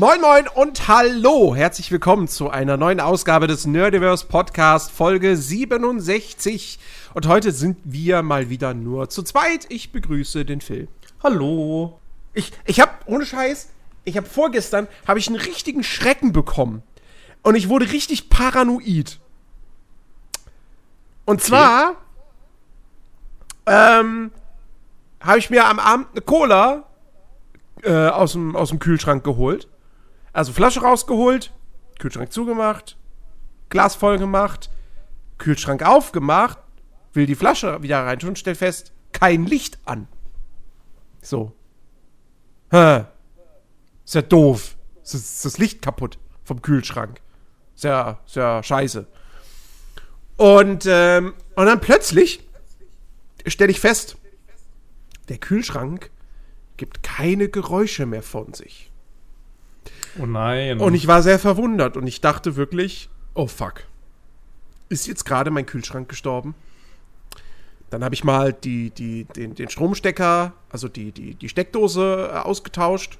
Moin Moin und Hallo! Herzlich willkommen zu einer neuen Ausgabe des Nerdiverse Podcast, Folge 67. Und heute sind wir mal wieder nur zu zweit. Ich begrüße den Phil. Hallo. Ich, ich hab, ohne Scheiß, ich hab vorgestern, habe ich einen richtigen Schrecken bekommen. Und ich wurde richtig paranoid. Und zwar, ähm, habe ich mir am Abend eine Cola äh, aus, dem, aus dem Kühlschrank geholt. Also Flasche rausgeholt, Kühlschrank zugemacht, Glas voll gemacht, Kühlschrank aufgemacht, will die Flasche wieder rein tun, stellt fest, kein Licht an. So. Hä? Ist ja doof. Ist, ist das Licht kaputt vom Kühlschrank. Ist ja, ist ja scheiße. Und, ähm, und dann plötzlich stelle ich fest, der Kühlschrank gibt keine Geräusche mehr von sich. Oh nein. Und ich war sehr verwundert und ich dachte wirklich, oh fuck. Ist jetzt gerade mein Kühlschrank gestorben? Dann habe ich mal die, die, den, den Stromstecker, also die, die, die Steckdose äh, ausgetauscht.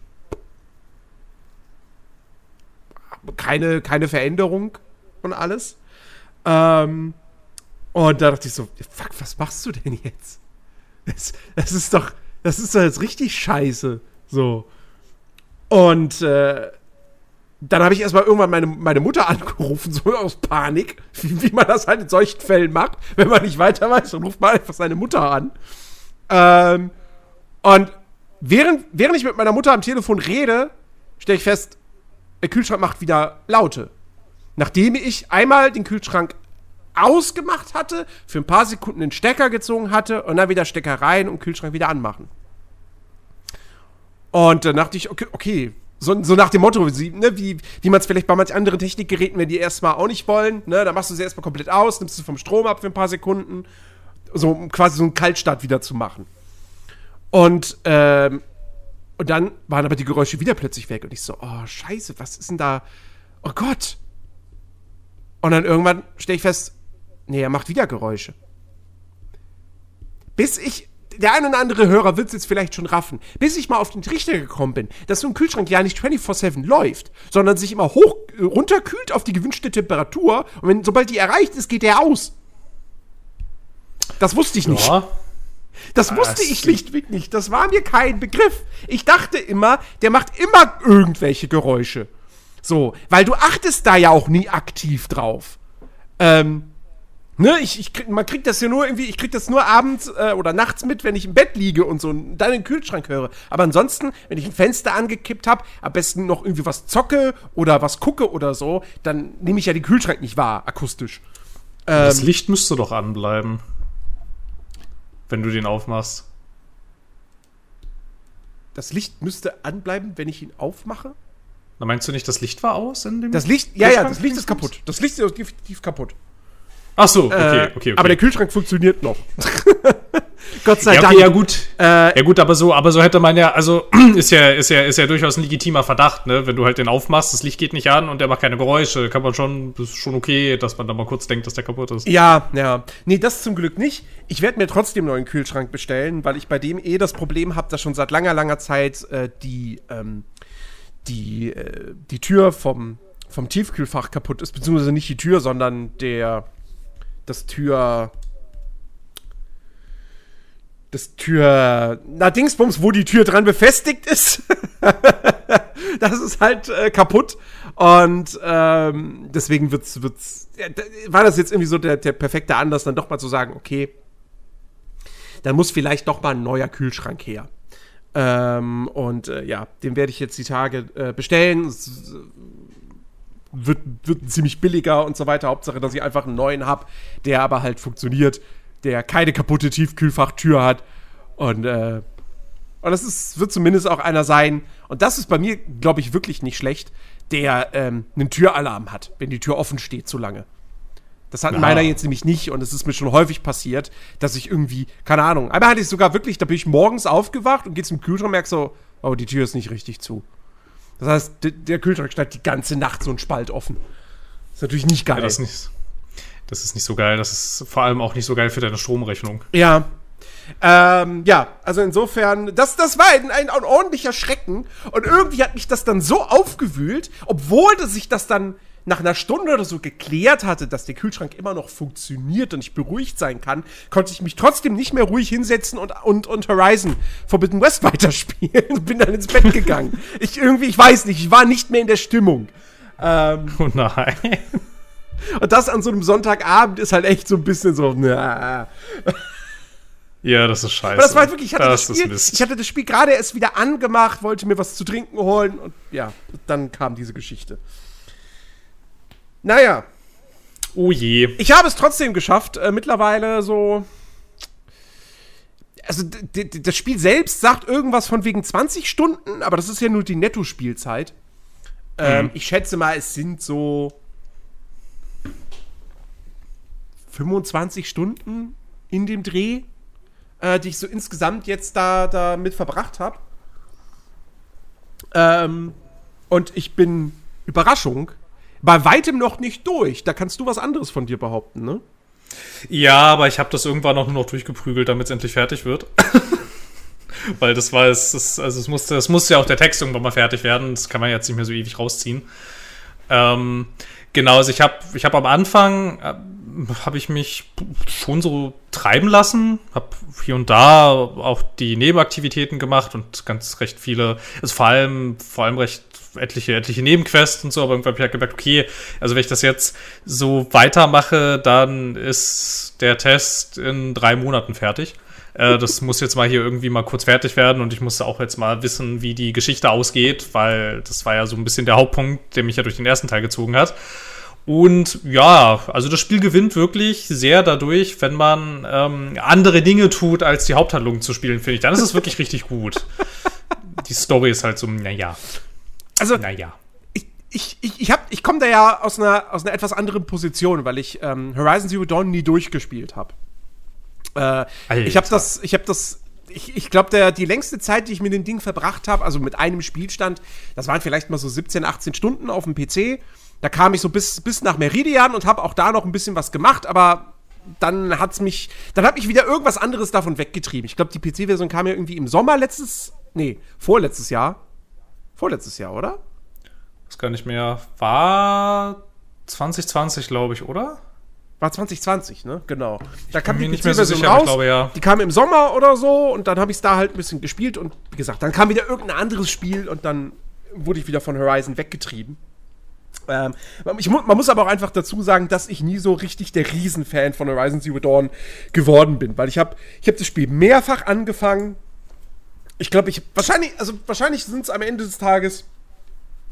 Keine, keine Veränderung und alles. Ähm, und da dachte ich so, fuck, was machst du denn jetzt? Das, das ist doch, das ist doch jetzt richtig scheiße. So. Und äh, dann habe ich erstmal irgendwann meine, meine Mutter angerufen, so aus Panik, wie, wie, man das halt in solchen Fällen macht. Wenn man nicht weiter weiß, dann ruft man einfach seine Mutter an. Ähm, und während, während ich mit meiner Mutter am Telefon rede, stelle ich fest, der Kühlschrank macht wieder Laute. Nachdem ich einmal den Kühlschrank ausgemacht hatte, für ein paar Sekunden den Stecker gezogen hatte und dann wieder Stecker rein und Kühlschrank wieder anmachen. Und dann dachte ich, okay, okay so, so nach dem Motto, wie, ne, wie, wie man es vielleicht bei manchen anderen Technikgeräten, wenn die erstmal auch nicht wollen, ne, dann machst du sie erstmal komplett aus, nimmst du vom Strom ab für ein paar Sekunden, so um quasi so einen Kaltstart wieder zu machen. Und, ähm, und dann waren aber die Geräusche wieder plötzlich weg und ich so, oh, scheiße, was ist denn da? Oh Gott. Und dann irgendwann stelle ich fest, nee, er macht wieder Geräusche. Bis ich der ein oder andere Hörer wird es jetzt vielleicht schon raffen, bis ich mal auf den Trichter gekommen bin, dass so ein Kühlschrank ja nicht 24-7 läuft, sondern sich immer hoch äh, runterkühlt auf die gewünschte Temperatur und wenn, sobald die erreicht ist, geht der aus. Das wusste ich nicht. Ja. Das wusste ich schlichtweg nicht. Das war mir kein Begriff. Ich dachte immer, der macht immer irgendwelche Geräusche. So, weil du achtest da ja auch nie aktiv drauf. Ähm, Ne, ich, ich krieg, man kriegt das ja nur irgendwie, ich krieg das nur abends äh, oder nachts mit, wenn ich im Bett liege und so und dann den Kühlschrank höre. Aber ansonsten, wenn ich ein Fenster angekippt habe, am besten noch irgendwie was zocke oder was gucke oder so, dann nehme ich ja den Kühlschrank nicht wahr, akustisch. Ähm, das Licht müsste doch anbleiben. Wenn du den aufmachst. Das Licht müsste anbleiben, wenn ich ihn aufmache? Na, meinst du nicht, das Licht war aus in dem Das Licht, ja, ja, das Licht ist kaputt. Das Licht ist definitiv kaputt. Ach so, okay, äh, okay, okay. Aber der Kühlschrank funktioniert noch. Gott sei ja, okay, Dank. Ja gut, äh, ja gut, aber so, aber so hätte man ja, also ist ja, ist ja, ist ja durchaus ein legitimer Verdacht, ne? Wenn du halt den aufmachst, das Licht geht nicht an und der macht keine Geräusche, kann man schon, das ist schon okay, dass man da mal kurz denkt, dass der kaputt ist. Ja, ja. Nee, das zum Glück nicht. Ich werde mir trotzdem einen neuen Kühlschrank bestellen, weil ich bei dem eh das Problem habe, dass schon seit langer, langer Zeit äh, die, ähm, die, äh, die Tür vom, vom Tiefkühlfach kaputt ist, beziehungsweise nicht die Tür, sondern der das Tür. Das Tür. Na, Dingsbums, wo die Tür dran befestigt ist. das ist halt äh, kaputt. Und ähm, deswegen wird's, wird's. war das jetzt irgendwie so der, der perfekte Anlass, dann doch mal zu sagen, okay, dann muss vielleicht doch mal ein neuer Kühlschrank her. Ähm, und äh, ja, den werde ich jetzt die Tage äh, bestellen. Es, wird, wird ziemlich billiger und so weiter. Hauptsache, dass ich einfach einen neuen habe, der aber halt funktioniert, der keine kaputte Tiefkühlfachtür hat. Und, äh, und das ist, wird zumindest auch einer sein. Und das ist bei mir, glaube ich, wirklich nicht schlecht, der ähm, einen Türalarm hat, wenn die Tür offen steht zu lange. Das hat ja. meiner jetzt nämlich nicht und es ist mir schon häufig passiert, dass ich irgendwie, keine Ahnung, einmal hatte ich sogar wirklich, da bin ich morgens aufgewacht und gehe zum Kühlschrank und merke so, oh, die Tür ist nicht richtig zu. Das heißt, der Kühlschrank stand die ganze Nacht so ein Spalt offen. Das ist natürlich nicht geil. Ja, das, ist nicht, das ist nicht so geil. Das ist vor allem auch nicht so geil für deine Stromrechnung. Ja. Ähm, ja, also insofern, das, das war ein, ein, ein, ordentlicher Schrecken. Und irgendwie hat mich das dann so aufgewühlt, obwohl sich das dann nach einer Stunde oder so geklärt hatte, dass der Kühlschrank immer noch funktioniert und ich beruhigt sein kann, konnte ich mich trotzdem nicht mehr ruhig hinsetzen und, und, und Horizon Forbidden West weiterspielen und bin dann ins Bett gegangen. ich irgendwie, ich weiß nicht, ich war nicht mehr in der Stimmung. Ähm, oh nein. Und das an so einem Sonntagabend ist halt echt so ein bisschen so, na. Ja, das ist scheiße. Aber das war halt wirklich, ich hatte das, das Spiel, ich hatte das Spiel gerade erst wieder angemacht, wollte mir was zu trinken holen und ja, dann kam diese Geschichte. Naja. Oh je. Ich habe es trotzdem geschafft, äh, mittlerweile so. Also, das Spiel selbst sagt irgendwas von wegen 20 Stunden, aber das ist ja nur die Netto-Spielzeit. Ähm, mhm. Ich schätze mal, es sind so 25 Stunden in dem Dreh, äh, die ich so insgesamt jetzt da, da mit verbracht habe. Ähm, und ich bin Überraschung bei weitem noch nicht durch. Da kannst du was anderes von dir behaupten, ne? Ja, aber ich habe das irgendwann auch nur noch durchgeprügelt, damit es endlich fertig wird. Weil das war es, es, also es musste, es musste ja auch der Text irgendwann mal fertig werden. Das kann man jetzt nicht mehr so ewig rausziehen. Ähm, genau, also ich habe ich hab am Anfang äh, habe ich mich schon so treiben lassen, habe hier und da auch die Nebenaktivitäten gemacht und ganz recht viele, also vor allem vor allem recht etliche, etliche Nebenquests und so, aber irgendwann habe ich halt gemerkt, okay, also wenn ich das jetzt so weitermache, dann ist der Test in drei Monaten fertig. Äh, das muss jetzt mal hier irgendwie mal kurz fertig werden und ich musste auch jetzt mal wissen, wie die Geschichte ausgeht, weil das war ja so ein bisschen der Hauptpunkt, der mich ja durch den ersten Teil gezogen hat. Und ja, also das Spiel gewinnt wirklich sehr dadurch, wenn man ähm, andere Dinge tut, als die Haupthandlung zu spielen, finde ich. Dann ist es wirklich richtig gut. Die Story ist halt so, naja. Also, naja. Ich, ich, ich, ich, ich komme da ja aus einer, aus einer etwas anderen Position, weil ich ähm, Horizon Zero Dawn nie durchgespielt habe. Äh, ich habe das, ich habe das, ich, ich glaube, die längste Zeit, die ich mit dem Ding verbracht habe, also mit einem Spielstand, das waren vielleicht mal so 17, 18 Stunden auf dem PC. Da kam ich so bis, bis nach Meridian und habe auch da noch ein bisschen was gemacht, aber dann hat's mich, dann habe ich wieder irgendwas anderes davon weggetrieben. Ich glaube, die PC-Version kam ja irgendwie im Sommer letztes, nee, vorletztes Jahr. Vorletztes Jahr, oder? Das gar nicht mehr. War 2020, glaube ich, oder? War 2020, ne? Genau. Da kam die nicht mehr so sicher, raus. Glaube, ja. Die kam im Sommer oder so und dann habe ich es da halt ein bisschen gespielt und wie gesagt, dann kam wieder irgendein anderes Spiel und dann wurde ich wieder von Horizon weggetrieben. Ähm, ich, man muss aber auch einfach dazu sagen, dass ich nie so richtig der Riesenfan von Horizon Zero Dawn geworden bin, weil ich habe ich hab das Spiel mehrfach angefangen, ich glaube, ich wahrscheinlich, also wahrscheinlich sind es am Ende des Tages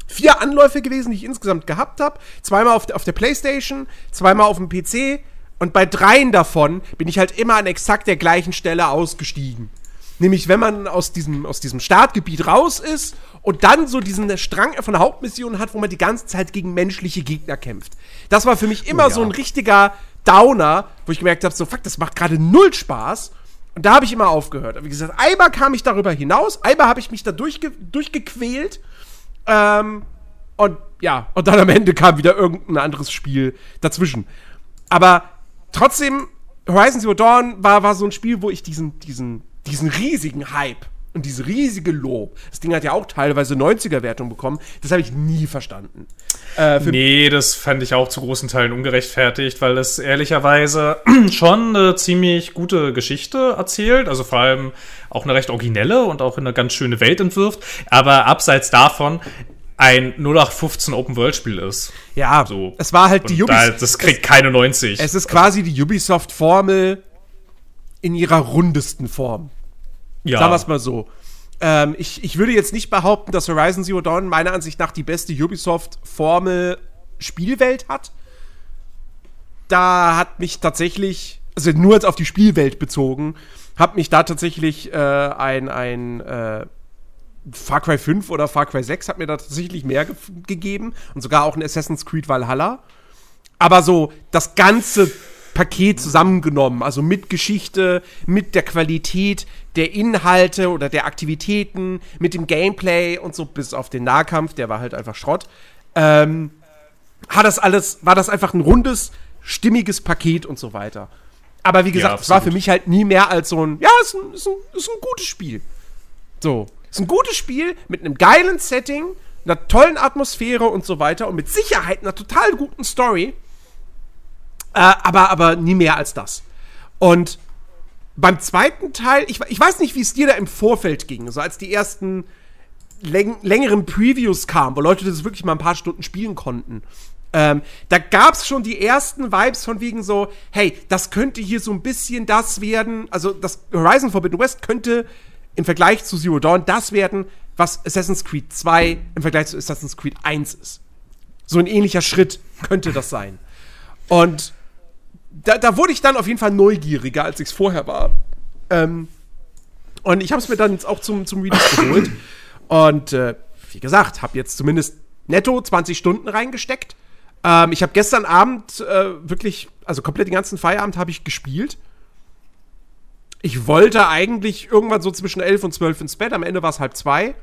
vier Anläufe gewesen, die ich insgesamt gehabt habe. Zweimal auf, auf der Playstation, zweimal auf dem PC. Und bei dreien davon bin ich halt immer an exakt der gleichen Stelle ausgestiegen. Nämlich, wenn man aus diesem, aus diesem Startgebiet raus ist und dann so diesen Strang von der Hauptmission hat, wo man die ganze Zeit gegen menschliche Gegner kämpft. Das war für mich immer oh ja. so ein richtiger Downer, wo ich gemerkt habe, so fuck, das macht gerade null Spaß. Und da habe ich immer aufgehört. Wie gesagt, einmal kam ich darüber hinaus, einmal habe ich mich da durchge durchgequält. Ähm, und ja, und dann am Ende kam wieder irgendein anderes Spiel dazwischen. Aber trotzdem, Horizon Zero Dawn war, war so ein Spiel, wo ich diesen, diesen, diesen riesigen Hype und diese riesige Lob. Das Ding hat ja auch teilweise 90er-Wertung bekommen. Das habe ich nie verstanden. Äh, nee, das fand ich auch zu großen Teilen ungerechtfertigt, weil es ehrlicherweise schon eine ziemlich gute Geschichte erzählt. Also vor allem auch eine recht originelle und auch eine ganz schöne Welt entwirft. Aber abseits davon ein 0815 Open-World-Spiel ist. Ja, so. es war halt die Ubisoft. Da, das kriegt es, keine 90. Es ist quasi die Ubisoft-Formel in ihrer rundesten Form. Ja. Sagen wir es mal so. Ähm, ich, ich würde jetzt nicht behaupten, dass Horizon Zero Dawn meiner Ansicht nach die beste Ubisoft-Formel Spielwelt hat. Da hat mich tatsächlich, also nur jetzt auf die Spielwelt bezogen, hat mich da tatsächlich äh, ein, ein äh, Far Cry 5 oder Far Cry 6 hat mir da tatsächlich mehr ge gegeben und sogar auch ein Assassin's Creed Valhalla. Aber so das ganze Paket zusammengenommen, also mit Geschichte, mit der Qualität der Inhalte oder der Aktivitäten, mit dem Gameplay und so, bis auf den Nahkampf, der war halt einfach Schrott. Ähm, hat das alles, war das einfach ein rundes, stimmiges Paket und so weiter. Aber wie gesagt, es war für mich halt nie mehr als so ein, ja, ist ein, ist ein, ist ein gutes Spiel. So. Ist ein gutes Spiel mit einem geilen Setting, einer tollen Atmosphäre und so weiter und mit Sicherheit einer total guten Story. Äh, aber, aber nie mehr als das. Und beim zweiten Teil, ich, ich weiß nicht, wie es dir da im Vorfeld ging, so als die ersten läng längeren Previews kamen, wo Leute das wirklich mal ein paar Stunden spielen konnten. Ähm, da gab es schon die ersten Vibes von wegen so, hey, das könnte hier so ein bisschen das werden, also das Horizon Forbidden West könnte im Vergleich zu Zero Dawn das werden, was Assassin's Creed 2 im Vergleich zu Assassin's Creed 1 ist. So ein ähnlicher Schritt könnte das sein. Und da, da wurde ich dann auf jeden Fall neugieriger, als ich es vorher war. Ähm, und ich habe es mir dann jetzt auch zum, zum Release geholt. Und äh, wie gesagt, habe jetzt zumindest netto 20 Stunden reingesteckt. Ähm, ich habe gestern Abend äh, wirklich, also komplett den ganzen Feierabend habe ich gespielt. Ich wollte eigentlich irgendwann so zwischen 11 und 12 ins Bett. Am Ende war es halb zwei.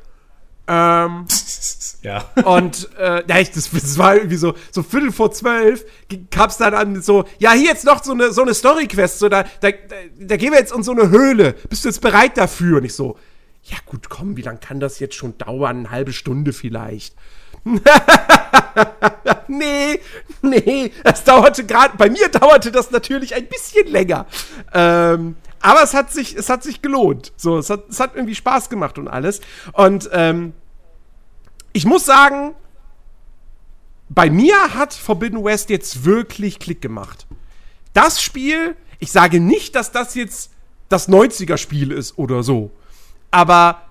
Ähm, ja. Und äh, ja, ich, das, das, war irgendwie so, so Viertel vor zwölf gab es dann an so, ja, hier jetzt noch so eine, so eine Story-Quest, so, da, da, da gehen wir jetzt in so eine Höhle. Bist du jetzt bereit dafür? Und ich so, ja gut, komm, wie lange kann das jetzt schon dauern? Eine halbe Stunde vielleicht. nee, nee, das dauerte gerade, bei mir dauerte das natürlich ein bisschen länger. Ähm, aber es hat sich, es hat sich gelohnt. So, es hat, es hat irgendwie Spaß gemacht und alles. Und ähm, ich muss sagen, bei mir hat Forbidden West jetzt wirklich Klick gemacht. Das Spiel, ich sage nicht, dass das jetzt das 90er-Spiel ist oder so. Aber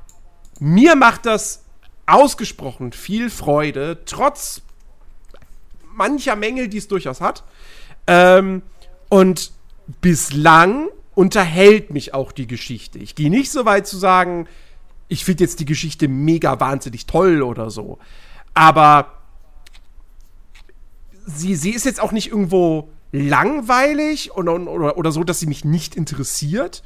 mir macht das ausgesprochen viel Freude, trotz mancher Mängel, die es durchaus hat. Ähm, und bislang unterhält mich auch die Geschichte. Ich gehe nicht so weit zu sagen, ich finde jetzt die Geschichte mega wahnsinnig toll oder so. Aber sie, sie ist jetzt auch nicht irgendwo langweilig oder, oder, oder so, dass sie mich nicht interessiert.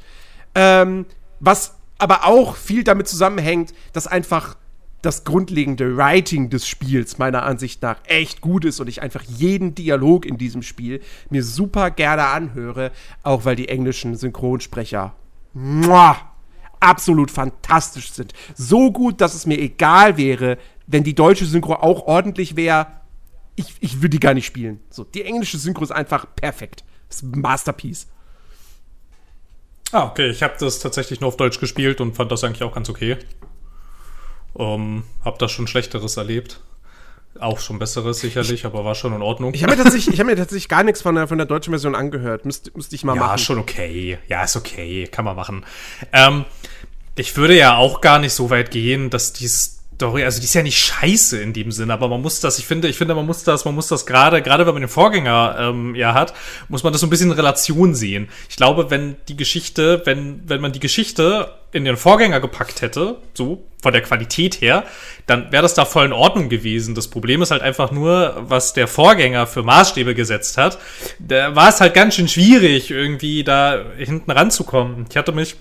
Ähm, was aber auch viel damit zusammenhängt, dass einfach das grundlegende Writing des Spiels meiner Ansicht nach echt gut ist und ich einfach jeden Dialog in diesem Spiel mir super gerne anhöre, auch weil die englischen Synchronsprecher muah, absolut fantastisch sind. So gut, dass es mir egal wäre, wenn die deutsche Synchro auch ordentlich wäre. Ich, ich würde die gar nicht spielen. So, die englische Synchro ist einfach perfekt. Das ist ein Masterpiece. Ah, okay. Ich habe das tatsächlich nur auf Deutsch gespielt und fand das eigentlich auch ganz okay. Ähm, hab da schon Schlechteres erlebt. Auch schon Besseres sicherlich, aber war schon in Ordnung. Ich habe mir, tatsächlich, hab mir tatsächlich gar nichts von der, von der deutschen Version angehört. Müsste müsst ich mal ja, machen. Ja, schon okay. Ja, ist okay. Kann man machen. Ähm, ich würde ja auch gar nicht so weit gehen, dass dies Story, also die ist ja nicht scheiße in dem Sinne, aber man muss das, ich finde, ich finde, man muss das, man muss das gerade, gerade wenn man den Vorgänger ähm, ja hat, muss man das so ein bisschen in Relation sehen. Ich glaube, wenn die Geschichte, wenn, wenn man die Geschichte in den Vorgänger gepackt hätte, so von der Qualität her, dann wäre das da voll in Ordnung gewesen. Das Problem ist halt einfach nur, was der Vorgänger für Maßstäbe gesetzt hat. Da war es halt ganz schön schwierig, irgendwie da hinten ranzukommen. Ich hatte mich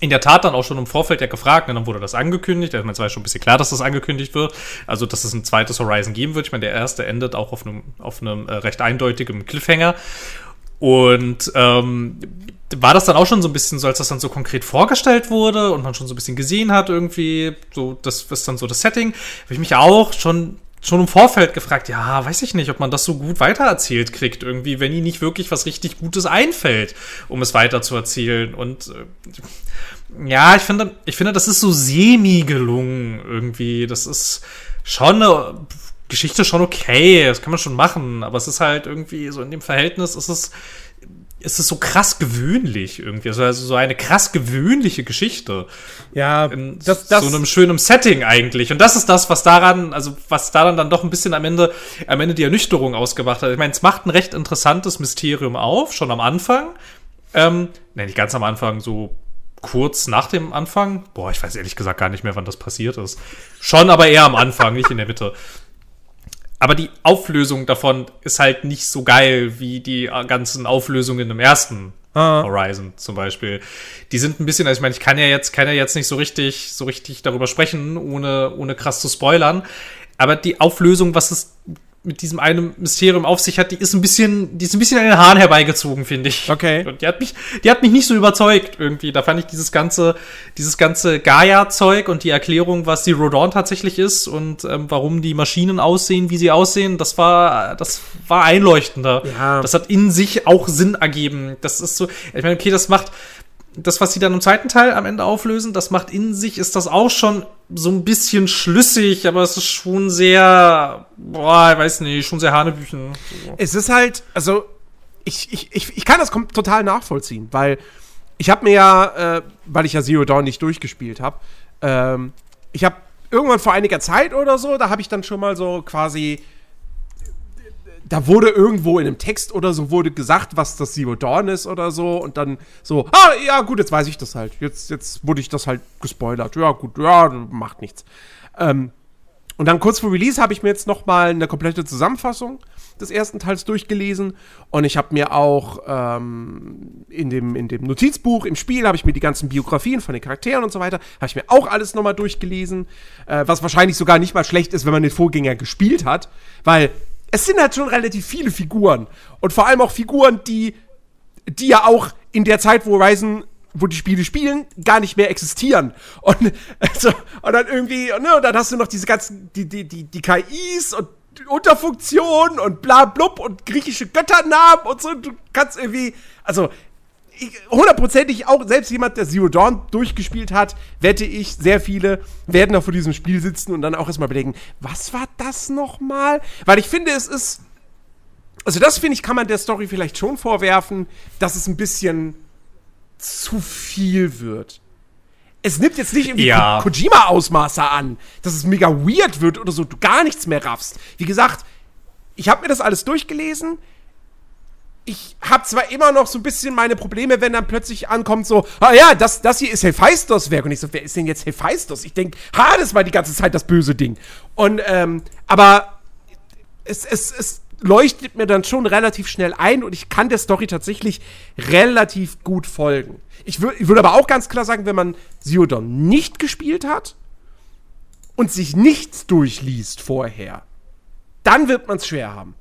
in der Tat dann auch schon im Vorfeld ja gefragt, ne, dann wurde das angekündigt. Also, es war schon ein bisschen klar, dass das angekündigt wird. Also, dass es ein zweites Horizon geben wird. Ich meine, der erste endet auch auf einem, auf einem äh, recht eindeutigen Cliffhanger. Und ähm, war das dann auch schon so ein bisschen so, als das dann so konkret vorgestellt wurde und man schon so ein bisschen gesehen hat, irgendwie, so, das ist dann so das Setting, habe ich mich auch schon schon im Vorfeld gefragt, ja, weiß ich nicht, ob man das so gut weitererzählt kriegt, irgendwie, wenn ihnen nicht wirklich was richtig Gutes einfällt, um es weiterzuerzählen. Und äh, ja, ich finde, ich finde, das ist so semi gelungen irgendwie. Das ist schon eine Geschichte schon okay, das kann man schon machen, aber es ist halt irgendwie so in dem Verhältnis ist es ist es so krass gewöhnlich irgendwie. Also, also so eine krass gewöhnliche Geschichte. Ja, in das, das, so einem schönen Setting eigentlich. Und das ist das, was daran, also was daran dann doch ein bisschen am Ende, am Ende die Ernüchterung ausgemacht hat. Ich meine, es macht ein recht interessantes Mysterium auf, schon am Anfang. Ähm, ne, nicht ganz am Anfang, so kurz nach dem Anfang. Boah, ich weiß ehrlich gesagt gar nicht mehr, wann das passiert ist. Schon, aber eher am Anfang, nicht in der Mitte. Aber die Auflösung davon ist halt nicht so geil wie die ganzen Auflösungen im ersten ah. Horizon zum Beispiel. Die sind ein bisschen, also ich meine, ich kann ja jetzt, kann ja jetzt nicht so richtig, so richtig darüber sprechen, ohne, ohne krass zu spoilern. Aber die Auflösung, was es mit diesem einen Mysterium auf sich hat, die ist ein bisschen, die ist ein bisschen an den Haaren herbeigezogen, finde ich. Okay. Und die hat mich, die hat mich nicht so überzeugt irgendwie. Da fand ich dieses ganze, dieses ganze Gaia-Zeug und die Erklärung, was die Rodon tatsächlich ist und ähm, warum die Maschinen aussehen, wie sie aussehen, das war, das war einleuchtender. Ja. Das hat in sich auch Sinn ergeben. Das ist so, ich meine, okay, das macht, das, was sie dann im zweiten Teil am Ende auflösen, das macht in sich, ist das auch schon so ein bisschen schlüssig, aber es ist schon sehr, boah, ich weiß nicht, schon sehr Hanebüchen. Es ist halt, also, ich, ich, ich, ich kann das total nachvollziehen, weil ich habe mir ja, äh, weil ich ja Zero Dawn nicht durchgespielt habe, ähm, ich habe irgendwann vor einiger Zeit oder so, da habe ich dann schon mal so quasi da wurde irgendwo in einem Text oder so wurde gesagt, was das Zero Dawn ist oder so und dann so, ah, ja, gut, jetzt weiß ich das halt. Jetzt, jetzt wurde ich das halt gespoilert. Ja, gut, ja, macht nichts. Ähm, und dann kurz vor Release habe ich mir jetzt noch mal eine komplette Zusammenfassung des ersten Teils durchgelesen und ich habe mir auch ähm, in, dem, in dem Notizbuch im Spiel habe ich mir die ganzen Biografien von den Charakteren und so weiter habe ich mir auch alles noch mal durchgelesen, äh, was wahrscheinlich sogar nicht mal schlecht ist, wenn man den Vorgänger gespielt hat, weil es sind halt schon relativ viele Figuren. Und vor allem auch Figuren, die, die ja auch in der Zeit, wo Horizon wo die Spiele spielen, gar nicht mehr existieren. Und, also, und dann irgendwie, ne, und dann hast du noch diese ganzen, die, die, die, die KIs und Unterfunktionen und bla blub und griechische Götternamen und so. Du kannst irgendwie, also hundertprozentig auch, selbst jemand, der Zero Dawn durchgespielt hat, wette ich, sehr viele werden da vor diesem Spiel sitzen und dann auch erstmal überlegen, was war das nochmal? Weil ich finde, es ist. Also, das finde ich, kann man der Story vielleicht schon vorwerfen, dass es ein bisschen zu viel wird. Es nimmt jetzt nicht irgendwie ja. Ko Kojima-Ausmaße an, dass es mega weird wird oder so, du gar nichts mehr raffst. Wie gesagt, ich habe mir das alles durchgelesen ich habe zwar immer noch so ein bisschen meine Probleme, wenn dann plötzlich ankommt so, ah ja, das, das hier ist Hephaistos Werk. Und ich so, wer ist denn jetzt Hephaistos? Ich denke, ha, das war die ganze Zeit das böse Ding. Und, ähm, aber es, es, es leuchtet mir dann schon relativ schnell ein und ich kann der Story tatsächlich relativ gut folgen. Ich, wür ich würde aber auch ganz klar sagen, wenn man Siodon nicht gespielt hat und sich nichts durchliest vorher, dann wird man es schwer haben.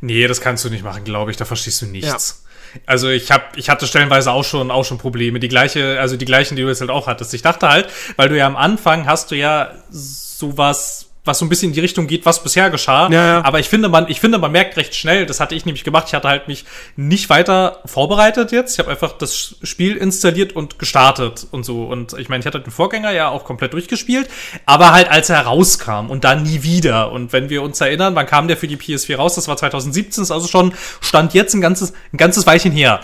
Nee, das kannst du nicht machen, glaube ich. Da verstehst du nichts. Ja. Also ich habe, ich hatte stellenweise auch schon, auch schon Probleme. Die gleiche, also die gleichen, die du jetzt halt auch hattest. Ich dachte halt, weil du ja am Anfang hast du ja sowas was so ein bisschen in die Richtung geht, was bisher geschah. Ja, ja. Aber ich finde, man, ich finde, man merkt recht schnell, das hatte ich nämlich gemacht, ich hatte halt mich nicht weiter vorbereitet jetzt. Ich habe einfach das Spiel installiert und gestartet und so. Und ich meine, ich hatte den Vorgänger ja auch komplett durchgespielt, aber halt als er rauskam und dann nie wieder. Und wenn wir uns erinnern, wann kam der für die PS4 raus? Das war 2017, ist also schon, stand jetzt ein ganzes, ein ganzes Weilchen her.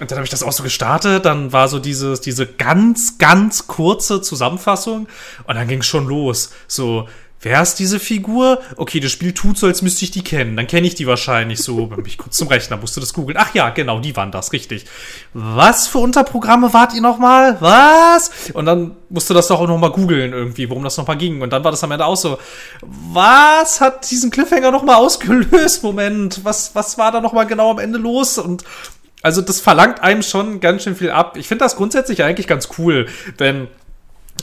Und dann habe ich das auch so gestartet, dann war so dieses, diese ganz, ganz kurze Zusammenfassung und dann ging es schon los. So, Wer ist diese Figur? Okay, das Spiel tut so, als müsste ich die kennen. Dann kenne ich die wahrscheinlich so. Bin ich kurz zum Rechner, musste das googeln. Ach ja, genau, die waren das, richtig. Was für Unterprogramme wart ihr nochmal? Was? Und dann musste das doch auch nochmal googeln irgendwie, worum das nochmal ging. Und dann war das am Ende auch so, was hat diesen Cliffhanger nochmal ausgelöst? Moment, was, was war da nochmal genau am Ende los? Und also das verlangt einem schon ganz schön viel ab. Ich finde das grundsätzlich eigentlich ganz cool, wenn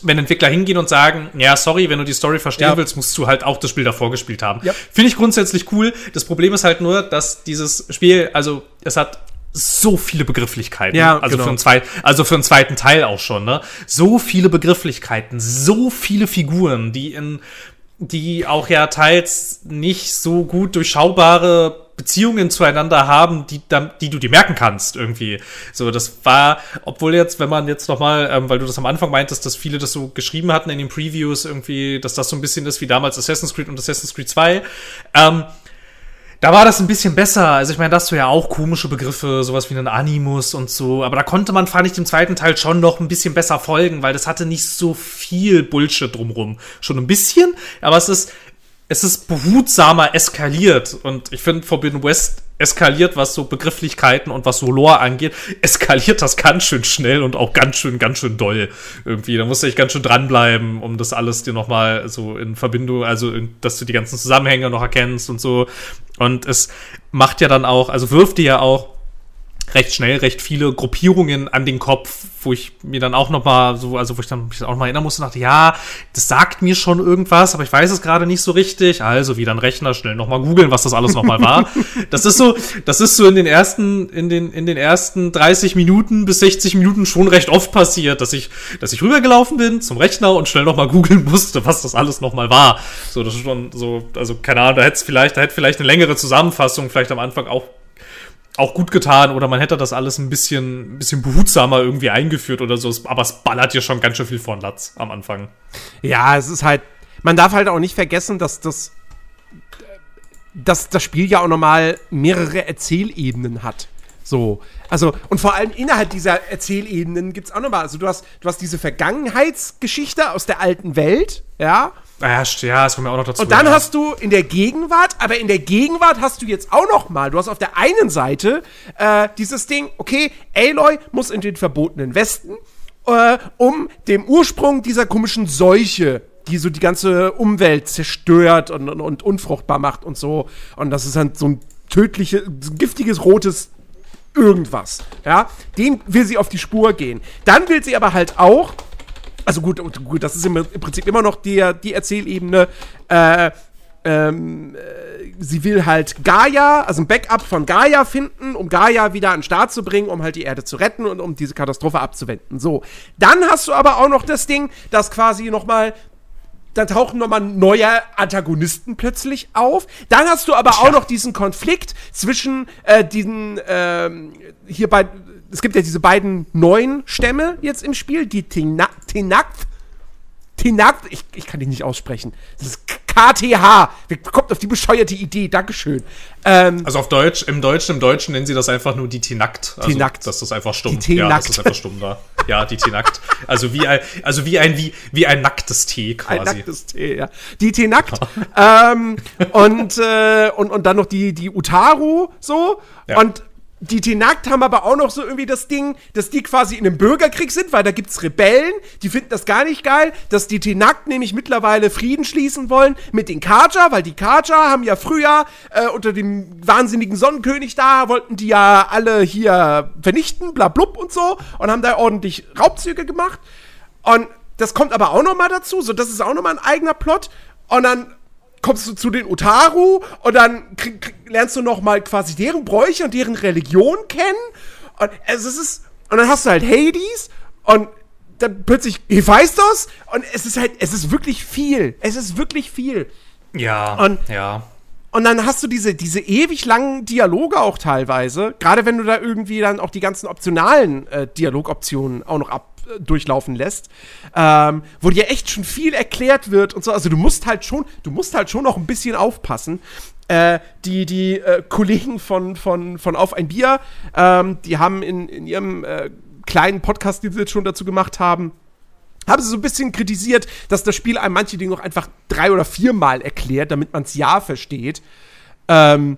wenn Entwickler hingehen und sagen, ja, sorry, wenn du die Story verstehen ja. willst, musst du halt auch das Spiel davor gespielt haben. Ja. Finde ich grundsätzlich cool. Das Problem ist halt nur, dass dieses Spiel, also es hat so viele Begrifflichkeiten. Ja, also, genau. für einen zweit, also für einen zweiten Teil auch schon, ne? So viele Begrifflichkeiten, so viele Figuren, die in die auch ja teils nicht so gut durchschaubare Beziehungen zueinander haben, die, die du dir merken kannst irgendwie. So, das war, obwohl jetzt, wenn man jetzt nochmal, ähm, weil du das am Anfang meintest, dass viele das so geschrieben hatten in den Previews irgendwie, dass das so ein bisschen ist wie damals Assassin's Creed und Assassin's Creed 2, ähm, da war das ein bisschen besser. Also ich meine, da hast du ja auch komische Begriffe, sowas wie einen Animus und so. Aber da konnte man, fand ich, dem zweiten Teil schon noch ein bisschen besser folgen, weil das hatte nicht so viel Bullshit drumrum. Schon ein bisschen, aber es ist, es ist behutsamer eskaliert. Und ich finde, Forbidden West eskaliert, was so Begrifflichkeiten und was so Lore angeht, eskaliert das ganz schön schnell und auch ganz schön, ganz schön doll. Irgendwie, da musste ich ganz schön dranbleiben, um das alles dir nochmal so in Verbindung, also in, dass du die ganzen Zusammenhänge noch erkennst und so. Und es macht ja dann auch, also wirft dir ja auch recht schnell recht viele Gruppierungen an den Kopf, wo ich mir dann auch noch mal so, also wo ich dann mich auch noch mal erinnern musste, dachte, ja, das sagt mir schon irgendwas, aber ich weiß es gerade nicht so richtig. Also wieder ein Rechner, schnell noch mal googeln, was das alles noch mal war. das ist so, das ist so in den ersten, in den, in den ersten 30 Minuten bis 60 Minuten schon recht oft passiert, dass ich, dass ich rübergelaufen bin zum Rechner und schnell noch mal googeln musste, was das alles noch mal war. So, das ist schon so, also keine Ahnung, da hätte es vielleicht, da hätte vielleicht eine längere Zusammenfassung vielleicht am Anfang auch auch gut getan oder man hätte das alles ein bisschen, ein bisschen behutsamer irgendwie eingeführt oder so. Aber es ballert ja schon ganz schön viel von Latz am Anfang. Ja, es ist halt, man darf halt auch nicht vergessen, dass das, dass das Spiel ja auch nochmal mehrere Erzählebenen hat. So, also, und vor allem innerhalb dieser Erzählebenen gibt es auch nochmal, also du hast, du hast diese Vergangenheitsgeschichte aus der alten Welt, ja, ja, ja, das kommt mir auch noch dazu. Und dann ja. hast du in der Gegenwart, aber in der Gegenwart hast du jetzt auch noch mal, du hast auf der einen Seite äh, dieses Ding, okay, Aloy muss in den verbotenen Westen, äh, um dem Ursprung dieser komischen Seuche die so die ganze Umwelt zerstört und, und, und unfruchtbar macht und so. Und das ist dann so ein tödliches, giftiges rotes irgendwas. Ja, dem will sie auf die Spur gehen. Dann will sie aber halt auch also gut, gut, das ist im, Prinzip immer noch die, die Erzählebene. Äh, ähm, äh, sie will halt Gaia, also ein Backup von Gaia finden, um Gaia wieder an den Start zu bringen, um halt die Erde zu retten und um diese Katastrophe abzuwenden. So. Dann hast du aber auch noch das Ding, dass quasi nochmal dann tauchen nochmal neue Antagonisten plötzlich auf. Dann hast du aber Tja. auch noch diesen Konflikt zwischen äh, diesen ähm, hier bei es gibt ja diese beiden neuen Stämme jetzt im Spiel, die Tenakt. Tenakt, ich, ich kann die nicht aussprechen. Das ist KTH. Wer kommt auf die bescheuerte Idee? Dankeschön. Ähm, also auf Deutsch, im Deutschen, im Deutschen nennen sie das einfach nur die Tenakt. Also, Tenakt. Das ist einfach stumm. Die ja, das ist einfach stumm da. Ja, die Tenakt. Also wie ein, also wie ein, wie, wie ein nacktes Tee quasi. Ein nacktes Tee, ja. Die Tenakt. ähm, und, äh, und, und dann noch die, die Utaru so. Ja. Und die Tenakt haben aber auch noch so irgendwie das Ding, dass die quasi in einem Bürgerkrieg sind, weil da gibt's Rebellen, die finden das gar nicht geil, dass die Tenakt nämlich mittlerweile Frieden schließen wollen mit den Kaja, weil die Kaja haben ja früher äh, unter dem wahnsinnigen Sonnenkönig da, wollten die ja alle hier vernichten, bla blub und so, und haben da ordentlich Raubzüge gemacht. Und das kommt aber auch noch mal dazu, so das ist auch noch mal ein eigener Plot. Und dann kommst du zu den Utaru und dann krieg, krieg, lernst du noch mal quasi deren Bräuche und deren Religion kennen. Und es ist und dann hast du halt Hades und dann plötzlich Hephaistos und es ist halt es ist wirklich viel. Es ist wirklich viel. Ja. Und, ja. Und dann hast du diese, diese ewig langen Dialoge auch teilweise, gerade wenn du da irgendwie dann auch die ganzen optionalen äh, Dialogoptionen auch noch ab, durchlaufen lässt, ähm, wo dir echt schon viel erklärt wird und so. Also du musst halt schon, du musst halt schon noch ein bisschen aufpassen. Äh, die die äh, Kollegen von, von, von Auf ein Bier, ähm, die haben in, in ihrem äh, kleinen Podcast, den sie jetzt schon dazu gemacht haben, haben sie so ein bisschen kritisiert, dass das Spiel einem manche Dinge noch einfach drei oder viermal erklärt, damit man es ja versteht. Ähm,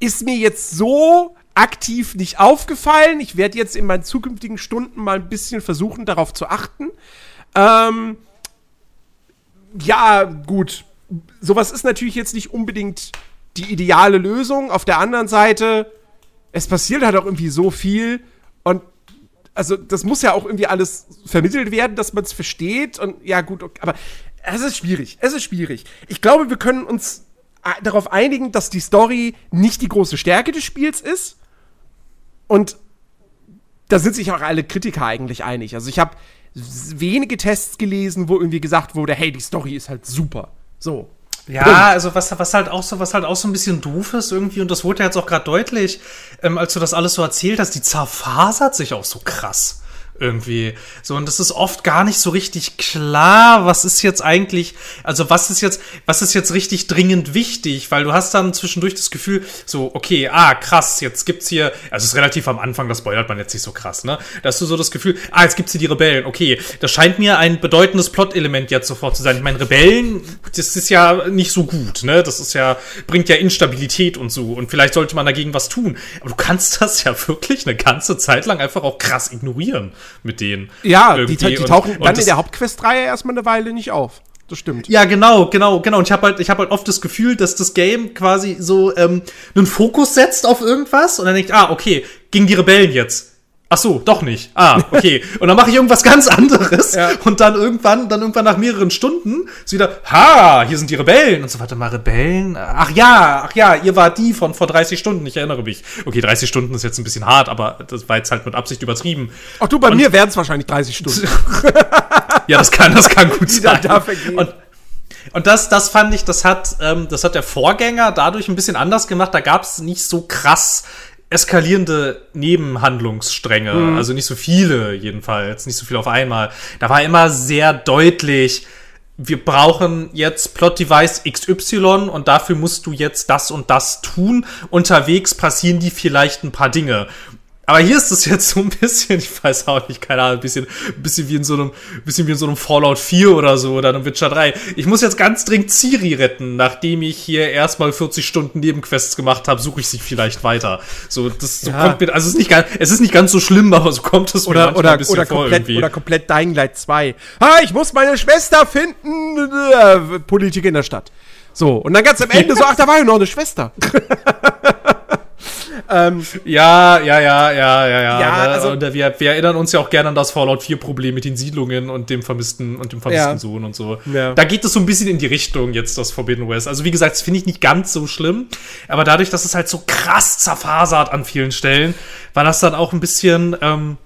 ist mir jetzt so aktiv nicht aufgefallen. Ich werde jetzt in meinen zukünftigen Stunden mal ein bisschen versuchen, darauf zu achten. Ähm, ja, gut. Sowas ist natürlich jetzt nicht unbedingt die ideale Lösung. Auf der anderen Seite, es passiert halt auch irgendwie so viel und also das muss ja auch irgendwie alles vermittelt werden, dass man es versteht und ja gut, okay, aber es ist schwierig. Es ist schwierig. Ich glaube, wir können uns äh, darauf einigen, dass die Story nicht die große Stärke des Spiels ist. Und da sind sich auch alle Kritiker eigentlich einig. Also ich habe wenige Tests gelesen, wo irgendwie gesagt wurde, hey, die Story ist halt super. So. Ja, also was, was halt auch so, was halt auch so ein bisschen doof ist irgendwie, und das wurde ja jetzt auch gerade deutlich, ähm, als du das alles so erzählt hast, die zerfasert sich auch so krass irgendwie. So, und das ist oft gar nicht so richtig klar, was ist jetzt eigentlich, also was ist jetzt, was ist jetzt richtig dringend wichtig, weil du hast dann zwischendurch das Gefühl, so, okay, ah, krass, jetzt gibt's hier, also es ist relativ am Anfang, das spoilert man jetzt nicht so krass, ne? Da hast du so das Gefühl, ah, jetzt gibt's hier die Rebellen, okay, das scheint mir ein bedeutendes Plot-Element jetzt sofort zu sein. Ich meine, Rebellen, das ist ja nicht so gut, ne? Das ist ja, bringt ja Instabilität und so, und vielleicht sollte man dagegen was tun. Aber du kannst das ja wirklich eine ganze Zeit lang einfach auch krass ignorieren mit denen. Ja, die, die, tauchen und, dann und in der Hauptquest-Reihe erstmal eine Weile nicht auf. Das stimmt. Ja, genau, genau, genau. Und ich habe halt, ich habe halt oft das Gefühl, dass das Game quasi so ähm, einen Fokus setzt auf irgendwas und dann denkt, ah, okay, gegen die Rebellen jetzt Ach so, doch nicht. Ah, okay. Und dann mache ich irgendwas ganz anderes ja. und dann irgendwann, dann irgendwann nach mehreren Stunden ist wieder, ha, hier sind die Rebellen und so weiter. Mal Rebellen? Ach ja, ach ja, ihr war die von vor 30 Stunden, ich erinnere mich. Okay, 30 Stunden ist jetzt ein bisschen hart, aber das war jetzt halt mit Absicht übertrieben. Ach du, bei und, mir wären es wahrscheinlich 30 Stunden. ja, das kann, das kann gut sein. Und, und das, das fand ich, das hat, ähm, das hat der Vorgänger dadurch ein bisschen anders gemacht. Da gab es nicht so krass eskalierende Nebenhandlungsstränge, mhm. also nicht so viele jedenfalls, nicht so viel auf einmal. Da war immer sehr deutlich, wir brauchen jetzt Plot Device XY und dafür musst du jetzt das und das tun. Unterwegs passieren die vielleicht ein paar Dinge. Aber hier ist es jetzt so ein bisschen, ich weiß auch nicht, keine Ahnung, ein bisschen, ein bisschen wie in so einem, bisschen wie in so einem Fallout 4 oder so oder einem Witcher 3. Ich muss jetzt ganz dringend Ciri retten, nachdem ich hier erstmal 40 Stunden Nebenquests gemacht habe, suche ich sie vielleicht weiter. So, das so kommt mir, also es ist nicht ganz, es ist nicht ganz so schlimm, aber so kommt es oder, mir oder, ein bisschen oder vor komplett, irgendwie. Oder komplett Dying Light 2. Ha, ich muss meine Schwester finden, äh, Politik in der Stadt. So, und dann ganz am Ende so, ach, da war ja noch eine Schwester. Ähm, ja, ja, ja, ja, ja, ja. ja also, und wir, wir, erinnern uns ja auch gerne an das Fallout 4-Problem mit den Siedlungen und dem vermissten und dem vermissten ja. Sohn und so. Ja. Da geht es so ein bisschen in die Richtung jetzt, das Forbidden West. Also wie gesagt, das finde ich nicht ganz so schlimm, aber dadurch, dass es halt so krass zerfasert an vielen Stellen, war das dann auch ein bisschen. Ähm,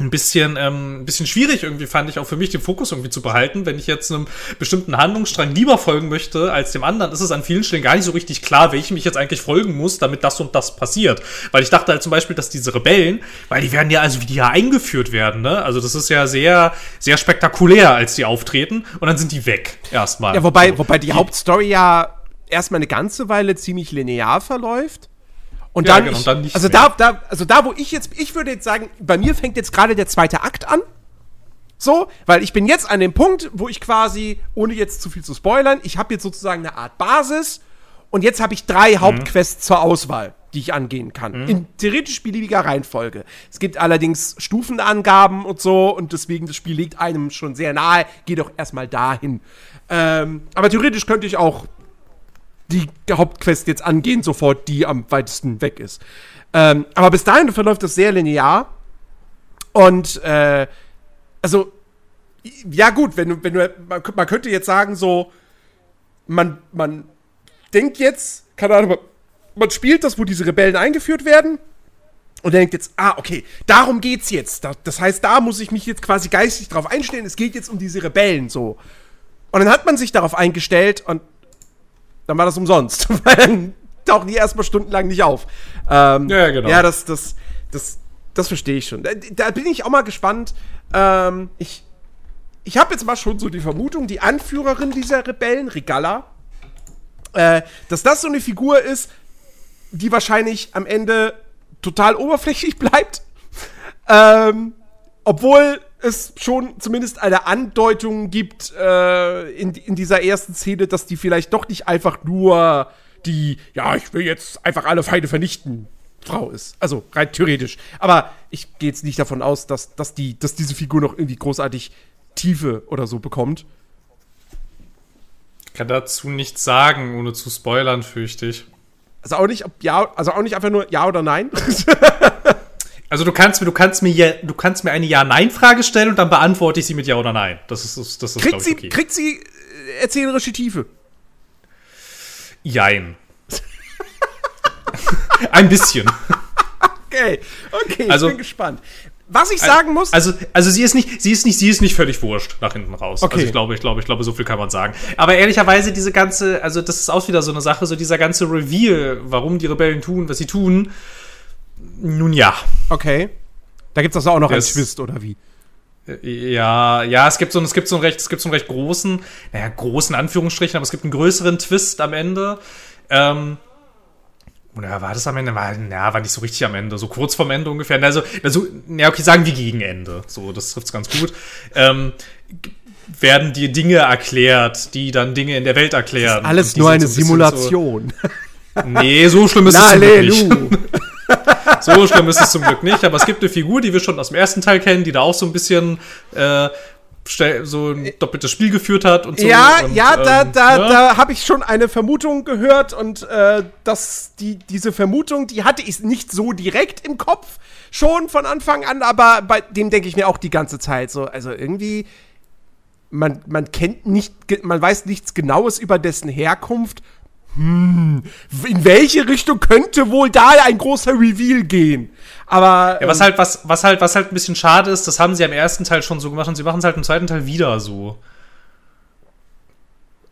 ein bisschen, ähm, ein bisschen schwierig irgendwie fand ich auch für mich den Fokus irgendwie zu behalten. Wenn ich jetzt einem bestimmten Handlungsstrang lieber folgen möchte als dem anderen, ist es an vielen Stellen gar nicht so richtig klar, welchem ich jetzt eigentlich folgen muss, damit das und das passiert. Weil ich dachte halt zum Beispiel, dass diese Rebellen, weil die werden ja, also wie die ja eingeführt werden, ne? Also das ist ja sehr, sehr spektakulär, als die auftreten und dann sind die weg erstmal. Ja, wobei, wobei die Hauptstory ja erstmal eine ganze Weile ziemlich linear verläuft. Und ja, dann, genau, ich, dann also da, da, also da, wo ich jetzt, ich würde jetzt sagen, bei mir fängt jetzt gerade der zweite Akt an. So, weil ich bin jetzt an dem Punkt, wo ich quasi, ohne jetzt zu viel zu spoilern, ich habe jetzt sozusagen eine Art Basis und jetzt habe ich drei mhm. Hauptquests zur Auswahl, die ich angehen kann. Mhm. In theoretisch beliebiger Reihenfolge. Es gibt allerdings Stufenangaben und so und deswegen das Spiel liegt einem schon sehr nahe. Geh doch erstmal dahin. Ähm, aber theoretisch könnte ich auch die Hauptquest jetzt angehen, sofort die am weitesten weg ist. Ähm, aber bis dahin verläuft das sehr linear. Und äh, also, ja gut, wenn du, wenn du, man, man könnte jetzt sagen, so, man, man denkt jetzt, keine Ahnung, man spielt das, wo diese Rebellen eingeführt werden. Und denkt jetzt, ah, okay, darum geht's jetzt. Das heißt, da muss ich mich jetzt quasi geistig drauf einstellen. Es geht jetzt um diese Rebellen so. Und dann hat man sich darauf eingestellt und dann war das umsonst. Weil dann tauchen die erstmal stundenlang nicht auf. Ähm, ja, genau. Ja, das, das, das, das verstehe ich schon. Da, da, bin ich auch mal gespannt. Ähm, ich ich habe jetzt mal schon so die Vermutung, die Anführerin dieser Rebellen, Regala, äh, dass das so eine Figur ist, die wahrscheinlich am Ende total oberflächlich bleibt. Ähm, obwohl es schon zumindest eine Andeutung gibt äh, in, in dieser ersten Szene, dass die vielleicht doch nicht einfach nur die, ja, ich will jetzt einfach alle Feinde vernichten, Frau ist. Also rein theoretisch. Aber ich gehe jetzt nicht davon aus, dass, dass, die, dass diese Figur noch irgendwie großartig Tiefe oder so bekommt. Ich kann dazu nichts sagen, ohne zu spoilern, fürchte ich. Also auch nicht, ja, also auch nicht einfach nur ja oder nein. Also du kannst mir, du kannst mir, du kannst mir eine Ja-Nein-Frage stellen und dann beantworte ich sie mit Ja oder Nein. Das ist, das, das ist kriegt sie, okay. Kriegt sie äh, erzählerische Tiefe? Jein. Ein bisschen. Okay, okay, also, ich bin gespannt. Was ich sagen muss. Also, also sie ist nicht, sie ist nicht, sie ist nicht völlig wurscht nach hinten raus. Okay. Also ich glaube, ich glaube, ich glaube, so viel kann man sagen. Aber ehrlicherweise, diese ganze, also das ist auch wieder so eine Sache, so dieser ganze Reveal, warum die Rebellen tun, was sie tun, nun ja. Okay. Da gibt es also auch noch das, einen Twist, oder wie? Äh, ja, ja, es gibt so, es gibt so einen recht, es gibt so einen recht großen, naja, großen Anführungsstrichen, aber es gibt einen größeren Twist am Ende. Ähm, oder war das am Ende? War, na, war nicht so richtig am Ende, so kurz vorm Ende ungefähr. Also, also ja, okay, sagen wir gegen Ende. So, das trifft es ganz gut. Ähm, werden dir Dinge erklärt, die dann Dinge in der Welt erklären. alles nur eine Simulation. So, nee, so schlimm ist es nicht. so schlimm ist es zum Glück nicht, aber es gibt eine Figur, die wir schon aus dem ersten Teil kennen, die da auch so ein bisschen äh, so ein doppeltes Spiel geführt hat und so. Ja, und, ja, da, ähm, da, ja. da habe ich schon eine Vermutung gehört und äh, dass die, diese Vermutung, die hatte ich nicht so direkt im Kopf schon von Anfang an, aber bei dem denke ich mir auch die ganze Zeit so, also irgendwie man, man kennt nicht, man weiß nichts Genaues über dessen Herkunft. Hm, in welche Richtung könnte wohl da ein großer Reveal gehen? Aber. Ja, was ähm, halt, was, was halt, was halt ein bisschen schade ist, das haben sie am ersten Teil schon so gemacht und sie machen es halt im zweiten Teil wieder so.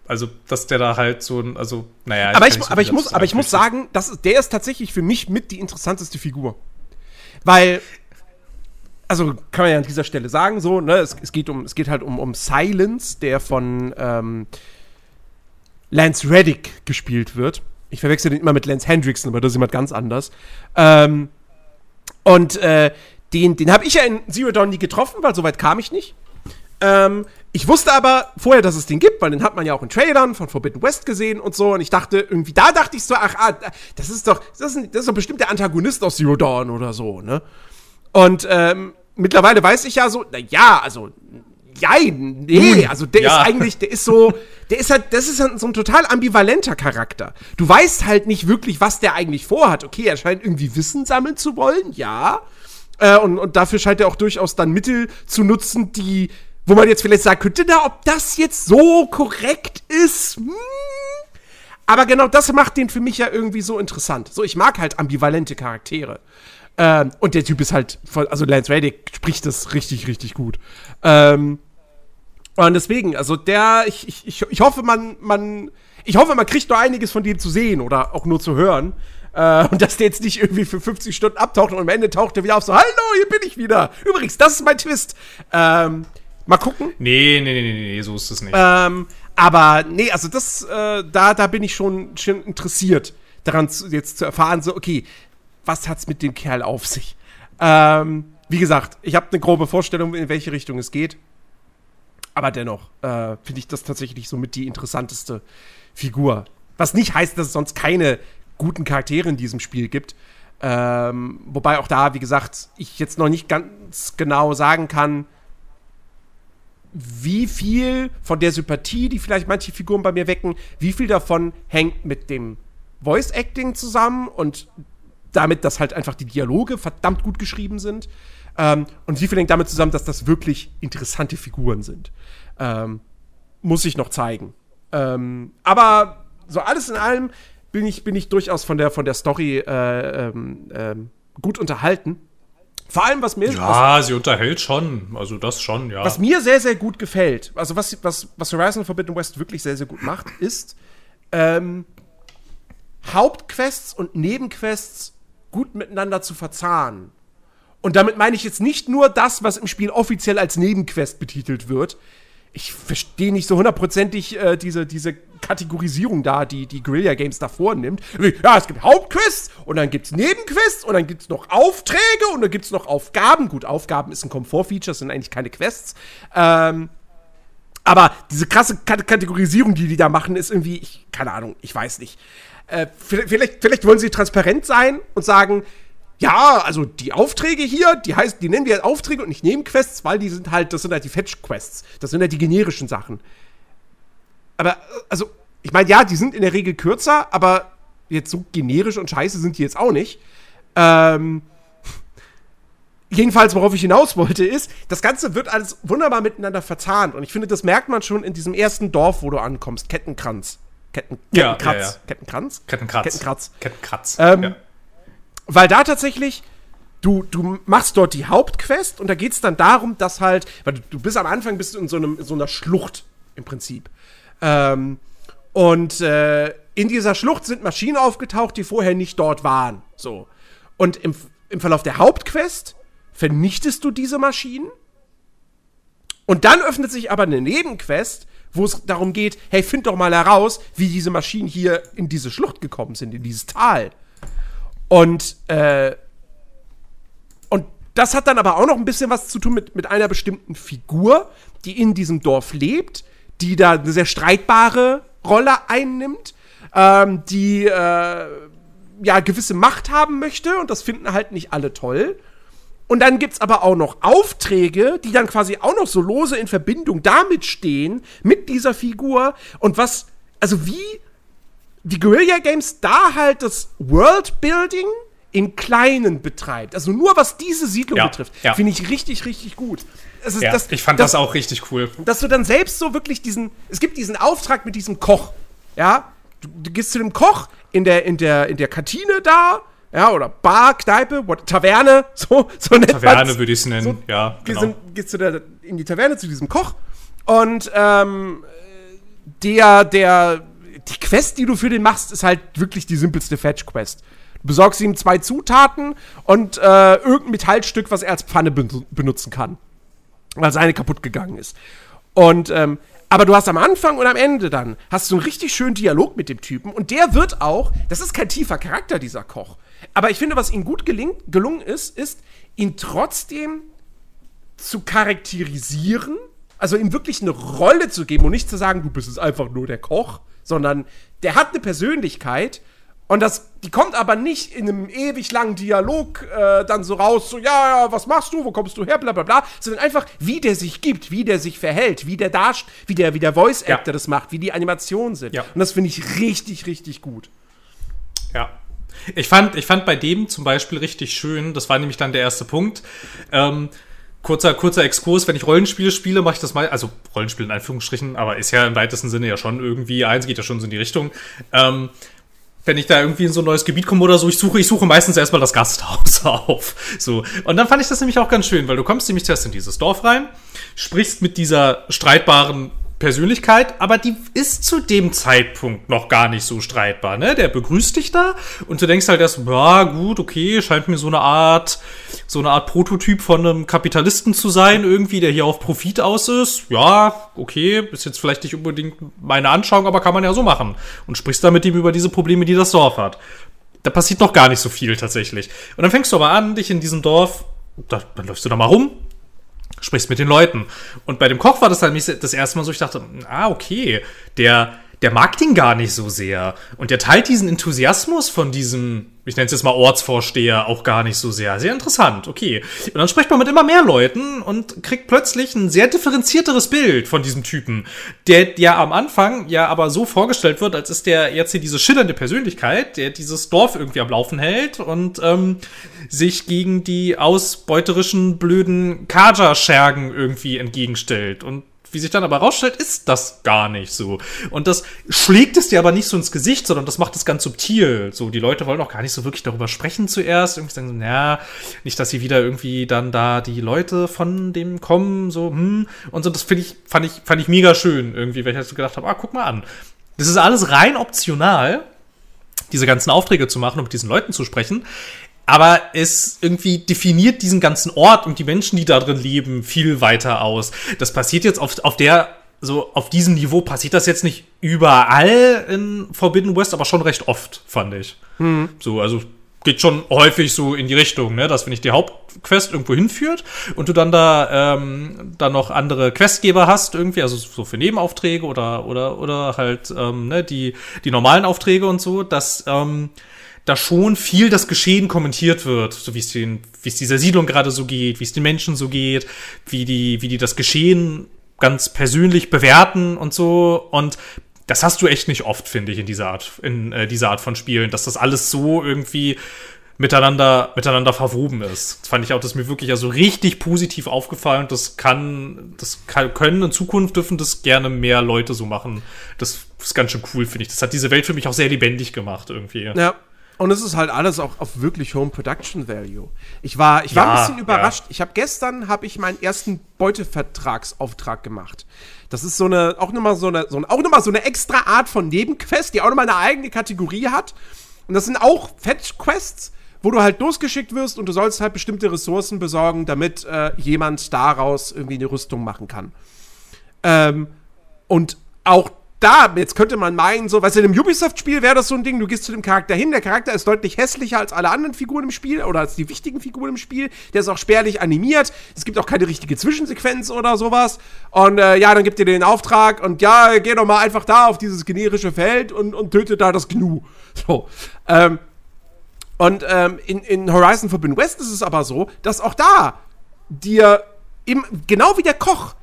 Also, dass der da halt so ein, also, naja. Aber ich, so aber ich muss, aber ich muss sagen, das der ist tatsächlich für mich mit die interessanteste Figur. Weil also kann man ja an dieser Stelle sagen, so, ne, es, es geht um, es geht halt um, um Silence, der von ähm, Lance Reddick gespielt wird. Ich verwechsel den immer mit Lance Hendrickson, aber das ist jemand ganz anders. Ähm, und äh, den, den habe ich ja in Zero Dawn nie getroffen, weil soweit kam ich nicht. Ähm, ich wusste aber vorher, dass es den gibt, weil den hat man ja auch in Trailern von Forbidden West gesehen und so. Und ich dachte irgendwie, da dachte ich so, ach, ah, das ist doch, das ist, das ist doch bestimmt der Antagonist aus Zero Dawn oder so, ne? Und ähm, mittlerweile weiß ich ja so, na ja, also Jein, nee, also der ja. ist eigentlich, der ist so, der ist halt, das ist halt so ein total ambivalenter Charakter. Du weißt halt nicht wirklich, was der eigentlich vorhat. Okay, er scheint irgendwie Wissen sammeln zu wollen, ja. Äh, und, und dafür scheint er auch durchaus dann Mittel zu nutzen, die, wo man jetzt vielleicht sagen könnte, na, ob das jetzt so korrekt ist, hm. Aber genau das macht den für mich ja irgendwie so interessant. So, ich mag halt ambivalente Charaktere. Ähm, und der Typ ist halt, voll, also Lance Reddick spricht das richtig, richtig gut. Ähm, und deswegen, also der, ich, ich, ich hoffe, man, man, ich hoffe, man kriegt noch einiges von dem zu sehen oder auch nur zu hören. Äh, und dass der jetzt nicht irgendwie für 50 Stunden abtaucht und am Ende taucht er wieder auf so, hallo, hier bin ich wieder. Übrigens, das ist mein Twist. Ähm, mal gucken. Nee, nee, nee, nee, nee, so ist es nicht. Ähm, aber nee, also das, äh, da, da bin ich schon, schon interessiert, daran zu, jetzt zu erfahren, so, okay, was hat's mit dem Kerl auf sich? Ähm, wie gesagt, ich habe eine grobe Vorstellung, in welche Richtung es geht. Aber dennoch äh, finde ich das tatsächlich somit die interessanteste Figur. Was nicht heißt, dass es sonst keine guten Charaktere in diesem Spiel gibt. Ähm, wobei auch da, wie gesagt, ich jetzt noch nicht ganz genau sagen kann, wie viel von der Sympathie, die vielleicht manche Figuren bei mir wecken, wie viel davon hängt mit dem Voice Acting zusammen und damit, dass halt einfach die Dialoge verdammt gut geschrieben sind. Ähm, und wie viel hängt damit zusammen, dass das wirklich interessante Figuren sind. Ähm, muss ich noch zeigen. Ähm, aber so alles in allem bin ich, bin ich durchaus von der, von der Story äh, ähm, ähm, gut unterhalten. Vor allem, was mir. Ja, was, sie unterhält schon. Also, das schon, ja. Was mir sehr, sehr gut gefällt, also was, was, was Horizon Forbidden West wirklich sehr, sehr gut macht, ist ähm, Hauptquests und Nebenquests gut miteinander zu verzahnen. Und damit meine ich jetzt nicht nur das, was im Spiel offiziell als Nebenquest betitelt wird. Ich verstehe nicht so hundertprozentig äh, diese, diese Kategorisierung da, die die Guerilla Games da vornimmt. Ja, es gibt Hauptquests und dann gibt es Nebenquests und dann gibt es noch Aufträge und dann gibt es noch Aufgaben. Gut, Aufgaben ist ein Komfortfeature, sind eigentlich keine Quests. Ähm, aber diese krasse Kategorisierung, die die da machen, ist irgendwie, ich, keine Ahnung, ich weiß nicht. Äh, vielleicht, vielleicht wollen sie transparent sein und sagen, ja, also die Aufträge hier, die heißen, die nennen wir Aufträge und nicht Nebenquests, weil die sind halt, das sind halt die Fetch-Quests. Das sind halt die generischen Sachen. Aber, also, ich meine, ja, die sind in der Regel kürzer, aber jetzt so generisch und scheiße sind die jetzt auch nicht. Ähm, jedenfalls, worauf ich hinaus wollte, ist, das Ganze wird alles wunderbar miteinander verzahnt. Und ich finde, das merkt man schon in diesem ersten Dorf, wo du ankommst, Kettenkranz. Ketten, Kettenkratz. Ja, ja, ja. Kettenkranz? Kettenkratz. Kettenkratz. Kettenkratz. Ähm, ja. Weil da tatsächlich, du, du machst dort die Hauptquest und da geht es dann darum, dass halt, weil du, du, bist am Anfang bist du in so, einem, in so einer Schlucht im Prinzip. Ähm, und äh, in dieser Schlucht sind Maschinen aufgetaucht, die vorher nicht dort waren. So. Und im, im Verlauf der Hauptquest vernichtest du diese Maschinen. Und dann öffnet sich aber eine Nebenquest, wo es darum geht, hey, find doch mal heraus, wie diese Maschinen hier in diese Schlucht gekommen sind, in dieses Tal. Und, äh, und das hat dann aber auch noch ein bisschen was zu tun mit, mit einer bestimmten Figur, die in diesem Dorf lebt, die da eine sehr streitbare Rolle einnimmt, ähm, die äh, ja gewisse Macht haben möchte und das finden halt nicht alle toll. Und dann gibt's aber auch noch Aufträge, die dann quasi auch noch so lose in Verbindung damit stehen, mit dieser Figur. Und was, also wie die Guerilla Games da halt das Worldbuilding im Kleinen betreibt. Also nur was diese Siedlung ja, betrifft, ja. finde ich richtig, richtig gut. Ist, ja, das, ich fand das, das, auch richtig cool. Dass du dann selbst so wirklich diesen, es gibt diesen Auftrag mit diesem Koch, ja. Du, du gehst zu dem Koch in der, in der, in der Kantine da, ja, oder Bar, Kneipe, what, Taverne, so, so nennt Taverne würde ich es nennen, so, ja. Genau. Gehst, gehst du da in die Taverne zu diesem Koch und ähm, der, der, die Quest, die du für den machst, ist halt wirklich die simpelste Fetch-Quest. Du besorgst ihm zwei Zutaten und äh, irgendein Metallstück, was er als Pfanne benutzen kann. Weil seine kaputt gegangen ist. Und ähm, aber du hast am Anfang und am Ende dann, hast du einen richtig schönen Dialog mit dem Typen und der wird auch, das ist kein tiefer Charakter, dieser Koch. Aber ich finde, was ihm gut gelingt, gelungen ist, ist, ihn trotzdem zu charakterisieren, also ihm wirklich eine Rolle zu geben und nicht zu sagen, du bist jetzt einfach nur der Koch, sondern der hat eine Persönlichkeit und das, die kommt aber nicht in einem ewig langen Dialog äh, dann so raus, so, ja, ja, was machst du, wo kommst du her, bla bla bla, sondern einfach, wie der sich gibt, wie der sich verhält, wie der darstellt, wie der, wie der Voice Actor ja. das macht, wie die Animationen sind. Ja. Und das finde ich richtig, richtig gut. Ja. Ich fand, ich fand bei dem zum Beispiel richtig schön, das war nämlich dann der erste Punkt, ähm, kurzer, kurzer Exkurs, wenn ich Rollenspiele spiele, mache ich das mal, also Rollenspiel in Anführungsstrichen, aber ist ja im weitesten Sinne ja schon irgendwie, eins geht ja schon so in die Richtung. Ähm, wenn ich da irgendwie in so ein neues Gebiet komme oder so, ich suche, ich suche meistens erstmal das Gasthaus auf. So. Und dann fand ich das nämlich auch ganz schön, weil du kommst nämlich zuerst in dieses Dorf rein, sprichst mit dieser streitbaren Persönlichkeit, aber die ist zu dem Zeitpunkt noch gar nicht so streitbar, ne? Der begrüßt dich da und du denkst halt erst, ja, gut, okay, scheint mir so eine Art, so eine Art Prototyp von einem Kapitalisten zu sein, irgendwie, der hier auf Profit aus ist. Ja, okay, ist jetzt vielleicht nicht unbedingt meine Anschauung, aber kann man ja so machen. Und sprichst da mit ihm über diese Probleme, die das Dorf hat. Da passiert noch gar nicht so viel tatsächlich. Und dann fängst du aber an, dich in diesem Dorf, da, dann läufst du da mal rum, sprichst mit den Leuten. Und bei dem Koch war das dann das erste Mal so, ich dachte, ah, okay, der, der mag den gar nicht so sehr. Und der teilt diesen Enthusiasmus von diesem, ich nenne es jetzt mal Ortsvorsteher, auch gar nicht so sehr. Sehr interessant, okay. Und dann spricht man mit immer mehr Leuten und kriegt plötzlich ein sehr differenzierteres Bild von diesem Typen, der ja am Anfang ja aber so vorgestellt wird, als ist der jetzt hier diese schillernde Persönlichkeit, der dieses Dorf irgendwie am Laufen hält und ähm, sich gegen die ausbeuterischen, blöden Kaja-Schergen irgendwie entgegenstellt. Und wie sich dann aber rausstellt, ist das gar nicht so. Und das schlägt es dir aber nicht so ins Gesicht, sondern das macht es ganz subtil. So, die Leute wollen auch gar nicht so wirklich darüber sprechen zuerst. Irgendwie sagen so, naja, nicht, dass sie wieder irgendwie dann da die Leute von dem kommen, so, hm. Und so, das finde ich, fand ich, fand ich mega schön irgendwie, weil ich halt so gedacht habe, ah, guck mal an. Das ist alles rein optional, diese ganzen Aufträge zu machen und mit diesen Leuten zu sprechen aber es irgendwie definiert diesen ganzen Ort und die Menschen, die da drin leben, viel weiter aus. Das passiert jetzt auf, auf der, so auf diesem Niveau passiert das jetzt nicht überall in Forbidden West, aber schon recht oft, fand ich. Hm. So, also geht schon häufig so in die Richtung, ne, dass wenn ich die Hauptquest irgendwo hinführt und du dann da ähm, dann noch andere Questgeber hast irgendwie, also so für Nebenaufträge oder oder oder halt ähm, ne, die die normalen Aufträge und so, dass ähm, da schon viel das Geschehen kommentiert wird, so wie es den, wie es dieser Siedlung gerade so geht, wie es den Menschen so geht, wie die, wie die das Geschehen ganz persönlich bewerten und so. Und das hast du echt nicht oft, finde ich, in dieser Art, in äh, dieser Art von Spielen, dass das alles so irgendwie miteinander, miteinander verwoben ist. Das fand ich auch, das mir wirklich also richtig positiv aufgefallen. Das kann, das kann, können in Zukunft dürfen das gerne mehr Leute so machen. Das ist ganz schön cool, finde ich. Das hat diese Welt für mich auch sehr lebendig gemacht irgendwie. Ja, und es ist halt alles auch auf wirklich hohem Production Value. Ich war, ich war ja, ein bisschen überrascht. Ja. Ich habe gestern habe ich meinen ersten Beutevertragsauftrag gemacht. Das ist so eine auch nochmal so eine, so eine auch noch so eine extra Art von Nebenquest, die auch nochmal eine eigene Kategorie hat. Und das sind auch Fetch Quests, wo du halt losgeschickt wirst und du sollst halt bestimmte Ressourcen besorgen, damit äh, jemand daraus irgendwie eine Rüstung machen kann. Ähm, und auch da, jetzt könnte man meinen, so, weißt du, in einem Ubisoft-Spiel wäre das so ein Ding, du gehst zu dem Charakter hin, der Charakter ist deutlich hässlicher als alle anderen Figuren im Spiel oder als die wichtigen Figuren im Spiel, der ist auch spärlich animiert, es gibt auch keine richtige Zwischensequenz oder sowas und äh, ja, dann gibt ihr den Auftrag und ja, geh doch mal einfach da auf dieses generische Feld und, und tötet da das Gnu. So, ähm, Und ähm, in, in Horizon Forbidden West ist es aber so, dass auch da dir im, genau wie der Koch,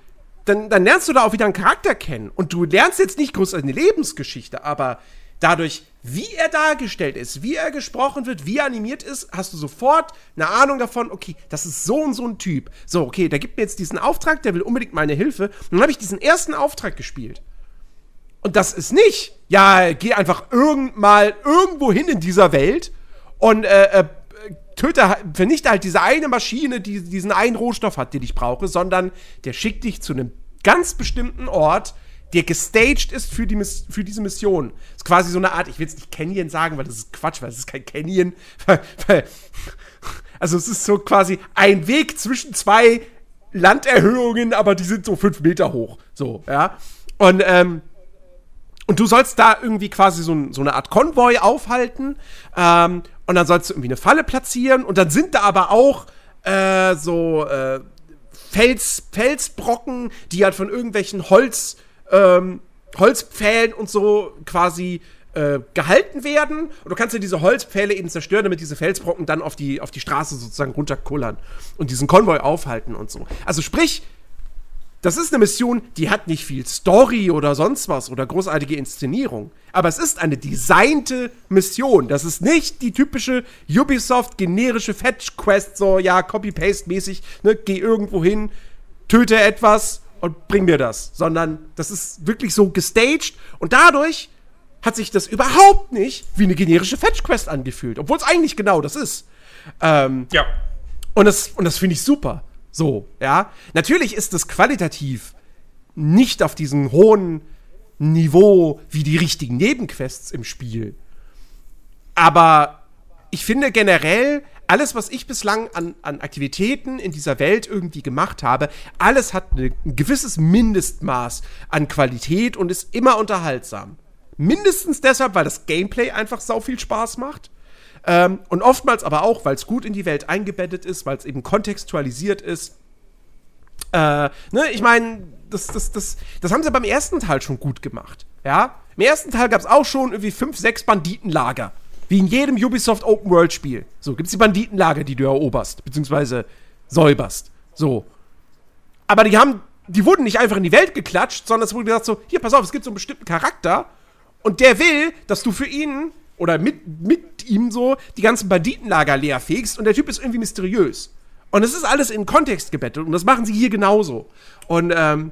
dann, dann lernst du da auch wieder einen Charakter kennen. Und du lernst jetzt nicht groß eine Lebensgeschichte, aber dadurch, wie er dargestellt ist, wie er gesprochen wird, wie er animiert ist, hast du sofort eine Ahnung davon, okay, das ist so und so ein Typ. So, okay, der gibt mir jetzt diesen Auftrag, der will unbedingt meine Hilfe. Und dann habe ich diesen ersten Auftrag gespielt. Und das ist nicht, ja, geh einfach irgend mal irgendwo hin in dieser Welt und äh, äh, töte, vernichte halt diese eine Maschine, die diesen einen Rohstoff hat, den ich brauche, sondern der schickt dich zu einem ganz bestimmten Ort, der gestaged ist für, die, für diese Mission. Das ist quasi so eine Art, ich will jetzt nicht Canyon sagen, weil das ist Quatsch, weil es ist kein Canyon. Also es ist so quasi ein Weg zwischen zwei Landerhöhungen, aber die sind so fünf Meter hoch. So, ja. Und, ähm, und du sollst da irgendwie quasi so, so eine Art Konvoi aufhalten. Ähm, und dann sollst du irgendwie eine Falle platzieren. Und dann sind da aber auch äh, so äh, Fels, Felsbrocken, die halt von irgendwelchen Holz, ähm, Holzpfählen und so quasi äh, gehalten werden. Und du kannst ja diese Holzpfähle eben zerstören, damit diese Felsbrocken dann auf die, auf die Straße sozusagen runterkullern und diesen Konvoi aufhalten und so. Also sprich, das ist eine Mission, die hat nicht viel Story oder sonst was oder großartige Inszenierung. Aber es ist eine designte Mission. Das ist nicht die typische Ubisoft generische Fetch-Quest, so ja, Copy-Paste-mäßig, ne, geh irgendwo hin, töte etwas und bring mir das. Sondern das ist wirklich so gestaged und dadurch hat sich das überhaupt nicht wie eine generische Fetch-Quest angefühlt. Obwohl es eigentlich genau das ist. Ähm, ja. Und das, und das finde ich super. So, ja. Natürlich ist es qualitativ nicht auf diesem hohen Niveau wie die richtigen Nebenquests im Spiel. Aber ich finde generell, alles, was ich bislang an, an Aktivitäten in dieser Welt irgendwie gemacht habe, alles hat ein gewisses Mindestmaß an Qualität und ist immer unterhaltsam. Mindestens deshalb, weil das Gameplay einfach sau viel Spaß macht. Ähm, und oftmals aber auch, weil es gut in die Welt eingebettet ist, weil es eben kontextualisiert ist. Äh, ne, ich meine, das, das, das, das haben sie beim ersten Teil schon gut gemacht. Ja? Im ersten Teil gab es auch schon irgendwie fünf, sechs Banditenlager. Wie in jedem Ubisoft Open World Spiel. So, gibt es die Banditenlager, die du eroberst, beziehungsweise säuberst. So. Aber die haben, die wurden nicht einfach in die Welt geklatscht, sondern es wurde gesagt so, hier, pass auf, es gibt so einen bestimmten Charakter und der will, dass du für ihn oder mit, mit ihm so die ganzen Banditenlager leer fegst und der Typ ist irgendwie mysteriös. Und es ist alles in Kontext gebettet und das machen sie hier genauso. Und ähm,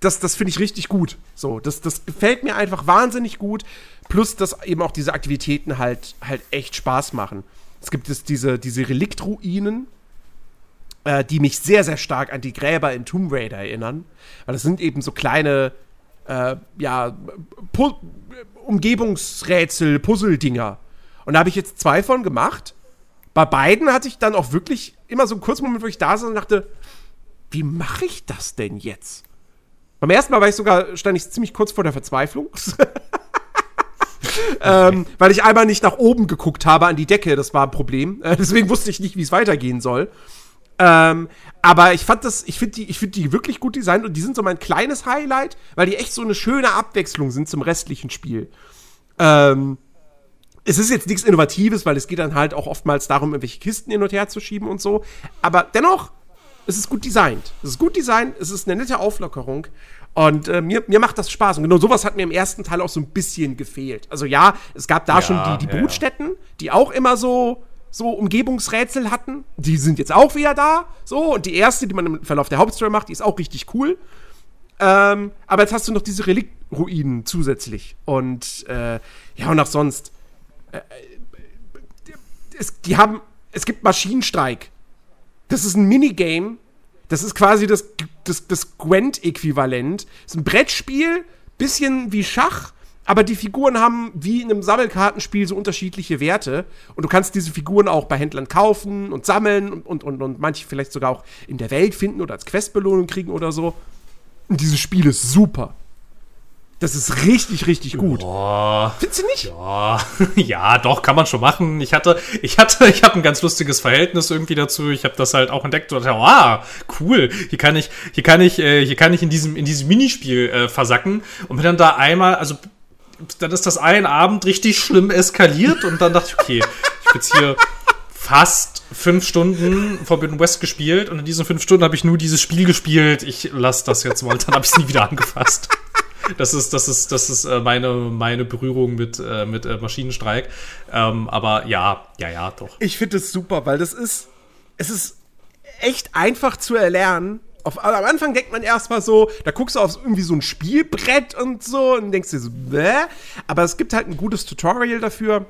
das, das finde ich richtig gut. So, das, das gefällt mir einfach wahnsinnig gut. Plus, dass eben auch diese Aktivitäten halt, halt echt Spaß machen. Es gibt es diese, diese Reliktruinen, äh, die mich sehr, sehr stark an die Gräber in Tomb Raider erinnern. Weil das sind eben so kleine, äh, ja, Pu Umgebungsrätsel, Puzzle-Dinger. Und da habe ich jetzt zwei von gemacht. Bei beiden hatte ich dann auch wirklich immer so einen kurzen Moment, wo ich da saß und dachte, wie mache ich das denn jetzt? Beim ersten Mal war ich sogar, stand ich ziemlich kurz vor der Verzweiflung. ähm, weil ich einmal nicht nach oben geguckt habe an die Decke, das war ein Problem. Äh, deswegen wusste ich nicht, wie es weitergehen soll. Ähm, aber ich fand das, ich finde die, ich finde die wirklich gut designt und die sind so mein kleines Highlight, weil die echt so eine schöne Abwechslung sind zum restlichen Spiel. Ähm, es ist jetzt nichts Innovatives, weil es geht dann halt auch oftmals darum, irgendwelche Kisten hin und her zu schieben und so. Aber dennoch, es ist gut designt. Es ist gut designt, es ist eine nette Auflockerung. Und äh, mir, mir macht das Spaß. Und genau sowas hat mir im ersten Teil auch so ein bisschen gefehlt. Also ja, es gab da ja, schon die, die ja, Brutstätten, die auch immer so so Umgebungsrätsel hatten. Die sind jetzt auch wieder da. So, und die erste, die man im Verlauf der Hauptstory macht, die ist auch richtig cool. Ähm, aber jetzt hast du noch diese Reliktruinen zusätzlich. Und äh, ja, und auch sonst. Äh, äh, es, die haben. Es gibt Maschinenstreik. Das ist ein Minigame. Das ist quasi das, das, das Gwent-Äquivalent. Das ist ein Brettspiel, bisschen wie Schach aber die Figuren haben wie in einem Sammelkartenspiel so unterschiedliche Werte. Und du kannst diese Figuren auch bei Händlern kaufen und sammeln und, und, und, und manche vielleicht sogar auch in der Welt finden oder als Questbelohnung kriegen oder so. Und dieses Spiel ist super. Das ist richtig, richtig gut. Boah. Findest du nicht? Ja. ja, doch, kann man schon machen. Ich hatte, ich hatte, ich habe ein ganz lustiges Verhältnis irgendwie dazu. Ich habe das halt auch entdeckt und dachte, wow, cool. Hier kann ich, hier kann ich, äh, hier kann ich in diesem, in diesem Minispiel äh, versacken und mir dann da einmal, also dann ist das ein Abend richtig schlimm eskaliert und dann dachte ich, okay, habe jetzt hier fast fünf Stunden Forbidden West gespielt und in diesen fünf Stunden habe ich nur dieses Spiel gespielt. Ich lasse das jetzt mal, dann habe ich es nie wieder angefasst. Das ist, das ist, das ist äh, meine, meine Berührung mit, äh, mit äh, Maschinenstreik. Ähm, aber ja, ja, ja, doch. Ich finde es super, weil das ist, es ist echt einfach zu erlernen. Auf, am Anfang denkt man erstmal so, da guckst du auf irgendwie so ein Spielbrett und so und denkst dir so, Bäh? aber es gibt halt ein gutes Tutorial dafür.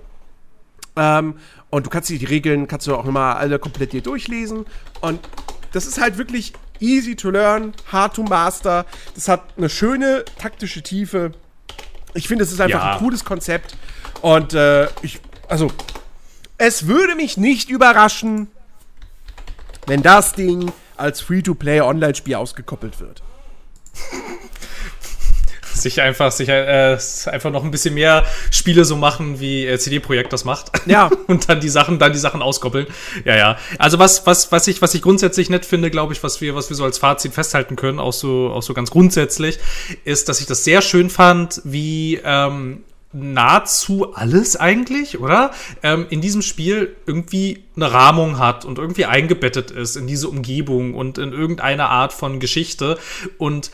Ähm, und du kannst dir die Regeln, kannst du auch nochmal alle komplett dir durchlesen. Und das ist halt wirklich easy to learn, hard to master. Das hat eine schöne taktische Tiefe. Ich finde, es ist einfach ja. ein cooles Konzept. Und äh, ich, also, es würde mich nicht überraschen, wenn das Ding als Free-to-Play-Online-Spiel ausgekoppelt wird. sich einfach, sich äh, einfach noch ein bisschen mehr Spiele so machen, wie äh, CD-Projekt das macht. Ja. Und dann die Sachen, dann die Sachen auskoppeln. Ja, ja. Also was, was, was ich, was ich grundsätzlich nett finde, glaube ich, was wir, was wir so als Fazit festhalten können, auch so, auch so ganz grundsätzlich, ist, dass ich das sehr schön fand, wie ähm, nahezu alles eigentlich, oder? Ähm, in diesem Spiel irgendwie eine Rahmung hat und irgendwie eingebettet ist in diese Umgebung und in irgendeine Art von Geschichte und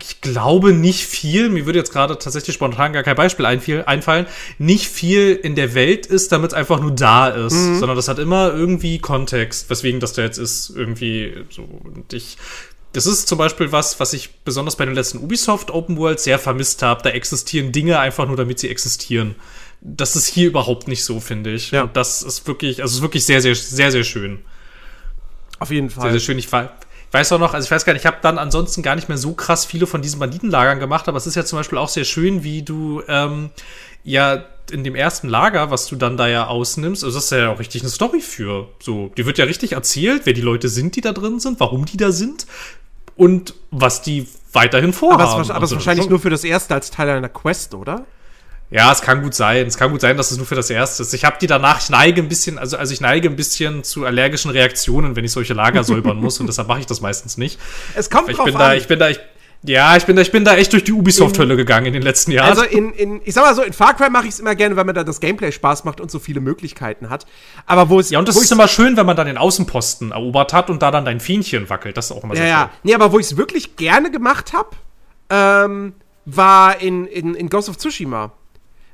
ich glaube nicht viel, mir würde jetzt gerade tatsächlich spontan gar kein Beispiel einfallen, nicht viel in der Welt ist, damit es einfach nur da ist, mhm. sondern das hat immer irgendwie Kontext, weswegen das da jetzt ist, irgendwie so. Und ich, das ist zum Beispiel was, was ich besonders bei den letzten Ubisoft Open World sehr vermisst habe. Da existieren Dinge einfach nur, damit sie existieren. Das ist hier überhaupt nicht so, finde ich. Ja. Und das ist wirklich, also ist wirklich sehr, sehr, sehr, sehr schön. Auf jeden Fall. Sehr, sehr schön. Ich, weiß auch noch, also ich weiß gar nicht, ich habe dann ansonsten gar nicht mehr so krass viele von diesen Banditenlagern gemacht, aber es ist ja zum Beispiel auch sehr schön, wie du ähm, ja in dem ersten Lager, was du dann da ja ausnimmst, also das ist ja auch richtig eine Story für. So, die wird ja richtig erzählt, wer die Leute sind, die da drin sind, warum die da sind und was die weiterhin vorhaben. Aber es, aber es ist wahrscheinlich nur für das erste als Teil einer Quest, oder? Ja, es kann gut sein. Es kann gut sein, dass es nur für das Erste ist. Ich habe die danach, ich neige ein bisschen, also, also ich neige ein bisschen zu allergischen Reaktionen, wenn ich solche Lager säubern muss und deshalb mache ich das meistens nicht. Es kommt ich drauf bin an. Da, ich bin da, ich, ja, ich bin da, ich bin da echt durch die Ubisoft-Hölle gegangen in den letzten Jahren. Also in, in ich sag mal so, in Far Cry mache ich es immer gerne, weil mir da das Gameplay Spaß macht und so viele Möglichkeiten hat. Aber wo es ja und das ist immer schön, wenn man dann den Außenposten erobert hat und da dann dein Fienchen wackelt. Das ist auch immer ja, sehr ja. schön. Nee, aber wo ich es wirklich gerne gemacht habe, ähm, war in, in, in Ghost of Tsushima.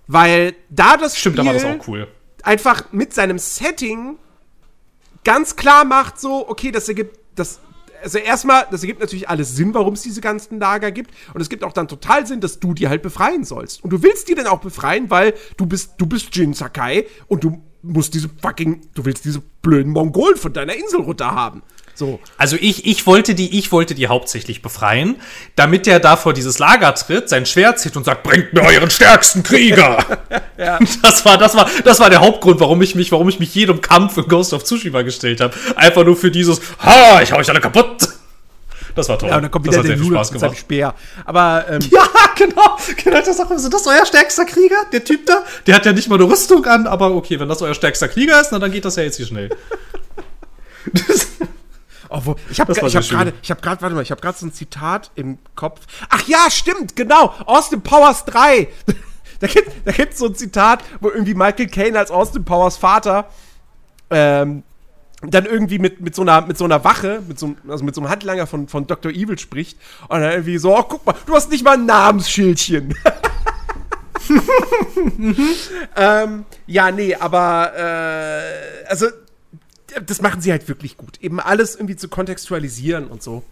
Weil da das Stimmt, Spiel da war das auch cool. einfach mit seinem Setting ganz klar macht, so, okay, das ergibt, das, also erstmal, das ergibt natürlich alles Sinn, warum es diese ganzen Lager gibt. Und es gibt auch dann total Sinn, dass du die halt befreien sollst. Und du willst die dann auch befreien, weil du bist, du bist Jin Sakai und du musst diese fucking, du willst diese blöden Mongolen von deiner Insel runter haben. So. Also ich, ich wollte die, ich wollte die hauptsächlich befreien, damit der da vor dieses Lager tritt, sein Schwert zieht und sagt, bringt mir euren stärksten Krieger. ja. Das war, das war, das war der Hauptgrund, warum ich mich, warum ich mich jedem Kampf in Ghost of Tsushima gestellt habe. Einfach nur für dieses, ha, ich hau euch alle kaputt. Das war toll. Ja, und dann kommt wieder der Lula mit seinem Speer. Aber, ähm, Ja, genau. genau das, auch, ist das euer stärkster Krieger? Der Typ da? Der hat ja nicht mal eine Rüstung an, aber okay, wenn das euer stärkster Krieger ist, na, dann geht das ja jetzt hier schnell. Oh, wo, ich habe ich hab gerade, ich habe gerade, warte mal, ich habe gerade so ein Zitat im Kopf. Ach ja, stimmt, genau. Austin Powers 3. da gibt da gibt's so ein Zitat, wo irgendwie Michael Caine als Austin Powers Vater ähm, dann irgendwie mit, mit, so einer, mit so einer Wache, mit so, also mit so einem Handlanger von, von Dr. Evil spricht und dann irgendwie so, oh, guck mal, du hast nicht mal ein Namensschildchen. ähm, ja, nee, aber äh, also das machen sie halt wirklich gut. Eben alles irgendwie zu kontextualisieren und so.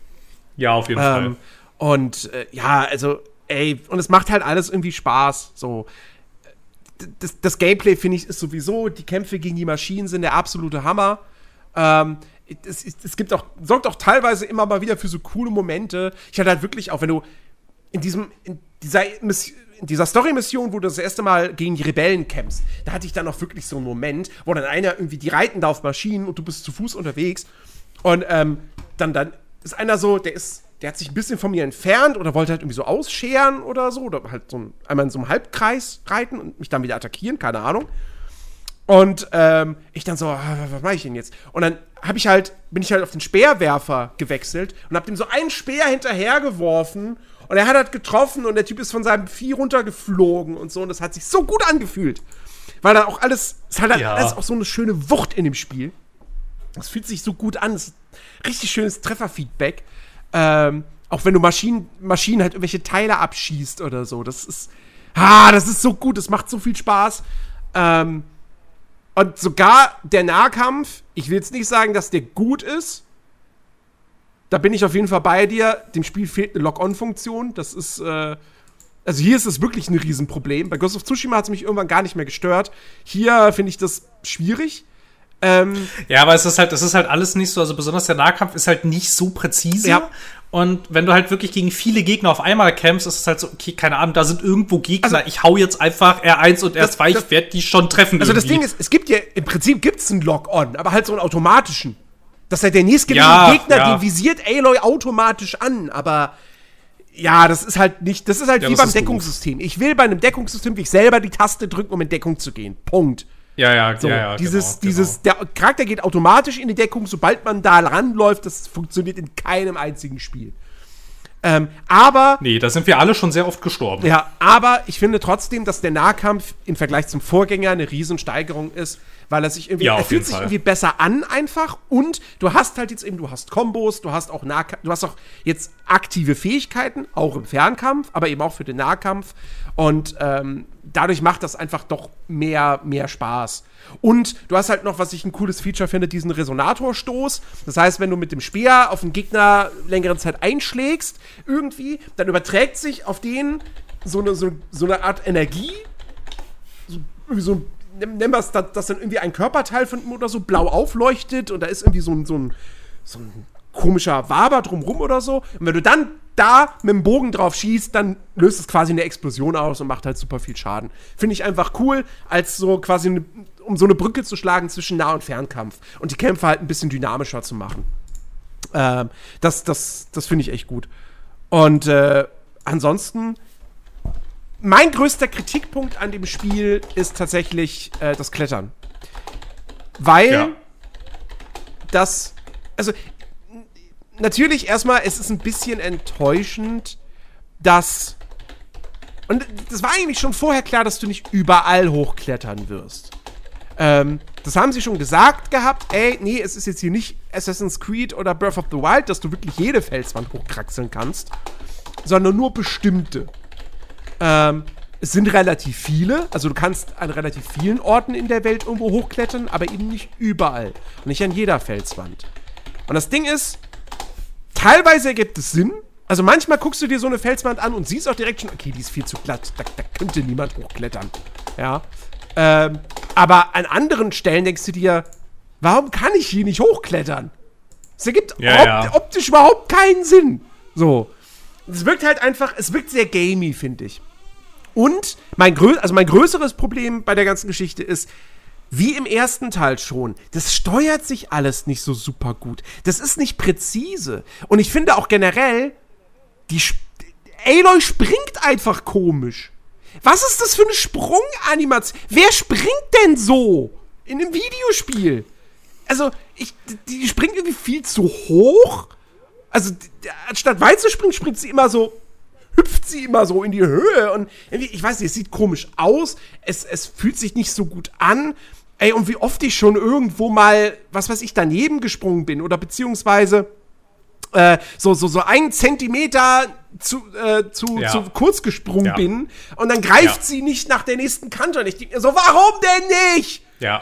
Ja, auf jeden ähm, Fall. Und äh, ja, also, ey, und es macht halt alles irgendwie Spaß. So. Das, das Gameplay, finde ich, ist sowieso, die Kämpfe gegen die Maschinen sind der absolute Hammer. Ähm, es, es, gibt auch, sorgt auch teilweise immer mal wieder für so coole Momente. Ich hatte halt wirklich auch, wenn du in diesem, in dieser dieser Story-Mission, wo du das erste Mal gegen die Rebellen kämpfst, da hatte ich dann auch wirklich so einen Moment, wo dann einer irgendwie, die reiten da auf Maschinen und du bist zu Fuß unterwegs. Und ähm, dann, dann ist einer so, der ist, der hat sich ein bisschen von mir entfernt oder wollte halt irgendwie so ausscheren oder so, oder halt so ein, einmal in so einem Halbkreis reiten und mich dann wieder attackieren, keine Ahnung. Und ähm, ich dann so, ah, was mache ich denn jetzt? Und dann habe ich halt, bin ich halt auf den Speerwerfer gewechselt und habe dem so einen Speer hinterhergeworfen und er hat halt getroffen und der Typ ist von seinem Vieh runtergeflogen und so. Und das hat sich so gut angefühlt. weil da auch alles, es hat halt ja. alles auch so eine schöne Wucht in dem Spiel. Es fühlt sich so gut an. Richtig schönes Trefferfeedback. Ähm, auch wenn du Maschinen, Maschinen halt irgendwelche Teile abschießt oder so. Das ist. Ah, das ist so gut, das macht so viel Spaß. Ähm, und sogar der Nahkampf, ich will jetzt nicht sagen, dass der gut ist. Da bin ich auf jeden Fall bei dir. Dem Spiel fehlt eine Lock-on-Funktion. Das ist. Äh, also hier ist es wirklich ein Riesenproblem. Bei Ghost of Tsushima hat es mich irgendwann gar nicht mehr gestört. Hier finde ich das schwierig. Ähm, ja, aber es ist halt, es ist halt alles nicht so, also besonders der Nahkampf ist halt nicht so präzise. Ja. Und wenn du halt wirklich gegen viele Gegner auf einmal kämpfst, ist es halt so, okay, keine Ahnung, da sind irgendwo Gegner, also, ich hau jetzt einfach R1 und R2, ich werde die schon treffen. Also irgendwie. das Ding ist, es gibt ja, im Prinzip gibt es einen Lock-on, aber halt so einen automatischen. Dass halt der nächstgelegene ja, Gegner, ja. den visiert Aloy automatisch an, aber ja, das ist halt nicht, das ist halt ja, wie beim Deckungssystem. Gut. Ich will bei einem Deckungssystem wie ich selber die Taste drücken, um in Deckung zu gehen. Punkt. Ja, ja, so, ja, ja. Dieses, genau, dieses, genau. der Charakter geht automatisch in die Deckung, sobald man da ranläuft. Das funktioniert in keinem einzigen Spiel. Ähm, aber. Nee, da sind wir alle schon sehr oft gestorben. Ja, aber ich finde trotzdem, dass der Nahkampf im Vergleich zum Vorgänger eine Riesensteigerung ist, weil er sich irgendwie, ja, er fühlt sich Fall. irgendwie besser an einfach und du hast halt jetzt eben, du hast Kombos, du hast auch Nahkampf, du hast auch jetzt aktive Fähigkeiten, auch im Fernkampf, aber eben auch für den Nahkampf und ähm, dadurch macht das einfach doch mehr, mehr Spaß. Und du hast halt noch, was ich ein cooles Feature finde, diesen Resonatorstoß. Das heißt, wenn du mit dem Speer auf den Gegner längere Zeit einschlägst, irgendwie, dann überträgt sich auf den so eine, so, so eine Art Energie. So, so nennen wir es, dass, dass dann irgendwie ein Körperteil von ihm oder so blau aufleuchtet und da ist irgendwie so ein, so ein, so ein komischer Waber drumrum oder so. Und wenn du dann da mit dem Bogen drauf schießt, dann löst es quasi eine Explosion aus und macht halt super viel Schaden. Finde ich einfach cool, als so quasi, eine, um so eine Brücke zu schlagen zwischen Nah- und Fernkampf und die Kämpfe halt ein bisschen dynamischer zu machen. Ähm, das das, das finde ich echt gut. Und äh, ansonsten, mein größter Kritikpunkt an dem Spiel ist tatsächlich äh, das Klettern. Weil ja. das, also natürlich erstmal, es ist ein bisschen enttäuschend, dass. Und das war eigentlich schon vorher klar, dass du nicht überall hochklettern wirst. Ähm, das haben sie schon gesagt gehabt. Ey, nee, es ist jetzt hier nicht Assassin's Creed oder Breath of the Wild, dass du wirklich jede Felswand hochkraxeln kannst, sondern nur bestimmte. Ähm, es sind relativ viele, also du kannst an relativ vielen Orten in der Welt irgendwo hochklettern, aber eben nicht überall. Und nicht an jeder Felswand. Und das Ding ist, teilweise ergibt es Sinn. Also manchmal guckst du dir so eine Felswand an und siehst auch direkt schon, okay, die ist viel zu glatt. Da, da könnte niemand hochklettern. Ja. Ähm, aber an anderen Stellen denkst du dir, warum kann ich hier nicht hochklettern? Es ergibt ja, ja. optisch überhaupt keinen Sinn. So. Es wirkt halt einfach, es wirkt sehr gamey, finde ich. Und mein, grö also mein größeres Problem bei der ganzen Geschichte ist, wie im ersten Teil schon, das steuert sich alles nicht so super gut. Das ist nicht präzise. Und ich finde auch generell, die Sp Aloy springt einfach komisch. Was ist das für eine Sprunganimation? Wer springt denn so in einem Videospiel? Also, ich, die springt irgendwie viel zu hoch. Also, anstatt weit zu springen, springt sie immer so hüpft sie immer so in die Höhe und ich weiß nicht, es sieht komisch aus, es, es fühlt sich nicht so gut an. Ey, und wie oft ich schon irgendwo mal, was weiß ich, daneben gesprungen bin oder beziehungsweise äh, so, so, so ein Zentimeter zu, äh, zu, ja. zu kurz gesprungen ja. bin und dann greift ja. sie nicht nach der nächsten Kante und ich denke mir so, warum denn nicht? Ja,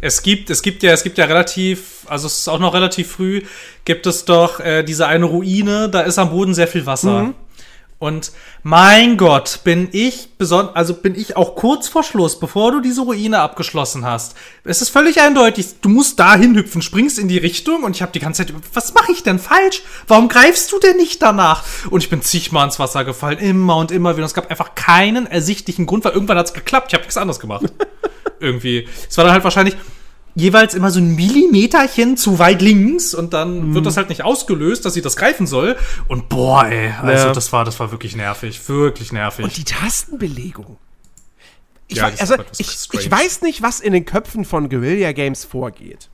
es gibt, es gibt ja, es gibt ja relativ, also es ist auch noch relativ früh, gibt es doch äh, diese eine Ruine, da ist am Boden sehr viel Wasser. Mhm. Und mein Gott, bin ich besonders, also bin ich auch kurz vor Schluss, bevor du diese Ruine abgeschlossen hast. Es ist völlig eindeutig, du musst da hinhüpfen, springst in die Richtung und ich habe die ganze Zeit, was mache ich denn falsch? Warum greifst du denn nicht danach? Und ich bin zigmal ins Wasser gefallen, immer und immer wieder. Und es gab einfach keinen ersichtlichen Grund, weil irgendwann hat's geklappt. Ich habe nichts anderes gemacht. Irgendwie. Es war dann halt wahrscheinlich, jeweils immer so ein Millimeterchen zu weit links und dann mhm. wird das halt nicht ausgelöst, dass sie das greifen soll. Und boah, ey, also ja. das war, das war wirklich nervig, wirklich nervig. Und die Tastenbelegung. Ich, ja, weiß, also, ich, ich weiß nicht, was in den Köpfen von Guerilla Games vorgeht.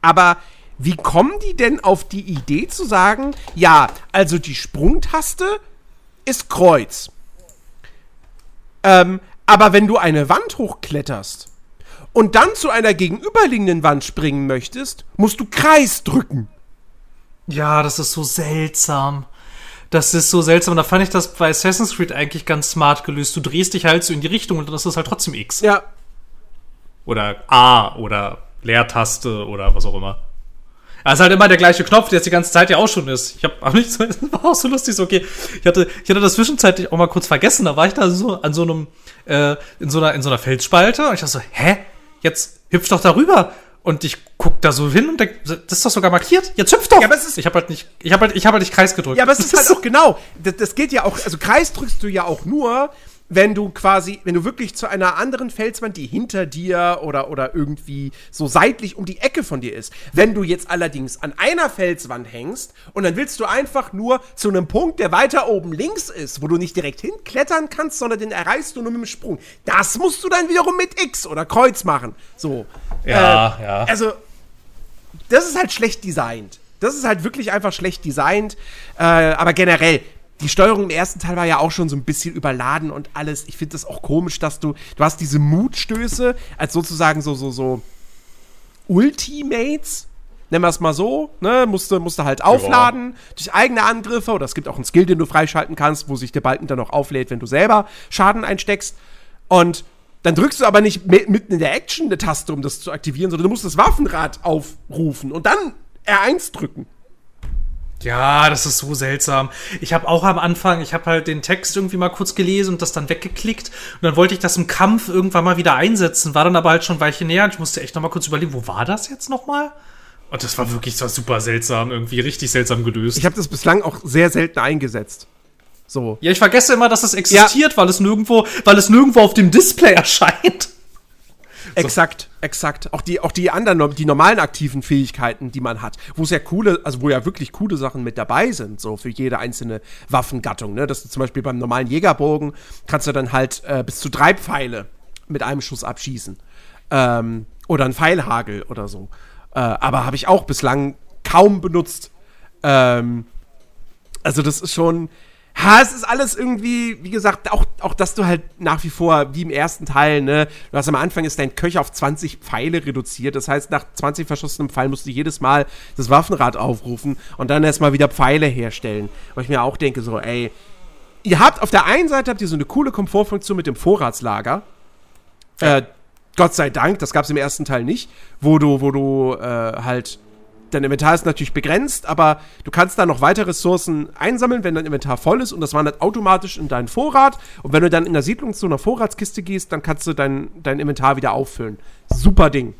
Aber wie kommen die denn auf die Idee zu sagen, ja, also die Sprungtaste ist Kreuz. Ähm, aber wenn du eine Wand hochkletterst, und dann zu einer gegenüberliegenden Wand springen möchtest, musst du Kreis drücken. Ja, das ist so seltsam. Das ist so seltsam. Da fand ich das bei Assassin's Creed eigentlich ganz smart gelöst. Du drehst dich halt so in die Richtung und das ist halt trotzdem X. Ja. Oder A oder Leertaste oder was auch immer. Das ist halt immer der gleiche Knopf, der jetzt die ganze Zeit ja auch schon ist. Ich habe auch nicht so, war auch so lustig, so okay. Ich hatte, ich hatte das zwischenzeitlich auch mal kurz vergessen. Da war ich da so an so einem, äh, in so einer, in so einer Felsspalte und ich dachte so, hä? Jetzt hüpf doch darüber. Und ich guck da so hin und denk, das ist doch sogar markiert. Jetzt hüpf doch. Ja, aber es ist ich habe halt nicht, ich habe halt, ich habe halt nicht Kreis gedrückt. Ja, aber es ist halt auch genau. Das, das geht ja auch, also Kreis drückst du ja auch nur, wenn du quasi, wenn du wirklich zu einer anderen Felswand, die hinter dir oder, oder irgendwie so seitlich um die Ecke von dir ist. Wenn du jetzt allerdings an einer Felswand hängst und dann willst du einfach nur zu einem Punkt, der weiter oben links ist, wo du nicht direkt hinklettern kannst, sondern den erreichst du nur mit dem Sprung. Das musst du dann wiederum mit X oder Kreuz machen. So. Ja, äh, ja. Also, das ist halt schlecht designt. Das ist halt wirklich einfach schlecht designt. Äh, aber generell, die Steuerung im ersten Teil war ja auch schon so ein bisschen überladen und alles. Ich finde das auch komisch, dass du, du hast diese Mutstöße als sozusagen so, so, so Ultimates, nennen wir es mal so, ne, musste, musste halt aufladen ja. durch eigene Angriffe oder es gibt auch einen Skill, den du freischalten kannst, wo sich der Balken dann noch auflädt, wenn du selber Schaden einsteckst. Und dann drückst du aber nicht mitten in der Action eine Taste, um das zu aktivieren, sondern du musst das Waffenrad aufrufen und dann R1 drücken. Ja, das ist so seltsam. Ich habe auch am Anfang, ich habe halt den Text irgendwie mal kurz gelesen und das dann weggeklickt und dann wollte ich das im Kampf irgendwann mal wieder einsetzen, war dann aber halt schon ein Weilchen näher und ich musste echt noch mal kurz überlegen, wo war das jetzt noch mal? Und das war wirklich so super seltsam, irgendwie richtig seltsam gelöst. Ich habe das bislang auch sehr selten eingesetzt. So. Ja, ich vergesse immer, dass es existiert, ja. weil es nirgendwo, weil es nirgendwo auf dem Display erscheint. Exakt, exakt. Auch die, auch die anderen, die normalen aktiven Fähigkeiten, die man hat, wo ja coole, also wo ja wirklich coole Sachen mit dabei sind, so für jede einzelne Waffengattung, ne? Dass du zum Beispiel beim normalen Jägerbogen kannst du dann halt äh, bis zu drei Pfeile mit einem Schuss abschießen. Ähm, oder ein Pfeilhagel oder so. Äh, aber habe ich auch bislang kaum benutzt. Ähm, also das ist schon, Ha, es ist alles irgendwie, wie gesagt, auch, auch dass du halt nach wie vor, wie im ersten Teil, ne, du hast am Anfang ist dein Köcher auf 20 Pfeile reduziert. Das heißt, nach 20 verschossenen Pfeilen musst du jedes Mal das Waffenrad aufrufen und dann erstmal wieder Pfeile herstellen. Weil ich mir auch denke, so, ey, ihr habt auf der einen Seite habt ihr so eine coole Komfortfunktion mit dem Vorratslager. Ja. Äh, Gott sei Dank, das gab es im ersten Teil nicht, wo du, wo du äh, halt dein Inventar ist natürlich begrenzt, aber du kannst da noch weitere Ressourcen einsammeln, wenn dein Inventar voll ist und das wandert automatisch in deinen Vorrat. Und wenn du dann in der Siedlung zu einer Vorratskiste gehst, dann kannst du dein, dein Inventar wieder auffüllen. Super Ding.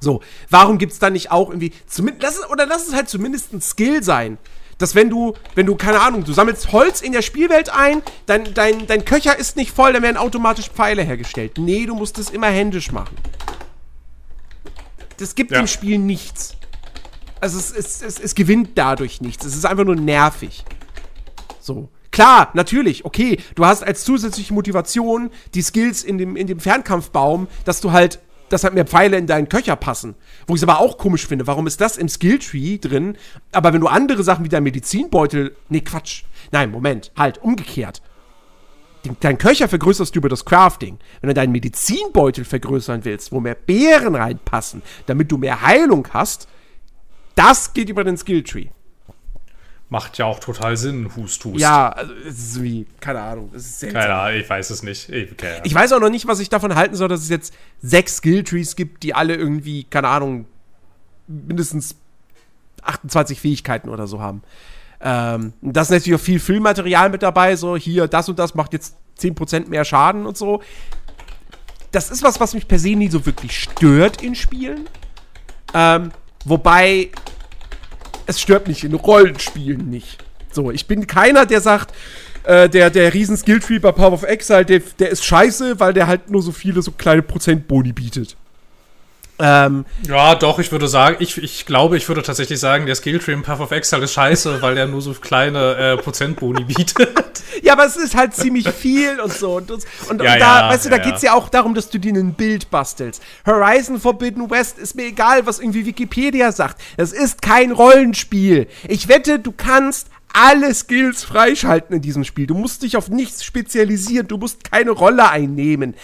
So, warum gibt es da nicht auch irgendwie, lass oder lass es halt zumindest ein Skill sein, dass wenn du, wenn du, keine Ahnung, du sammelst Holz in der Spielwelt ein, dein, dein, dein Köcher ist nicht voll, dann werden automatisch Pfeile hergestellt. Nee, du musst es immer händisch machen. Das gibt ja. im Spiel nichts. Also es, es, es, es gewinnt dadurch nichts. Es ist einfach nur nervig. So. Klar, natürlich, okay, du hast als zusätzliche Motivation die Skills in dem, in dem Fernkampfbaum, dass du halt, dass halt mehr Pfeile in deinen Köcher passen. Wo ich es aber auch komisch finde, warum ist das im Skilltree drin? Aber wenn du andere Sachen wie dein Medizinbeutel. Nee, Quatsch. Nein, Moment, halt, umgekehrt. Dein Köcher vergrößerst du über das Crafting. Wenn du deinen Medizinbeutel vergrößern willst, wo mehr Beeren reinpassen, damit du mehr Heilung hast, das geht über den Skilltree. Macht ja auch total Sinn, Hust, Hust. Ja, also es ist wie, keine Ahnung, es ist seltsam. Keine Ahnung, ich weiß es nicht. Ich, ich, weiß auch noch nicht, was ich davon halten soll, dass es jetzt sechs Skilltrees gibt, die alle irgendwie, keine Ahnung, mindestens 28 Fähigkeiten oder so haben. Ähm, da ist natürlich auch viel Filmmaterial mit dabei, so hier, das und das macht jetzt 10% mehr Schaden und so. Das ist was, was mich per se nie so wirklich stört in Spielen. Ähm, Wobei, es stört mich in Rollenspielen nicht. So, ich bin keiner, der sagt, äh, der, der riesen Skilltree bei Power of Exile, der, der ist scheiße, weil der halt nur so viele so kleine Prozentboni bietet. Ähm, ja, doch, ich würde sagen, ich, ich glaube, ich würde tatsächlich sagen, der Skilltree im Path of Exile ist scheiße, weil der nur so kleine äh, Prozentboni bietet. ja, aber es ist halt ziemlich viel und so. Und, und, und ja, da, ja, weißt du, da ja, geht's ja auch darum, dass du dir ein Bild bastelst. Horizon Forbidden West ist mir egal, was irgendwie Wikipedia sagt. Es ist kein Rollenspiel. Ich wette, du kannst alle Skills freischalten in diesem Spiel. Du musst dich auf nichts spezialisieren. Du musst keine Rolle einnehmen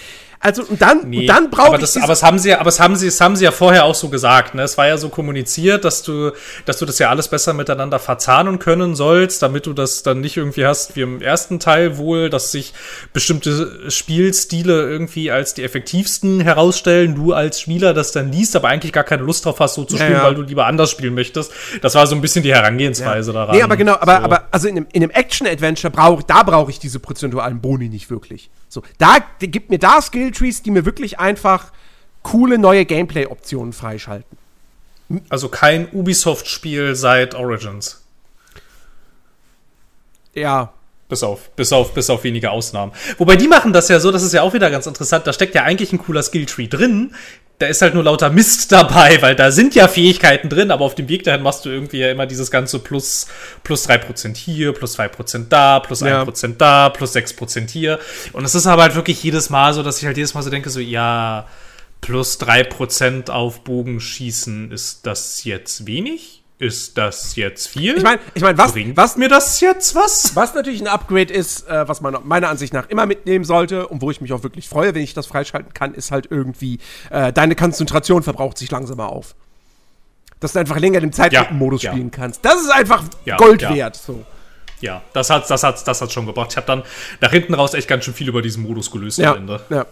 Also und dann, nee, dann brauche ich. aber es haben sie, aber es haben sie, es haben sie ja vorher auch so gesagt. Ne? Es war ja so kommuniziert, dass du, dass du das ja alles besser miteinander verzahnen können sollst, damit du das dann nicht irgendwie hast wie im ersten Teil wohl, dass sich bestimmte Spielstile irgendwie als die effektivsten herausstellen. Du als Spieler das dann liest, aber eigentlich gar keine Lust drauf hast, so zu spielen, ja, ja. weil du lieber anders spielen möchtest. Das war so ein bisschen die Herangehensweise ja. daran. Nee, aber genau, aber, so. aber also in einem, in einem Action-Adventure brauche da brauche ich diese prozentualen Boni nicht wirklich. So, da gibt mir da Skilltrees, die mir wirklich einfach coole neue Gameplay-Optionen freischalten. Also kein Ubisoft-Spiel seit Origins. Ja. Bis auf, bis auf, bis auf wenige Ausnahmen. Wobei die machen das ja so, das ist ja auch wieder ganz interessant. Da steckt ja eigentlich ein cooler Skilltree drin, da ist halt nur lauter Mist dabei, weil da sind ja Fähigkeiten drin, aber auf dem Weg dahin machst du irgendwie ja immer dieses ganze plus, plus 3% hier, plus 2% da, plus ja. 1% da, plus 6% hier. Und es ist aber halt wirklich jedes Mal so, dass ich halt jedes Mal so denke, so, ja, plus 3% auf Bogenschießen, ist das jetzt wenig? Ist das jetzt viel? Ich meine, ich mein, was bringt was, mir das jetzt was? Was natürlich ein Upgrade ist, äh, was man meiner Ansicht nach immer mitnehmen sollte und wo ich mich auch wirklich freue, wenn ich das freischalten kann, ist halt irgendwie äh, deine Konzentration verbraucht sich langsamer auf. Dass du einfach länger im Zeitlupenmodus ja, spielen ja. kannst. Das ist einfach ja, Gold wert. So. Ja, das hat das hat das hat schon gebracht. Ich habe dann nach hinten raus echt ganz schön viel über diesen Modus gelöst am Ende. Ja.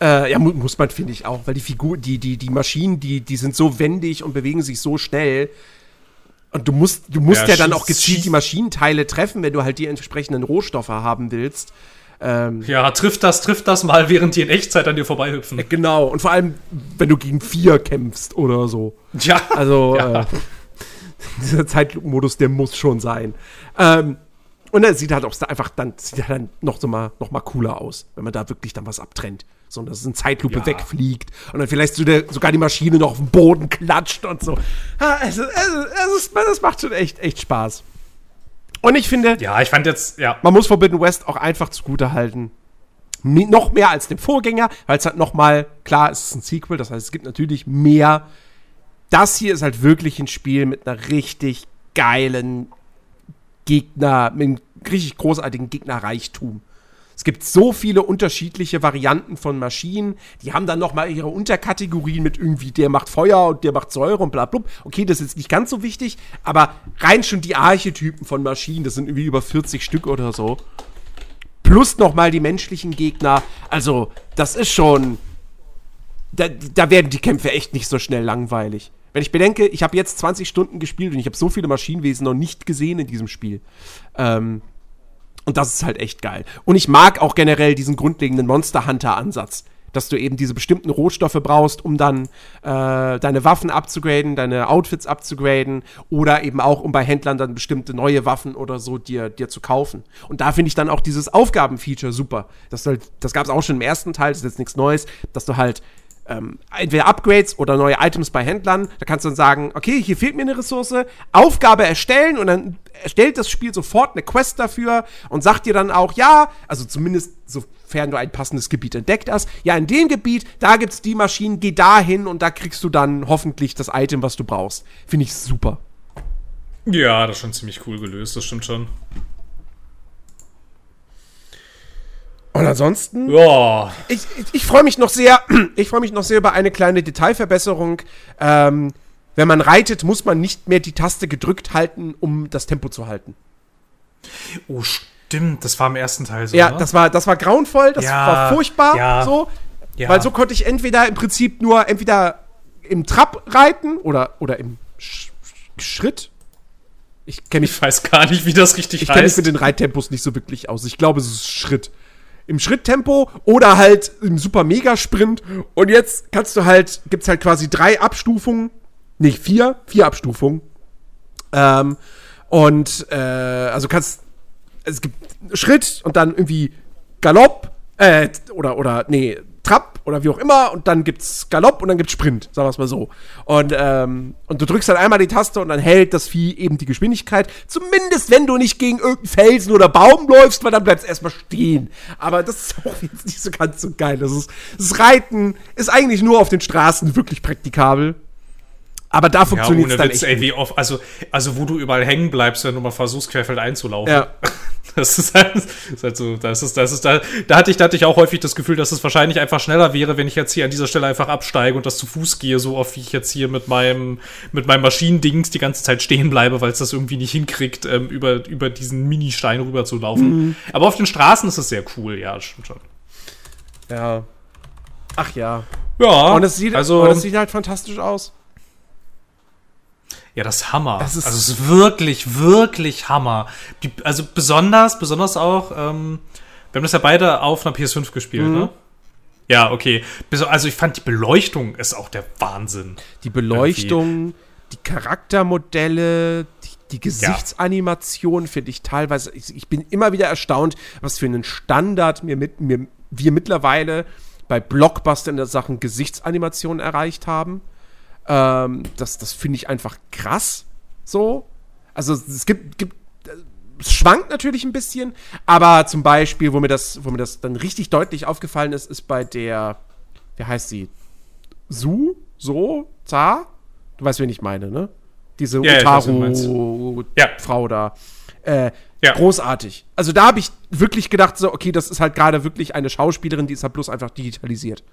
Äh, ja, mu muss man, finde ich auch, weil die Figur, die, die, die Maschinen, die, die sind so wendig und bewegen sich so schnell. Und du musst, du musst ja, ja dann auch gezielt die Maschinenteile treffen, wenn du halt die entsprechenden Rohstoffe haben willst. Ähm, ja, trifft das, trifft das mal, während die in Echtzeit an dir vorbeihüpfen. Äh, genau, und vor allem, wenn du gegen vier kämpfst oder so. Ja. Also, ja. Äh, dieser Zeitmodus, der muss schon sein. Ähm, und er sieht halt auch einfach dann, sieht halt dann noch so mal, noch mal cooler aus, wenn man da wirklich dann was abtrennt sondern dass es in Zeitlupe ja. wegfliegt und dann vielleicht so der, sogar die Maschine noch auf den Boden klatscht und so. Es, es, es, ist, es macht schon echt, echt Spaß. Und ich finde, ja, ich fand jetzt, ja. Man muss Forbidden West auch einfach zugute halten. Noch mehr als dem Vorgänger, weil es halt noch mal, klar, es ist ein Sequel, das heißt, es gibt natürlich mehr. Das hier ist halt wirklich ein Spiel mit einer richtig geilen Gegner, mit einem richtig großartigen Gegnerreichtum. Es gibt so viele unterschiedliche Varianten von Maschinen. Die haben dann noch mal ihre Unterkategorien mit irgendwie, der macht Feuer und der macht Säure und bla bla. Okay, das ist nicht ganz so wichtig, aber rein schon die Archetypen von Maschinen, das sind irgendwie über 40 Stück oder so. Plus noch mal die menschlichen Gegner. Also, das ist schon. Da, da werden die Kämpfe echt nicht so schnell langweilig. Wenn ich bedenke, ich habe jetzt 20 Stunden gespielt und ich habe so viele Maschinenwesen noch nicht gesehen in diesem Spiel. Ähm, und das ist halt echt geil. Und ich mag auch generell diesen grundlegenden Monster Hunter-Ansatz. Dass du eben diese bestimmten Rohstoffe brauchst, um dann äh, deine Waffen abzugraden, deine Outfits abzugraden oder eben auch, um bei Händlern dann bestimmte neue Waffen oder so dir, dir zu kaufen. Und da finde ich dann auch dieses Aufgabenfeature super. Das, halt, das gab es auch schon im ersten Teil, das ist jetzt nichts Neues, dass du halt ähm, entweder Upgrades oder neue Items bei Händlern. Da kannst du dann sagen, okay, hier fehlt mir eine Ressource, Aufgabe erstellen und dann erstellt das Spiel sofort eine Quest dafür und sagt dir dann auch, ja, also zumindest sofern du ein passendes Gebiet entdeckt hast, ja, in dem Gebiet, da gibt's die Maschinen, geh dahin und da kriegst du dann hoffentlich das Item, was du brauchst. Finde ich super. Ja, das ist schon ziemlich cool gelöst, das stimmt schon. Und ansonsten? Ja. Ich, ich, ich freue mich noch sehr, ich freue mich noch sehr über eine kleine Detailverbesserung. Ähm, wenn man reitet, muss man nicht mehr die Taste gedrückt halten, um das Tempo zu halten. Oh, stimmt. Das war im ersten Teil so. Ja, ne? das war, das war grauenvoll, das ja, war furchtbar ja, so. Ja. Weil so konnte ich entweder im Prinzip nur entweder im Trab reiten oder, oder im Sch Schritt. Ich kenne mich. Ich weiß gar nicht, wie das richtig ich heißt. Ich kenne mich mit den Reittempos nicht so wirklich aus. Ich glaube, es ist Schritt im Schritttempo oder halt im super Mega Sprint. Und jetzt kannst du halt, gibt's halt quasi drei Abstufungen, nicht vier, vier Abstufungen. Ähm, und äh, also kannst, es gibt Schritt und dann irgendwie Galopp, äh, oder, oder, nee, Trab oder wie auch immer und dann gibt's Galopp und dann gibt's Sprint, sagen wir es mal so. Und, ähm, und du drückst dann einmal die Taste und dann hält das Vieh eben die Geschwindigkeit. Zumindest wenn du nicht gegen irgendeinen Felsen oder Baum läufst, weil dann bleibst du erstmal stehen. Aber das ist auch jetzt nicht so ganz so geil. Das, ist, das Reiten ist eigentlich nur auf den Straßen wirklich praktikabel. Aber da funktioniert es ja, dann Witz, echt. Ey, wie oft, also, also wo du überall hängen bleibst, wenn du mal versuchst, querfeld einzulaufen. Ja. Das ist halt, das ist halt so, das ist, das ist, da, da hatte ich, da hatte ich auch häufig das Gefühl, dass es wahrscheinlich einfach schneller wäre, wenn ich jetzt hier an dieser Stelle einfach absteige und das zu Fuß gehe, so oft wie ich jetzt hier mit meinem, mit meinem Maschinendings die ganze Zeit stehen bleibe, weil es das irgendwie nicht hinkriegt, ähm, über, über diesen Mini-Stein rüber zu laufen. Mhm. Aber auf den Straßen ist es sehr cool, ja, stimmt schon. Ja. Ach ja. Ja. Und es sieht, also, und es sieht halt fantastisch aus. Ja, das ist Hammer. Das ist also es ist wirklich, wirklich Hammer. Die, also besonders, besonders auch, ähm, wir haben das ja beide auf einer PS5 gespielt, mhm. ne? Ja, okay. Also ich fand die Beleuchtung ist auch der Wahnsinn. Die Beleuchtung, irgendwie. die Charaktermodelle, die, die Gesichtsanimation finde ich teilweise. Ich, ich, bin immer wieder erstaunt, was für einen Standard mir mit, mir, wir mittlerweile bei Blockbuster in der Sachen Gesichtsanimation erreicht haben. Ähm, das das finde ich einfach krass. So. Also es gibt, gibt es schwankt natürlich ein bisschen, aber zum Beispiel, wo mir das, wo mir das dann richtig deutlich aufgefallen ist, ist bei der, wie heißt sie? Su? So? Za? Du weißt, wen ich meine, ne? Diese ja, Utaru-Frau ja. da. Äh, ja. Großartig. Also da habe ich wirklich gedacht, so, okay, das ist halt gerade wirklich eine Schauspielerin, die ist halt bloß einfach digitalisiert.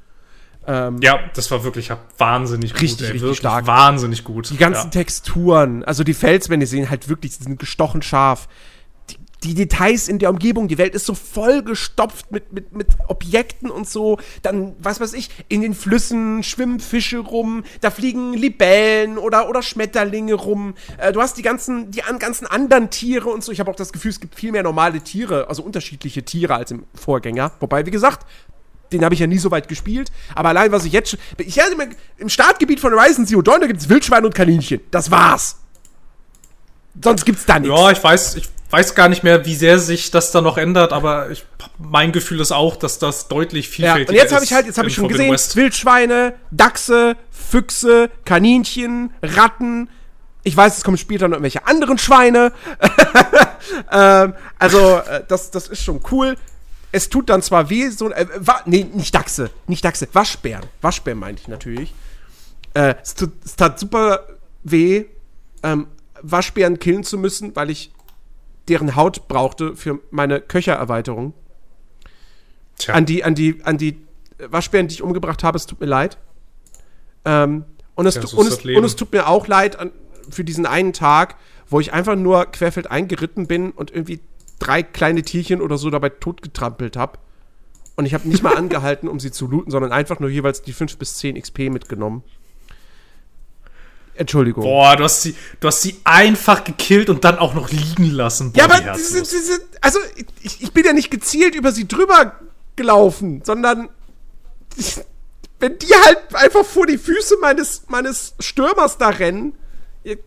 Ähm, ja, das war wirklich wahnsinnig richtig, gut. Ey, richtig wirklich stark. Wahnsinnig gut. Die ganzen ja. Texturen, also die Felswände sehen halt wirklich, sind gestochen scharf. Die, die, Details in der Umgebung, die Welt ist so voll gestopft mit, mit, mit Objekten und so. Dann, was weiß ich, in den Flüssen schwimmen Fische rum, da fliegen Libellen oder, oder Schmetterlinge rum. Äh, du hast die ganzen, die an, ganzen anderen Tiere und so. Ich habe auch das Gefühl, es gibt viel mehr normale Tiere, also unterschiedliche Tiere als im Vorgänger. Wobei, wie gesagt, den habe ich ja nie so weit gespielt. Aber allein, was ich jetzt schon. Ich immer, Im Startgebiet von Horizon Zero Dawn, da gibt es Wildschwein und Kaninchen. Das war's. Sonst gibt's da nichts. Ja, ich weiß, ich weiß gar nicht mehr, wie sehr sich das da noch ändert, aber ich, mein Gefühl ist auch, dass das deutlich vielfältiger ist. Ja, und jetzt habe ich halt, jetzt habe ich schon gesehen, West. Wildschweine, Dachse, Füchse, Kaninchen, Ratten. Ich weiß, es kommen später noch irgendwelche anderen Schweine. ähm, also, äh, das, das ist schon cool es tut dann zwar weh, so, äh, wa, nee, nicht Dachse, nicht Dachse, Waschbären. Waschbären meinte ich natürlich. Äh, es, tut, es tat super weh, ähm, Waschbären killen zu müssen, weil ich deren Haut brauchte für meine Köchererweiterung. Tja. An die, an die, an die Waschbären, die ich umgebracht habe, es tut mir leid. Ähm, und, es, ja, so und, es, und, es, tut mir auch leid an, für diesen einen Tag, wo ich einfach nur querfeld eingeritten bin und irgendwie drei kleine Tierchen oder so dabei totgetrampelt habe. Und ich habe nicht mal angehalten, um sie zu looten, sondern einfach nur jeweils die 5 bis 10 XP mitgenommen. Entschuldigung. Boah, du hast sie, du hast sie einfach gekillt und dann auch noch liegen lassen. Boah, ja, aber diese, diese, also ich, ich bin ja nicht gezielt über sie drüber gelaufen, sondern ich, wenn die halt einfach vor die Füße meines, meines Stürmers da rennen,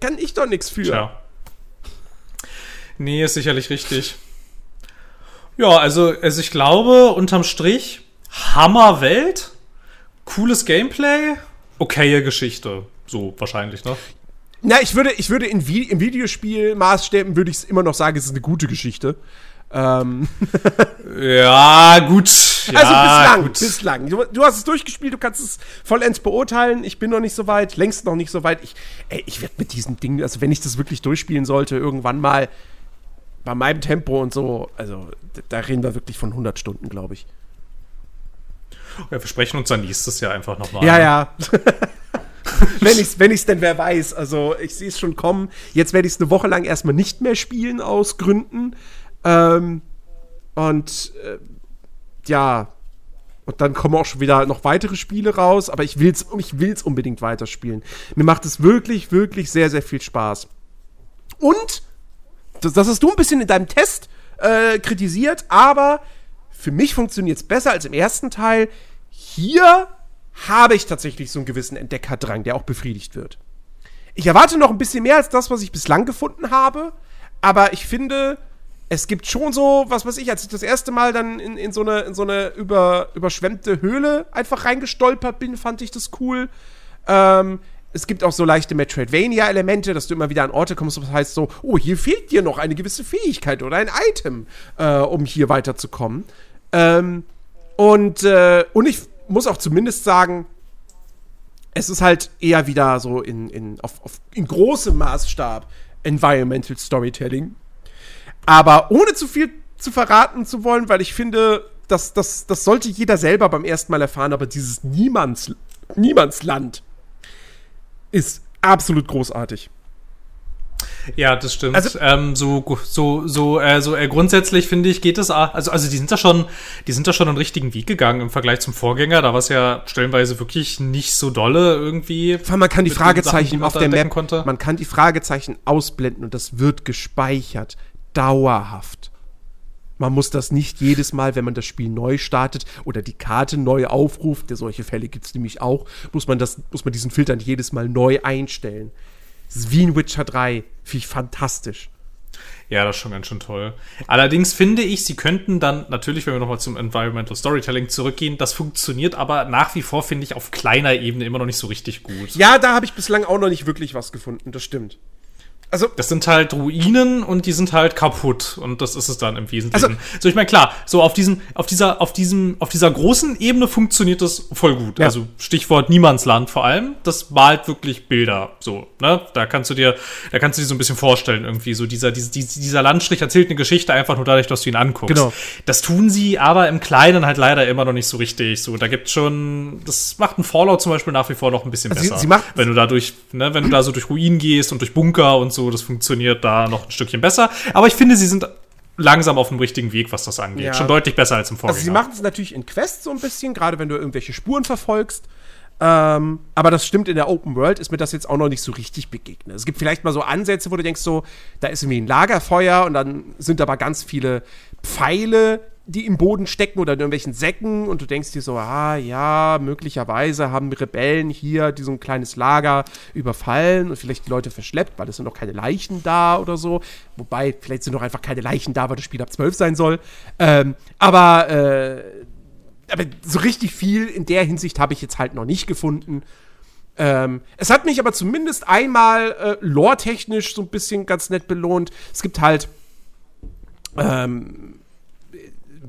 kann ich doch nichts für. Tja. Nee, ist sicherlich richtig. Ja, also, also ich glaube, unterm Strich, Hammerwelt, cooles Gameplay, okaye Geschichte. So wahrscheinlich, ne? Na, ich würde, ich würde in Vi im Videospiel Maßstäben würde ich es immer noch sagen, es ist eine gute Geschichte. Ähm. ja, gut. Ja, also bislang, gut. bislang. Du, du, hast es durchgespielt, du kannst es vollends beurteilen. Ich bin noch nicht so weit, längst noch nicht so weit. Ich, ich werde mit diesem Ding, also wenn ich das wirklich durchspielen sollte, irgendwann mal, bei meinem Tempo und so, also da reden wir wirklich von 100 Stunden, glaube ich. Ja, wir sprechen uns dann nächstes Jahr einfach nochmal. Ja, ja. wenn ich es wenn ich's denn wer weiß. Also ich sehe es schon kommen. Jetzt werde ich es eine Woche lang erstmal nicht mehr spielen aus Gründen. Ähm, und äh, ja, und dann kommen auch schon wieder noch weitere Spiele raus, aber ich will es ich will's unbedingt weiterspielen. Mir macht es wirklich, wirklich sehr, sehr viel Spaß. Und das, hast du ein bisschen in deinem Test äh, kritisiert, aber für mich funktioniert es besser als im ersten Teil. Hier habe ich tatsächlich so einen gewissen Entdeckerdrang, der auch befriedigt wird. Ich erwarte noch ein bisschen mehr als das, was ich bislang gefunden habe, aber ich finde, es gibt schon so, was weiß ich, als ich das erste Mal dann in, in so eine, in so eine über, überschwemmte Höhle einfach reingestolpert bin, fand ich das cool. Ähm, es gibt auch so leichte Metroidvania-Elemente, dass du immer wieder an Orte kommst, das heißt so, oh, hier fehlt dir noch eine gewisse Fähigkeit oder ein Item, äh, um hier weiterzukommen. Ähm, und, äh, und ich muss auch zumindest sagen, es ist halt eher wieder so in, in, auf, auf, in großem Maßstab Environmental Storytelling. Aber ohne zu viel zu verraten zu wollen, weil ich finde, das, das, das sollte jeder selber beim ersten Mal erfahren, aber dieses Niemands, Niemandsland ist absolut großartig. Ja, das stimmt. Also, ähm, so, so, so, äh, so äh, grundsätzlich finde ich, geht es, also, also die sind da schon, die sind da schon einen richtigen Weg gegangen im Vergleich zum Vorgänger. Da war es ja stellenweise wirklich nicht so dolle irgendwie. Man kann die Fragezeichen Sachen, auf der Map, konnte. man kann die Fragezeichen ausblenden und das wird gespeichert. Dauerhaft. Man muss das nicht jedes Mal, wenn man das Spiel neu startet oder die Karte neu aufruft, solche Fälle gibt es nämlich auch, muss man, das, muss man diesen Filter nicht jedes Mal neu einstellen. Das ist wie in Witcher 3. Finde ich fantastisch. Ja, das ist schon ganz schön toll. Allerdings finde ich, sie könnten dann, natürlich, wenn wir nochmal zum Environmental Storytelling zurückgehen, das funktioniert aber nach wie vor, finde ich, auf kleiner Ebene immer noch nicht so richtig gut. Ja, da habe ich bislang auch noch nicht wirklich was gefunden, das stimmt. Also, das sind halt Ruinen und die sind halt kaputt und das ist es dann im Wesentlichen. Also, so ich meine klar, so auf diesem, auf dieser, auf diesem, auf dieser großen Ebene funktioniert das voll gut. Ja. Also Stichwort Niemandsland vor allem. Das malt wirklich Bilder. So, ne, da kannst du dir, da kannst du dir so ein bisschen vorstellen irgendwie so dieser, dieser, dieser Landstrich erzählt eine Geschichte einfach nur dadurch, dass du ihn anguckst. Genau. Das tun sie aber im Kleinen halt leider immer noch nicht so richtig. So, da gibt's schon, das macht ein Fallout zum Beispiel nach wie vor noch ein bisschen also besser. Sie, sie macht, wenn du da durch, ne, wenn du da so durch Ruinen gehst und durch Bunker und so so, das funktioniert da noch ein Stückchen besser. Aber ich finde, sie sind langsam auf dem richtigen Weg, was das angeht. Ja. Schon deutlich besser als im Vorgänger. Also sie machen es natürlich in Quests so ein bisschen, gerade wenn du irgendwelche Spuren verfolgst. Ähm, aber das stimmt, in der Open World ist mir das jetzt auch noch nicht so richtig begegnet. Es gibt vielleicht mal so Ansätze, wo du denkst, so, da ist irgendwie ein Lagerfeuer und dann sind aber ganz viele Pfeile, die im Boden stecken oder in irgendwelchen Säcken und du denkst dir so, ah ja, möglicherweise haben Rebellen hier so ein kleines Lager überfallen und vielleicht die Leute verschleppt, weil es sind noch keine Leichen da oder so. Wobei, vielleicht sind noch einfach keine Leichen da, weil das Spiel ab 12 sein soll. Ähm, aber, äh, aber so richtig viel in der Hinsicht habe ich jetzt halt noch nicht gefunden. Ähm, es hat mich aber zumindest einmal äh, lore-technisch so ein bisschen ganz nett belohnt. Es gibt halt ähm,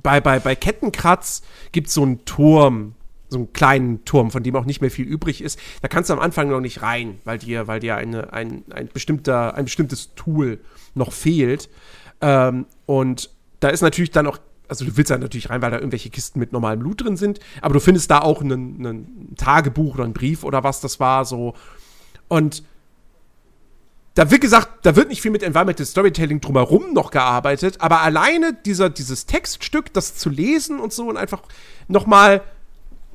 bei, bei, bei Kettenkratz gibt es so einen Turm, so einen kleinen Turm, von dem auch nicht mehr viel übrig ist. Da kannst du am Anfang noch nicht rein, weil dir, weil dir eine, ein, ein, bestimmter, ein bestimmtes Tool noch fehlt. Ähm, und da ist natürlich dann auch, also du willst da natürlich rein, weil da irgendwelche Kisten mit normalem Blut drin sind, aber du findest da auch ein Tagebuch oder einen Brief oder was das war, so. Und da wird gesagt, da wird nicht viel mit Environmental Storytelling drumherum noch gearbeitet, aber alleine dieser, dieses Textstück, das zu lesen und so und einfach nochmal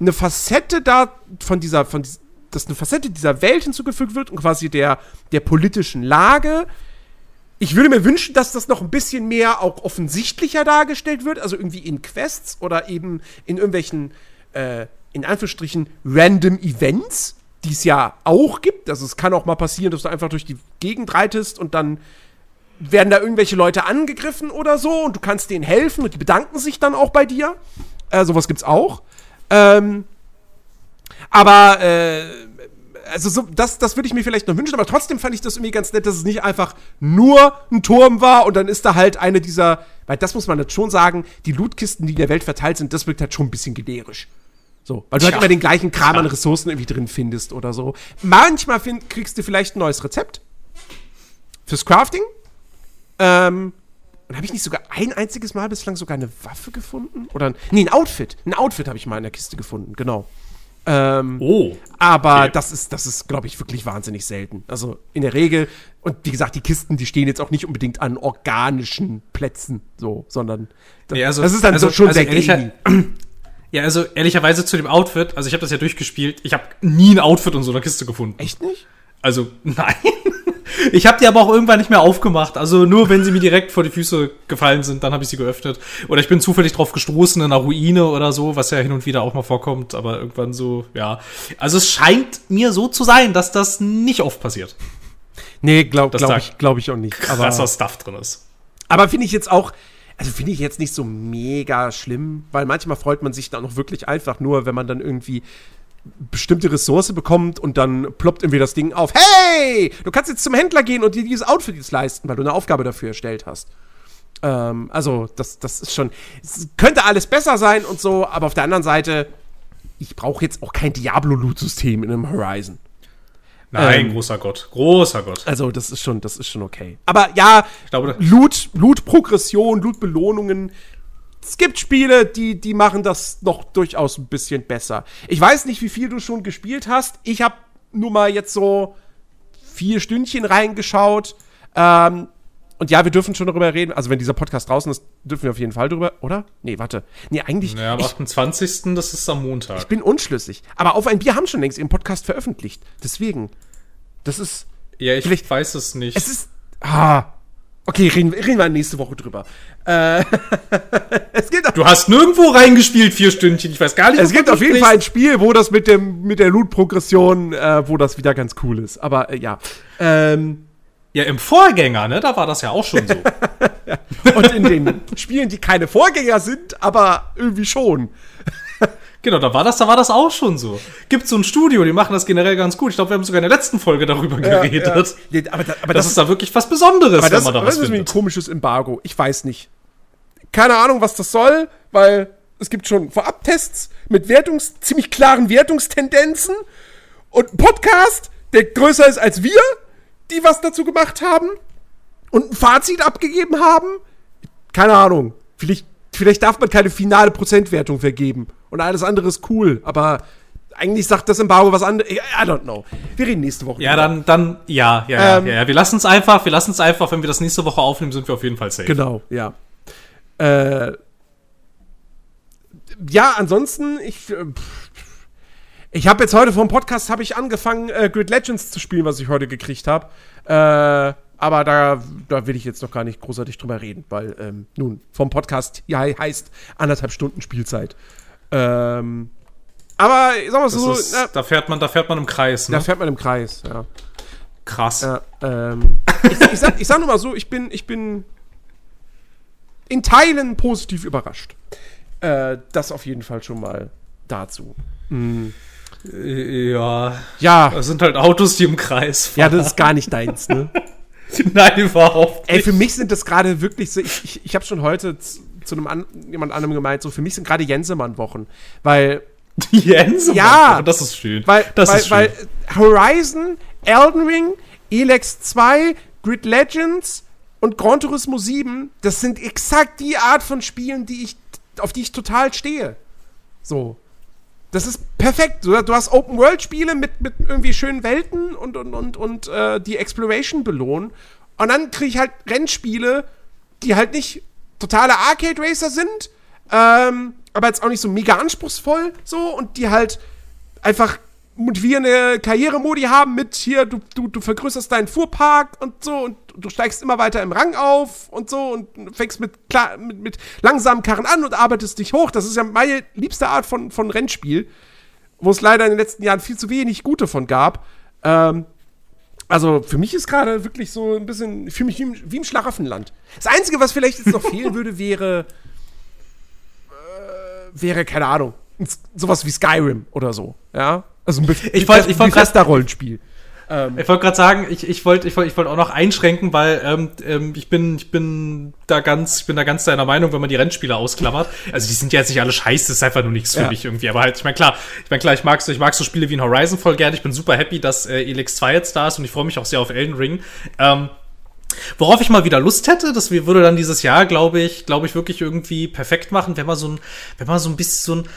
eine Facette da von dieser, von dass eine Facette dieser Welt hinzugefügt wird und quasi der, der politischen Lage. Ich würde mir wünschen, dass das noch ein bisschen mehr auch offensichtlicher dargestellt wird, also irgendwie in Quests oder eben in irgendwelchen, äh, in Anführungsstrichen, random Events die es ja auch gibt. Also es kann auch mal passieren, dass du einfach durch die Gegend reitest und dann werden da irgendwelche Leute angegriffen oder so und du kannst denen helfen und die bedanken sich dann auch bei dir. Äh, sowas gibt's auch. Ähm, aber äh, also so, das, das würde ich mir vielleicht noch wünschen, aber trotzdem fand ich das irgendwie ganz nett, dass es nicht einfach nur ein Turm war und dann ist da halt eine dieser, weil das muss man jetzt schon sagen, die Lootkisten, die in der Welt verteilt sind, das wirkt halt schon ein bisschen generisch. So, weil du halt immer den gleichen Kram an Ressourcen irgendwie drin findest oder so. Manchmal find, kriegst du vielleicht ein neues Rezept fürs Crafting. Ähm, und habe ich nicht sogar ein einziges Mal bislang sogar eine Waffe gefunden? Oder ein, nee, ein Outfit. Ein Outfit habe ich mal in der Kiste gefunden, genau. Ähm, oh. Aber okay. das ist, das ist, glaube ich, wirklich wahnsinnig selten. Also in der Regel, und wie gesagt, die Kisten, die stehen jetzt auch nicht unbedingt an organischen Plätzen, so, sondern das, nee, also, das ist dann also, schon also sehr ehrlich, Ja, also ehrlicherweise zu dem Outfit, also ich habe das ja durchgespielt, ich habe nie ein Outfit in so einer Kiste gefunden. Echt nicht? Also, nein. Ich habe die aber auch irgendwann nicht mehr aufgemacht. Also nur wenn sie mir direkt vor die Füße gefallen sind, dann habe ich sie geöffnet. Oder ich bin zufällig drauf gestoßen in einer Ruine oder so, was ja hin und wieder auch mal vorkommt, aber irgendwann so, ja. Also es scheint mir so zu sein, dass das nicht oft passiert. Nee, glaube glaub ich, glaub ich auch nicht. Krasser Stuff drin ist. Aber finde ich jetzt auch, also finde ich jetzt nicht so mega schlimm, weil manchmal freut man sich dann auch wirklich einfach nur, wenn man dann irgendwie bestimmte Ressource bekommt und dann ploppt irgendwie das Ding auf. Hey, du kannst jetzt zum Händler gehen und dir dieses Outfit jetzt leisten, weil du eine Aufgabe dafür erstellt hast. Ähm, also, das, das ist schon. könnte alles besser sein und so, aber auf der anderen Seite, ich brauche jetzt auch kein Diablo-Loot-System in einem Horizon. Nein, ähm, großer Gott. Großer Gott. Also, das ist schon, das ist schon okay. Aber ja, ich glaube, Loot, Loot-Progression, Loot-Belohnungen. Es gibt Spiele, die, die machen das noch durchaus ein bisschen besser. Ich weiß nicht, wie viel du schon gespielt hast. Ich habe nur mal jetzt so vier Stündchen reingeschaut. Ähm, und ja, wir dürfen schon darüber reden. Also, wenn dieser Podcast draußen ist, dürfen wir auf jeden Fall drüber, oder? Nee, warte. Nee, eigentlich. Ja, am 28. das ist am Montag. Ich bin unschlüssig. Aber auf ein Bier haben schon längst ihren Podcast veröffentlicht. Deswegen. Das ist. Ja, ich vielleicht, weiß es nicht. Es ist. Ah. Okay, reden, reden wir nächste Woche drüber. Äh, es gibt du hast nirgendwo reingespielt, vier Stündchen. Ich weiß gar nicht. Es gibt auf jeden Fall ein Spiel, wo das mit, dem, mit der Loot-Progression, äh, wo das wieder ganz cool ist. Aber äh, ja. Ähm, ja, im Vorgänger, ne? Da war das ja auch schon so. Und in den Spielen, die keine Vorgänger sind, aber irgendwie schon. Genau, da war das, da war das auch schon so. Gibt so ein Studio, die machen das generell ganz gut. Ich glaube, wir haben sogar in der letzten Folge darüber ja, geredet. Ja. Aber, da, aber das, das, ist da wirklich was Besonderes, aber das, wenn man da was Das ist ein komisches Embargo. Ich weiß nicht. Keine Ahnung, was das soll, weil es gibt schon Vorabtests mit Wertungs, ziemlich klaren Wertungstendenzen und ein Podcast, der größer ist als wir die was dazu gemacht haben und ein Fazit abgegeben haben. Keine Ahnung. Vielleicht, vielleicht darf man keine finale Prozentwertung vergeben. Und alles andere ist cool, aber eigentlich sagt das Embargo was anderes. I don't know. Wir reden nächste Woche. Ja, dann, dann, ja, ja, ähm, ja, ja. Wir lassen es einfach, wir lassen es einfach, wenn wir das nächste Woche aufnehmen, sind wir auf jeden Fall safe. Genau, ja. Äh, ja, ansonsten, ich, äh, ich habe jetzt heute vom Podcast habe ich angefangen, äh, Grid Legends zu spielen, was ich heute gekriegt habe. Äh, aber da, da will ich jetzt noch gar nicht großartig drüber reden, weil, ähm, nun, vom Podcast ja, heißt anderthalb Stunden Spielzeit. Ähm, aber sag mal so. Ist, na, da, fährt man, da fährt man im Kreis, ne? Da fährt man im Kreis, ja. Krass. Ja, ähm, ich, ich, sag, ich sag nur mal so, ich bin, ich bin in Teilen positiv überrascht. Äh, das auf jeden Fall schon mal dazu. Mhm. Ja. Ja. Das sind halt Autos, die im Kreis fahren. Ja, das ist gar nicht deins, ne? Nein, überhaupt nicht. Ey, für mich sind das gerade wirklich so, ich, ich, ich habe schon heute zu, zu einem an, jemand anderem gemeint, so für mich sind gerade Jensemann-Wochen, weil Jensemann? Ja. Das ist schön. Weil, das weil, ist schön. weil Horizon, Elden Ring, Elex 2, Grid Legends und Gran Turismo 7, das sind exakt die Art von Spielen, die ich, auf die ich total stehe. So. Das ist perfekt. Du, hast Open-World-Spiele mit, mit irgendwie schönen Welten und, und, und, und äh, die Exploration belohnen. Und dann kriege ich halt Rennspiele, die halt nicht totale Arcade-Racer sind, ähm, aber jetzt auch nicht so mega anspruchsvoll so und die halt einfach motivierende Karrieremodi haben mit hier, du, du, du vergrößerst deinen Fuhrpark und so und du steigst immer weiter im Rang auf und so und fängst mit, klar, mit, mit langsamen Karren an und arbeitest dich hoch. Das ist ja meine liebste Art von, von Rennspiel, wo es leider in den letzten Jahren viel zu wenig gute von gab. Ähm, also für mich ist gerade wirklich so ein bisschen, ich fühle mich wie im, wie im Schlaraffenland. Das Einzige, was vielleicht jetzt noch fehlen würde, wäre, äh, wäre, keine Ahnung, sowas wie Skyrim oder so, ja. Also ein, Be ich wollt, ich wollt Rollenspiel. Ähm, ich wollte gerade sagen, ich, ich wollte ich wollt, ich wollt auch noch einschränken, weil ähm, ähm, ich bin ich bin da ganz ich bin da ganz deiner Meinung, wenn man die Rennspiele ausklammert. Also die sind ja jetzt nicht alle scheiße, das ist einfach nur nichts für ja. mich irgendwie. Aber halt, ich meine klar, ich meine klar, ich mag so ich mag so Spiele wie ein Horizon voll gerne. Ich bin super happy, dass äh, Elix 2 jetzt da ist und ich freue mich auch sehr auf Elden Ring. Ähm, Worauf ich mal wieder Lust hätte, das würde dann dieses Jahr, glaube ich, glaube ich, wirklich irgendwie perfekt machen, wenn man so ein, wenn man so ein bisschen so ein,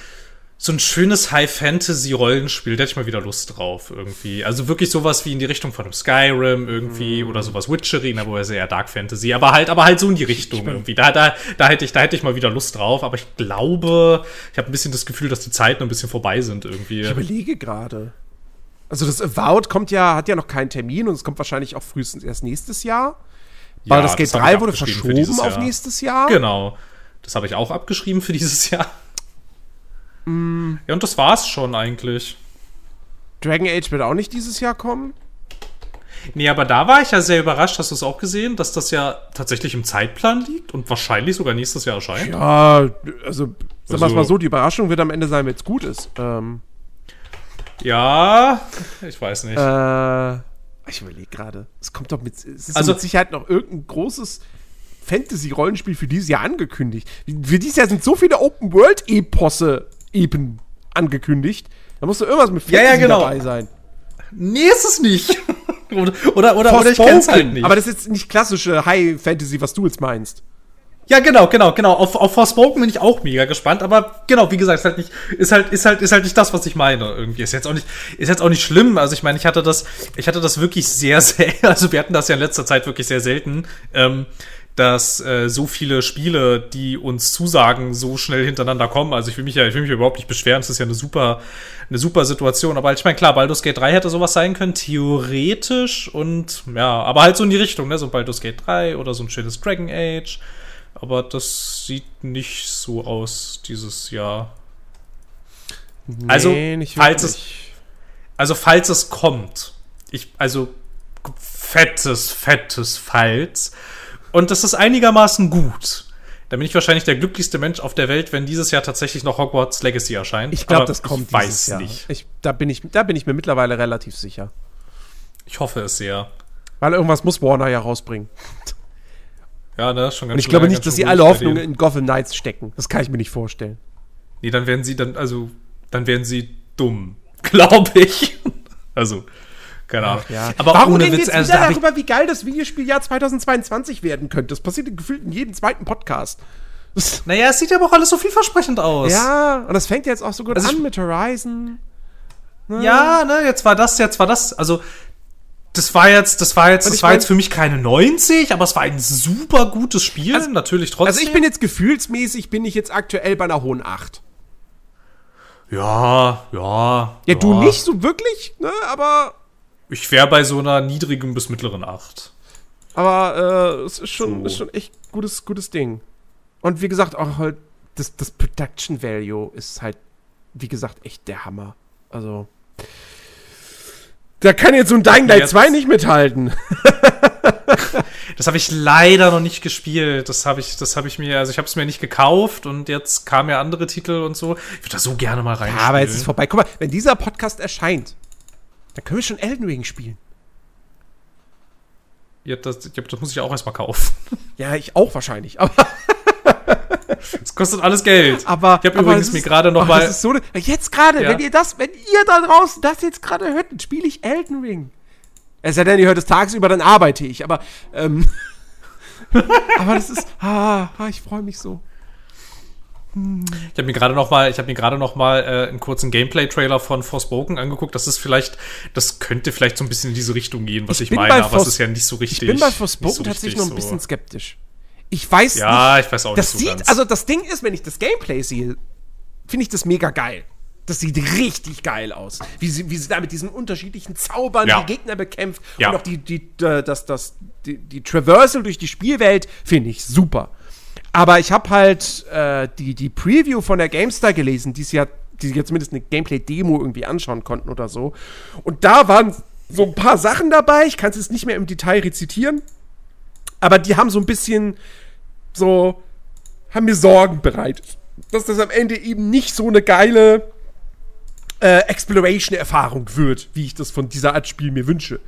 so ein schönes High-Fantasy-Rollenspiel, da hätte ich mal wieder Lust drauf irgendwie. Also wirklich sowas wie in die Richtung von einem Skyrim irgendwie mm. oder sowas Witchery, na, wo er sehr Dark Fantasy, aber halt, aber halt so in die Richtung irgendwie. Da, da, da hätte ich, da hätte ich mal wieder Lust drauf, aber ich glaube, ich habe ein bisschen das Gefühl, dass die Zeiten ein bisschen vorbei sind irgendwie. Ich überlege gerade. Also das Avowed kommt ja, hat ja noch keinen Termin und es kommt wahrscheinlich auch frühestens erst nächstes Jahr. Ja, Weil das Gate 3 wurde verschoben auf nächstes Jahr. Genau. Das habe ich auch abgeschrieben für dieses Jahr. Mm. Ja, und das war's schon eigentlich. Dragon Age wird auch nicht dieses Jahr kommen? Nee, aber da war ich ja sehr überrascht, hast du es auch gesehen, dass das ja tatsächlich im Zeitplan liegt und wahrscheinlich sogar nächstes Jahr erscheint. Ja, also sagen wir es mal so, die Überraschung wird am Ende sein, wenn es gut ist. Ähm, ja, ich weiß nicht. Äh, ich überlege gerade. Es kommt doch mit, es ist also, mit Sicherheit noch irgendein großes Fantasy-Rollenspiel für dieses Jahr angekündigt. Für dieses Jahr sind so viele Open-World-Eposse eben angekündigt. Da muss doch irgendwas mit Fantasy ja, ja, genau. dabei sein. Nee, ist es nicht. oder, oder, oder, oder ich kenn's halt nicht. Aber das ist jetzt nicht klassische High Fantasy, was du jetzt meinst. Ja, genau, genau, genau. Auf, auf Forspoken bin ich auch mega gespannt, aber genau, wie gesagt, ist halt nicht, ist halt, ist halt, ist halt nicht das, was ich meine. Irgendwie ist jetzt auch nicht, ist jetzt auch nicht schlimm. Also ich meine, ich hatte das, ich hatte das wirklich sehr, sehr, also wir hatten das ja in letzter Zeit wirklich sehr selten. Ähm, dass äh, so viele Spiele, die uns zusagen, so schnell hintereinander kommen. Also ich will mich ja, ich will mich überhaupt nicht beschweren. Es ist ja eine super, eine super Situation. Aber ich meine, klar, Baldur's Gate 3 hätte sowas sein können, theoretisch und ja, aber halt so in die Richtung, ne? So Baldur's Gate 3 oder so ein schönes Dragon Age. Aber das sieht nicht so aus dieses Jahr. Nee, also, falls es, also falls es kommt, ich, also fettes, fettes Falls und das ist einigermaßen gut. Da bin ich wahrscheinlich der glücklichste Mensch auf der Welt, wenn dieses Jahr tatsächlich noch Hogwarts Legacy erscheint. Ich glaube, das kommt ich weiß Jahr. nicht. Ich, da, bin ich, da bin ich mir mittlerweile relativ sicher. Ich hoffe es sehr. Weil irgendwas muss Warner ja rausbringen. Ja, ne, schon ganz Und ich glaube nicht, dass sie alle Hoffnungen in Gotham Knights stecken. Das kann ich mir nicht vorstellen. Nee, dann werden sie dann, also, dann werden sie dumm. Glaube ich. also, Ahnung. Ja. Aber Warum ohne reden Witz, wir jetzt wieder darüber, wie geil das Videospieljahr 2022 werden könnte? Das passiert gefühlt in jedem zweiten Podcast. Naja, es sieht ja aber auch alles so vielversprechend aus. Ja, und das fängt jetzt auch so gut also an mit Horizon. Ne? Ja, ne, jetzt war das, jetzt war das, also das war jetzt, das war jetzt, das war mein, jetzt für mich keine 90, aber es war ein super gutes Spiel, also, natürlich trotzdem. Also ich bin jetzt gefühlsmäßig, bin ich jetzt aktuell bei einer hohen 8. Ja, ja. Ja, ja. du nicht so wirklich, ne, aber ich wäre bei so einer niedrigen bis mittleren 8. Aber äh, es ist schon, so. ist schon echt gutes, gutes Ding. Und wie gesagt, auch halt, das, das Production Value ist halt, wie gesagt, echt der Hammer. Also. Da kann jetzt so ein Dying Light 2 nicht mithalten. das habe ich leider noch nicht gespielt. Das habe ich, das habe ich mir, also ich habe es mir nicht gekauft und jetzt kamen ja andere Titel und so. Ich würde da so gerne mal rein. Ja, aber jetzt ist es vorbei. Guck mal, wenn dieser Podcast erscheint, dann können wir schon Elden Ring spielen. Ja, das, ja, das muss ich auch erstmal kaufen. Ja, ich auch wahrscheinlich. Aber das kostet alles Geld. Aber ich habe übrigens mir gerade noch mal so, jetzt gerade, ja. wenn ihr das, wenn ihr da draußen das jetzt gerade hört, dann spiele ich Elden Ring. Es sei denn, ihr hört es tagsüber, dann arbeite ich. Aber ähm, aber das ist, ah, ah ich freue mich so. Ich habe mir gerade noch mal, ich habe mir gerade noch mal äh, einen kurzen Gameplay-Trailer von Forspoken angeguckt. Das ist vielleicht, das könnte vielleicht so ein bisschen in diese Richtung gehen, was ich, ich meine, aber es ist ja nicht so richtig. Ich bin bei Forspoken so tatsächlich noch ein bisschen so. skeptisch. Ich weiß ja, nicht. ich weiß auch das nicht so sieht, ganz. Also das Ding ist, wenn ich das Gameplay sehe, finde ich das mega geil. Das sieht richtig geil aus. Wie sie, wie sie da mit diesen unterschiedlichen Zaubern ja. die Gegner bekämpft. Ja. Und auch die, die, das, das, die, die Traversal durch die Spielwelt finde ich super. Aber ich habe halt äh, die, die Preview von der GameStar gelesen, die ja, die jetzt zumindest eine Gameplay-Demo irgendwie anschauen konnten oder so. Und da waren so ein paar Sachen dabei, ich kann es jetzt nicht mehr im Detail rezitieren, aber die haben so ein bisschen so, haben mir Sorgen bereitet. Dass das am Ende eben nicht so eine geile äh, Exploration-Erfahrung wird, wie ich das von dieser Art Spiel mir wünsche.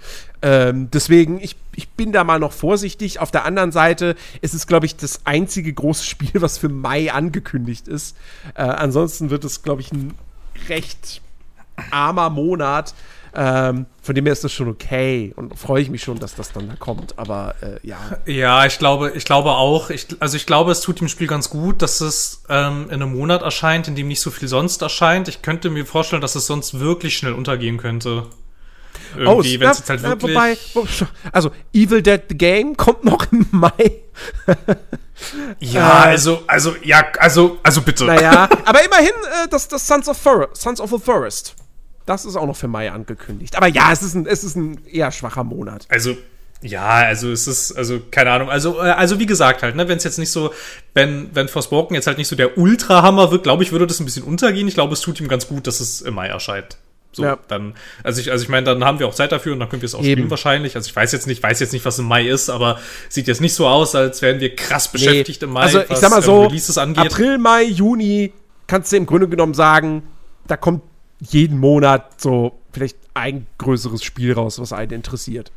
Ähm, deswegen, ich, ich bin da mal noch vorsichtig. Auf der anderen Seite ist es, glaube ich, das einzige große Spiel, was für Mai angekündigt ist. Äh, ansonsten wird es, glaube ich, ein recht armer Monat. Ähm, von dem her ist das schon okay und freue ich mich schon, dass das dann da kommt. Aber äh, ja. Ja, ich glaube, ich glaube auch. Ich, also ich glaube, es tut dem Spiel ganz gut, dass es ähm, in einem Monat erscheint, in dem nicht so viel sonst erscheint. Ich könnte mir vorstellen, dass es sonst wirklich schnell untergehen könnte. Irgendwie, oh, wenn es jetzt halt wirklich. Wobei, also Evil Dead the Game kommt noch im Mai. ja, äh, also, also, ja, also, also bitte. Naja, aber immerhin äh, das, das Sons of Forest, Sons of the Forest. Das ist auch noch für Mai angekündigt. Aber ja, es ist ein, es ist ein eher schwacher Monat. Also, ja, also es ist, also keine Ahnung, also, äh, also wie gesagt halt, ne, wenn es jetzt nicht so, wenn, wenn Forspoken jetzt halt nicht so der Ultrahammer wird, glaube ich, würde das ein bisschen untergehen. Ich glaube, es tut ihm ganz gut, dass es im Mai erscheint. So, ja. dann, also ich, also ich meine, dann haben wir auch Zeit dafür und dann können wir es auch Eben. spielen wahrscheinlich. Also ich weiß jetzt nicht, weiß jetzt nicht, was im Mai ist, aber sieht jetzt nicht so aus, als wären wir krass beschäftigt nee. im Mai, also, ich sag mal so, ähm, April, Mai, Juni kannst du im Grunde genommen sagen, da kommt jeden Monat so vielleicht ein größeres Spiel raus, was einen interessiert.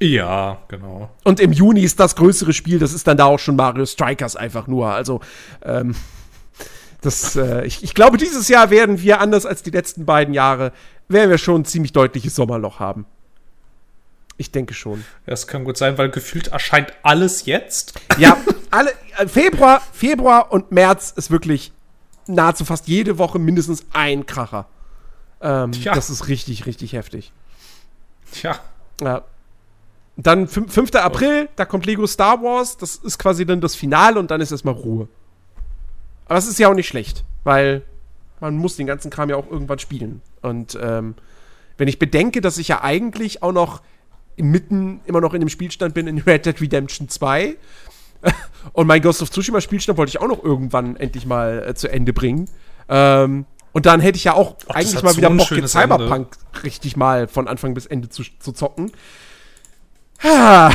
Ja, genau. Und im Juni ist das größere Spiel, das ist dann da auch schon Mario Strikers einfach nur. Also, ähm, Das, äh, ich, ich glaube, dieses Jahr werden wir, anders als die letzten beiden Jahre, werden wir schon ein ziemlich deutliches Sommerloch haben. Ich denke schon. Das kann gut sein, weil gefühlt erscheint alles jetzt. Ja, alle, äh, Februar, Februar und März ist wirklich nahezu fast jede Woche mindestens ein Kracher. Ähm, Das ist richtig, richtig heftig. Tja. Ja. Dann 5. April, da kommt Lego Star Wars. Das ist quasi dann das Finale und dann ist erstmal Ruhe. Aber es ist ja auch nicht schlecht, weil man muss den ganzen Kram ja auch irgendwann spielen. Und ähm, wenn ich bedenke, dass ich ja eigentlich auch noch mitten immer noch in dem Spielstand bin in Red Dead Redemption 2 und mein Ghost of Tsushima Spielstand wollte ich auch noch irgendwann endlich mal äh, zu Ende bringen. Ähm, und dann hätte ich ja auch Ach, eigentlich mal wieder Bock, Cyberpunk Ende. richtig mal von Anfang bis Ende zu, zu zocken. ja,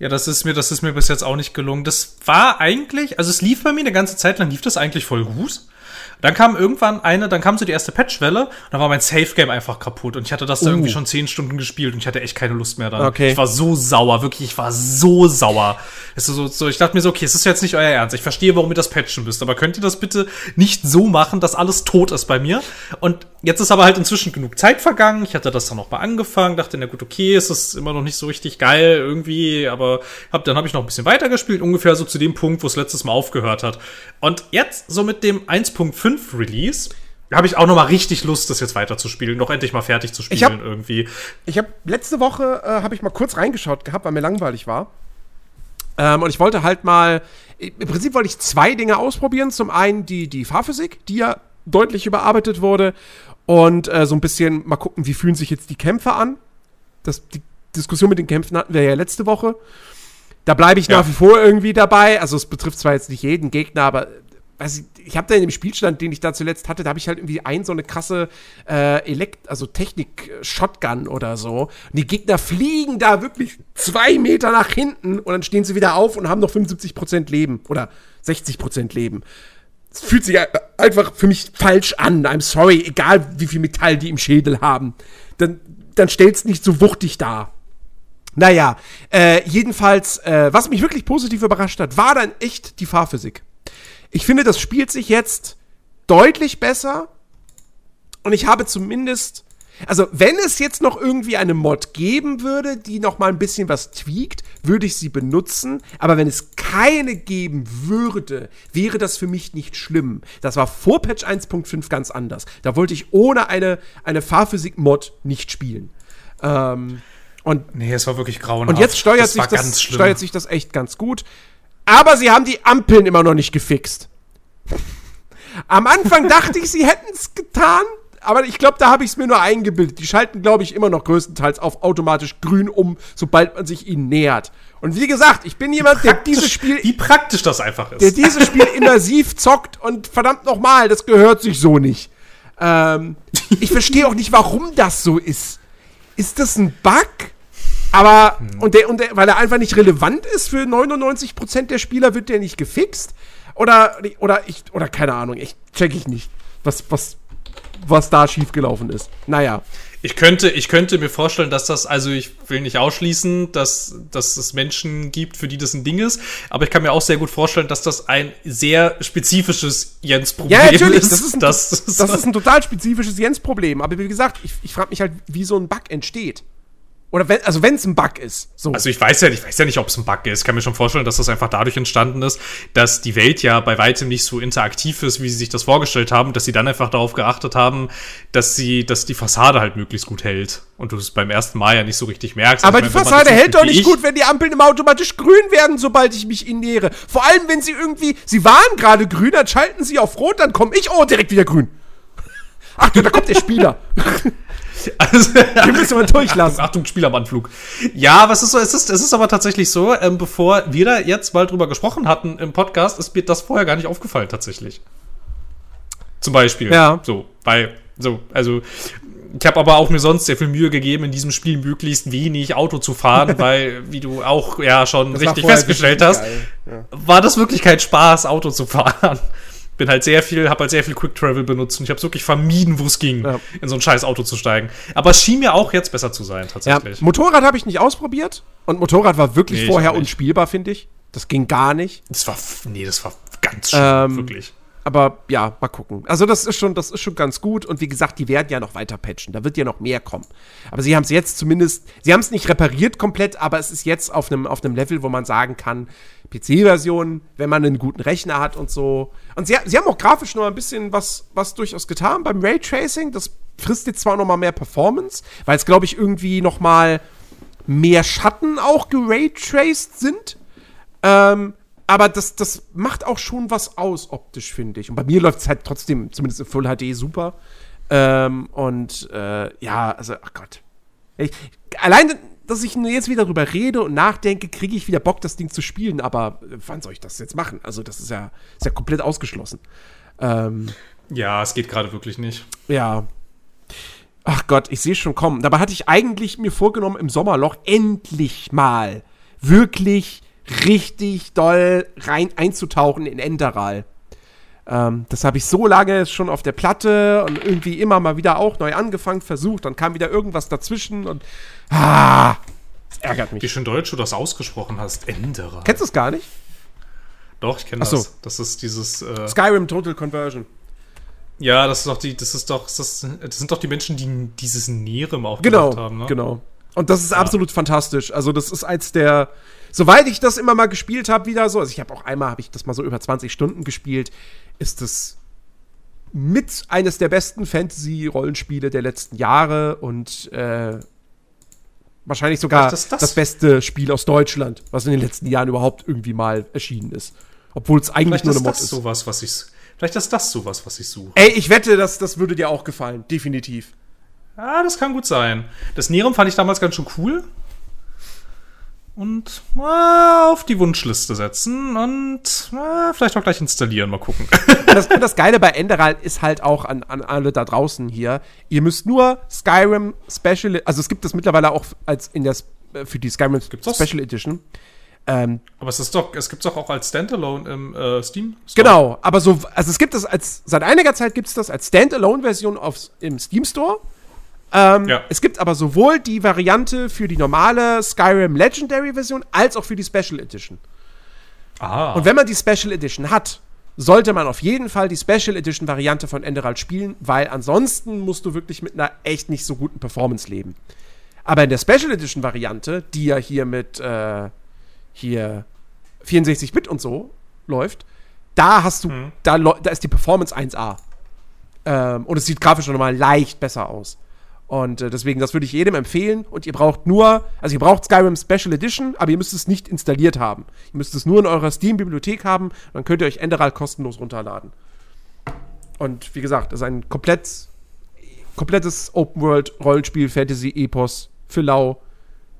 das ist mir, das ist mir bis jetzt auch nicht gelungen. Das war eigentlich, also es lief bei mir eine ganze Zeit lang, lief das eigentlich voll gut. Dann kam irgendwann eine, dann kam so die erste Patchwelle und dann war mein Safe Game einfach kaputt und ich hatte das da irgendwie uh. schon zehn Stunden gespielt und ich hatte echt keine Lust mehr dann. Okay. Ich war so sauer, wirklich, ich war so sauer. Es ist so, so, ich dachte mir so, okay, es ist jetzt nicht euer Ernst. Ich verstehe, warum ihr das patchen müsst, aber könnt ihr das bitte nicht so machen, dass alles tot ist bei mir? Und jetzt ist aber halt inzwischen genug Zeit vergangen. Ich hatte das dann noch mal angefangen, dachte, na gut, okay, es ist immer noch nicht so richtig geil irgendwie, aber hab, dann habe ich noch ein bisschen weitergespielt, ungefähr so zu dem Punkt, wo es letztes Mal aufgehört hat. Und jetzt so mit dem 1.5 Release habe ich auch noch mal richtig Lust, das jetzt weiterzuspielen, noch endlich mal fertig zu spielen ich hab, irgendwie. Ich habe letzte Woche äh, habe ich mal kurz reingeschaut gehabt, weil mir langweilig war. Ähm, und ich wollte halt mal, im Prinzip wollte ich zwei Dinge ausprobieren. Zum einen die, die Fahrphysik, die ja deutlich überarbeitet wurde. Und äh, so ein bisschen mal gucken, wie fühlen sich jetzt die Kämpfe an. Das, die Diskussion mit den Kämpfen hatten wir ja letzte Woche. Da bleibe ich ja. nach wie vor irgendwie dabei. Also es betrifft zwar jetzt nicht jeden Gegner, aber weiß ich, ich habe da in dem Spielstand, den ich da zuletzt hatte, da habe ich halt irgendwie ein so eine krasse äh, Elekt, also Technik-Shotgun oder so. Und die Gegner fliegen da wirklich zwei Meter nach hinten und dann stehen sie wieder auf und haben noch 75% Leben oder 60% Leben. Es fühlt sich einfach für mich falsch an. I'm sorry, egal wie viel Metall die im Schädel haben. Dann, dann stell's nicht so wuchtig dar. Naja, äh, jedenfalls, äh, was mich wirklich positiv überrascht hat, war dann echt die Fahrphysik. Ich finde, das spielt sich jetzt deutlich besser. Und ich habe zumindest, also wenn es jetzt noch irgendwie eine Mod geben würde, die noch mal ein bisschen was tweakt, würde ich sie benutzen. Aber wenn es keine geben würde, wäre das für mich nicht schlimm. Das war vor Patch 1.5 ganz anders. Da wollte ich ohne eine, eine Fahrphysik-Mod nicht spielen. Ähm, und, nee, es war wirklich grauenhaft. Und jetzt steuert, sich das, steuert sich das echt ganz gut. Aber sie haben die Ampeln immer noch nicht gefixt. Am Anfang dachte ich, sie hätten es getan, aber ich glaube, da habe ich es mir nur eingebildet. Die schalten, glaube ich, immer noch größtenteils auf automatisch grün um, sobald man sich ihnen nähert. Und wie gesagt, ich bin jemand, der dieses Spiel. Wie praktisch das einfach ist. Der dieses Spiel immersiv zockt und verdammt nochmal, das gehört sich so nicht. Ähm, ich verstehe auch nicht, warum das so ist. Ist das ein Bug? Aber, hm. und, der, und der, weil er einfach nicht relevant ist für 99% der Spieler, wird der nicht gefixt. Oder, oder ich, oder keine Ahnung, ich check ich nicht, was, was, was da schiefgelaufen ist. Naja. Ich könnte, ich könnte mir vorstellen, dass das, also ich will nicht ausschließen, dass, dass es Menschen gibt, für die das ein Ding ist, aber ich kann mir auch sehr gut vorstellen, dass das ein sehr spezifisches Jens-Problem ja, natürlich. ist. Das ist, ein, das, das ist ein total spezifisches Jens-Problem. Aber wie gesagt, ich, ich frage mich halt, wie so ein Bug entsteht. Oder wenn, also wenn es ein Bug ist. So. Also ich weiß ja, ich weiß ja nicht, ob es ein Bug ist. Ich kann mir schon vorstellen, dass das einfach dadurch entstanden ist, dass die Welt ja bei weitem nicht so interaktiv ist, wie sie sich das vorgestellt haben, dass sie dann einfach darauf geachtet haben, dass sie, dass die Fassade halt möglichst gut hält. Und du es beim ersten Mal ja nicht so richtig merkst. Aber also, die meine, Fassade hält doch nicht gut, wenn die Ampeln immer automatisch grün werden, sobald ich mich in nähere. Vor allem, wenn sie irgendwie, sie waren gerade grün, dann schalten sie auf rot, dann komme ich, oh, direkt wieder grün. Ach du, da kommt der Spieler. Also, Den müssen wir durchlassen. Achtung, Achtung, Spiel am Anflug. Ja, was ist so? Es ist, es ist aber tatsächlich so, ähm, bevor wir da jetzt mal drüber gesprochen hatten im Podcast, ist mir das vorher gar nicht aufgefallen, tatsächlich. Zum Beispiel. Ja. So, weil, so, also, ich habe aber auch mir sonst sehr viel Mühe gegeben, in diesem Spiel möglichst wenig Auto zu fahren, weil, wie du auch ja schon das richtig festgestellt hast, ja. war das wirklich kein Spaß, Auto zu fahren bin halt sehr viel, habe halt sehr viel Quick Travel benutzt und ich habe wirklich vermieden, wo es ging, ja. in so ein scheiß Auto zu steigen. Aber es schien mir auch jetzt besser zu sein, tatsächlich. Ja, Motorrad habe ich nicht ausprobiert und Motorrad war wirklich nee, vorher unspielbar, finde ich. Das ging gar nicht. Das war, nee, das war Ganz schön, ähm, wirklich. Aber ja, mal gucken. Also das ist schon, das ist schon ganz gut. Und wie gesagt, die werden ja noch weiter patchen. Da wird ja noch mehr kommen. Aber sie haben es jetzt zumindest, sie haben es nicht repariert komplett, aber es ist jetzt auf einem auf Level, wo man sagen kann, PC-Version, wenn man einen guten Rechner hat und so. Und sie, sie haben auch grafisch noch ein bisschen was, was durchaus getan beim Raytracing. Das frisst jetzt zwar noch mal mehr Performance, weil es, glaube ich, irgendwie noch mal mehr Schatten auch geraytraced sind. Ähm, aber das, das macht auch schon was aus, optisch, finde ich. Und bei mir läuft es halt trotzdem, zumindest in Full HD, super. Ähm, und äh, ja, also, ach Gott. Ich, allein, dass ich jetzt wieder darüber rede und nachdenke, kriege ich wieder Bock, das Ding zu spielen. Aber äh, wann soll ich das jetzt machen? Also, das ist ja, ist ja komplett ausgeschlossen. Ähm, ja, es geht gerade wirklich nicht. Ja. Ach Gott, ich sehe schon kommen. Dabei hatte ich eigentlich mir vorgenommen, im Sommerloch endlich mal wirklich richtig doll rein einzutauchen in Enderal. Ähm, das habe ich so lange schon auf der Platte und irgendwie immer mal wieder auch neu angefangen, versucht. Dann kam wieder irgendwas dazwischen und ah, das ärgert mich. Wie schön deutsch du das ausgesprochen hast, Enderal. Kennst du es gar nicht? Doch, ich kenne das. So. Das ist dieses äh Skyrim Total Conversion. Ja, das ist doch die, das ist doch, das, das sind doch die Menschen, die dieses Nerem auch genau, haben, ne? Genau. Und das ist ja. absolut fantastisch. Also das ist eins der Soweit ich das immer mal gespielt habe, wieder so, also ich habe auch einmal, habe ich das mal so über 20 Stunden gespielt, ist es mit eines der besten Fantasy-Rollenspiele der letzten Jahre und äh, wahrscheinlich sogar das, das, das, beste Spiel aus Deutschland, was in den letzten Jahren überhaupt irgendwie mal erschienen ist. Obwohl es eigentlich nur eine Mod ist. ist. Sowas, was ich, vielleicht ist das sowas, was ich suche. Ey, ich wette, das, das würde dir auch gefallen. Definitiv. Ja, das kann gut sein. Das Nerum fand ich damals ganz schön cool und äh, auf die Wunschliste setzen und äh, vielleicht auch gleich installieren. Mal gucken. Das, das Geile bei Enderal ist halt auch an, an alle da draußen hier. Ihr müsst nur Skyrim Special, also es gibt das mittlerweile auch als in der äh, für die Skyrim Gibt's Special Edition. Ähm, aber es ist doch, es gibt es doch auch als Standalone im äh, Steam. Store. Genau, aber so, also es gibt es als seit einiger Zeit gibt es das als Standalone-Version im Steam Store. Ähm, ja. Es gibt aber sowohl die Variante für die normale Skyrim Legendary Version als auch für die Special Edition. Aha. Und wenn man die Special Edition hat, sollte man auf jeden Fall die Special Edition Variante von Enderal spielen, weil ansonsten musst du wirklich mit einer echt nicht so guten Performance leben. Aber in der Special Edition Variante, die ja hier mit äh, hier 64-Bit und so läuft, da hast du, mhm. da, da ist die Performance 1A. Ähm, und es sieht grafisch nochmal leicht besser aus. Und äh, deswegen, das würde ich jedem empfehlen. Und ihr braucht nur, also ihr braucht Skyrim Special Edition, aber ihr müsst es nicht installiert haben. Ihr müsst es nur in eurer Steam-Bibliothek haben, dann könnt ihr euch Enderal kostenlos runterladen. Und wie gesagt, das ist ein komplett, komplettes Open-World-Rollenspiel, Fantasy-Epos für Lau.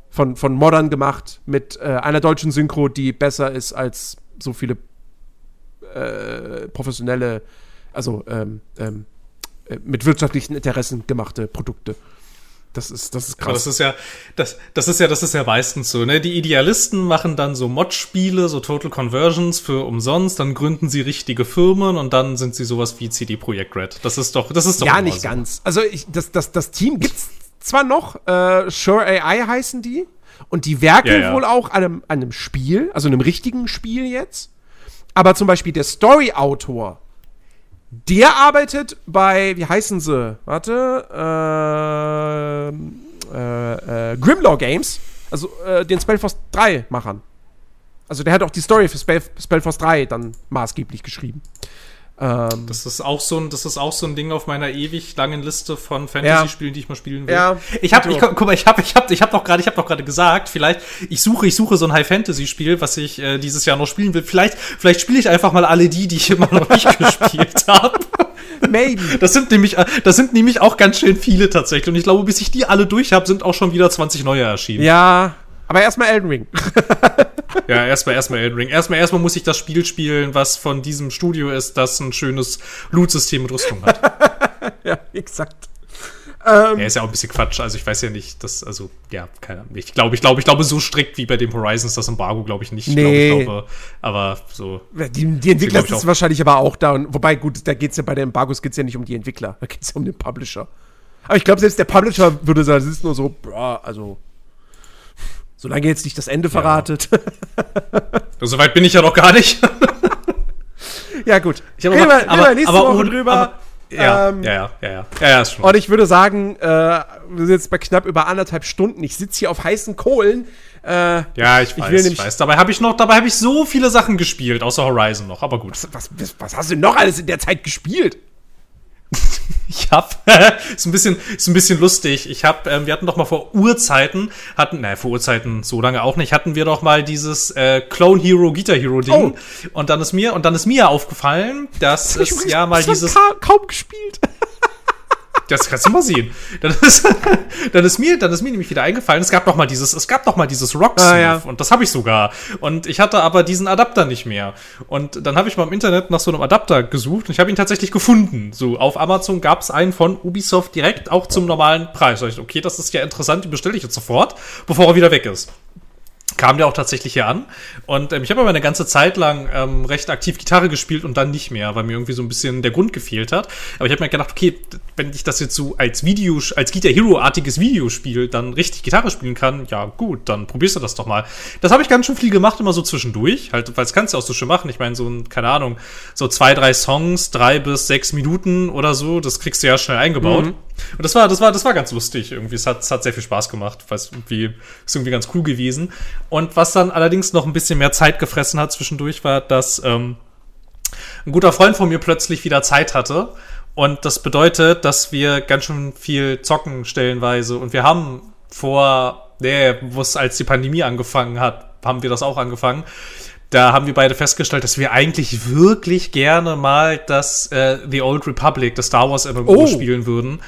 Von, von Modern gemacht, mit äh, einer deutschen Synchro, die besser ist als so viele äh, professionelle, also ähm, ähm, äh, mit wirtschaftlichen Interessen gemachte Produkte. Das ist, das ist krass. Aber das ist ja, das, das ist ja, das ist ja meistens so, ne? Die Idealisten machen dann so Mod-Spiele, so Total Conversions für umsonst, dann gründen sie richtige Firmen und dann sind sie sowas wie CD Projekt Red. Das ist doch, das ist doch. Ja, nicht so. ganz. Also ich, das, das, das Team gibt's zwar noch, äh, Sure AI heißen die, und die werken ja, ja. wohl auch an einem, an einem Spiel, also einem richtigen Spiel jetzt. Aber zum Beispiel der Story-Autor der arbeitet bei, wie heißen sie? Warte, äh, äh, äh, Grimlaw Games, also äh, den Spellforce 3 Machern. Also der hat auch die Story für Spell, Spellforce 3 dann maßgeblich geschrieben. Ähm, das ist auch so ein, das ist auch so ein Ding auf meiner ewig langen Liste von Fantasy-Spielen, ja. die ich mal spielen will. Ja, ich habe, ich, guck mal, ich habe, ich habe, ich habe doch gerade, ich habe doch gerade gesagt, vielleicht, ich suche, ich suche so ein High-Fantasy-Spiel, was ich äh, dieses Jahr noch spielen will. Vielleicht, vielleicht spiele ich einfach mal alle die, die ich immer noch nicht gespielt habe. Maybe. Das sind nämlich, das sind nämlich auch ganz schön viele tatsächlich. Und ich glaube, bis ich die alle durch habe, sind auch schon wieder 20 neue erschienen. Ja, aber erstmal Elden Ring. ja, erstmal erstmal Elden Ring. Erstmal erstmal muss ich das Spiel spielen, was von diesem Studio ist, das ein schönes Loot-System mit Rüstung hat. ja, exakt. Ähm, ja, ist ja auch ein bisschen Quatsch. Also ich weiß ja nicht, dass, also, ja, keine Ahnung. Ich glaube, ich glaube, ich glaube, so strikt wie bei dem Horizons das Embargo, glaube ich nicht. Nee. Ich glaube, aber so. Die, die Entwickler sind wahrscheinlich aber auch da. Und, wobei, gut, da geht es ja bei den Embargos geht's ja nicht um die Entwickler, da geht es ja um den Publisher. Aber ich glaube, selbst der Publisher würde sagen, das ist nur so, bra, also Solange jetzt nicht das Ende verratet. Ja. Soweit bin ich ja noch gar nicht. Ja, gut. Ich habe aber, aber, nächste aber, Woche drüber. Aber, ja, ähm, ja, ja, ja, ja, ja, ja, ist schon. Und ich würde sagen, äh, wir sind jetzt bei knapp über anderthalb Stunden. Ich sitze hier auf heißen Kohlen. Äh, ja, ich, ich weiß, ich weiß. Dabei habe ich noch, dabei habe ich so viele Sachen gespielt, außer Horizon noch. Aber gut. Was, was, was hast du noch alles in der Zeit gespielt? ich hab, ist ein bisschen, ist ein bisschen lustig. Ich hab, ähm, wir hatten doch mal vor Urzeiten, hatten, naja, vor Urzeiten so lange auch nicht, hatten wir doch mal dieses äh, Clone Hero, Guitar Hero Ding. Oh. Und dann ist mir, und dann ist mir aufgefallen, dass das es ja mal dieses. Ka kaum gespielt. Das kannst du mal sehen. Dann ist, dann ist, mir, dann ist mir nämlich wieder eingefallen, es gab noch mal dieses, es gab noch mal dieses Rock ah, ja. und das habe ich sogar. Und ich hatte aber diesen Adapter nicht mehr. Und dann habe ich mal im Internet nach so einem Adapter gesucht und ich habe ihn tatsächlich gefunden. So auf Amazon gab es einen von Ubisoft direkt auch zum normalen Preis. Da ich, okay, das ist ja interessant, den bestelle ich jetzt sofort, bevor er wieder weg ist kam der auch tatsächlich hier an. Und ähm, ich habe aber eine ganze Zeit lang ähm, recht aktiv Gitarre gespielt und dann nicht mehr, weil mir irgendwie so ein bisschen der Grund gefehlt hat. Aber ich habe mir gedacht, okay, wenn ich das jetzt so als Video, als Guitar Hero-artiges Videospiel dann richtig Gitarre spielen kann, ja gut, dann probierst du das doch mal. Das habe ich ganz schön viel gemacht, immer so zwischendurch, halt, weil es kannst du auch so schön machen. Ich meine, so ein, keine Ahnung, so zwei, drei Songs, drei bis sechs Minuten oder so, das kriegst du ja schnell eingebaut. Mhm. Und das war, das war, das war ganz lustig irgendwie. Es hat, es hat sehr viel Spaß gemacht, weil es irgendwie, ist irgendwie ganz cool gewesen. Und was dann allerdings noch ein bisschen mehr Zeit gefressen hat zwischendurch, war, dass ähm, ein guter Freund von mir plötzlich wieder Zeit hatte. Und das bedeutet, dass wir ganz schön viel zocken stellenweise. Und wir haben vor, nee, wo es als die Pandemie angefangen hat, haben wir das auch angefangen da haben wir beide festgestellt, dass wir eigentlich wirklich gerne mal das äh, The Old Republic, das Star Wars MMO oh. spielen würden.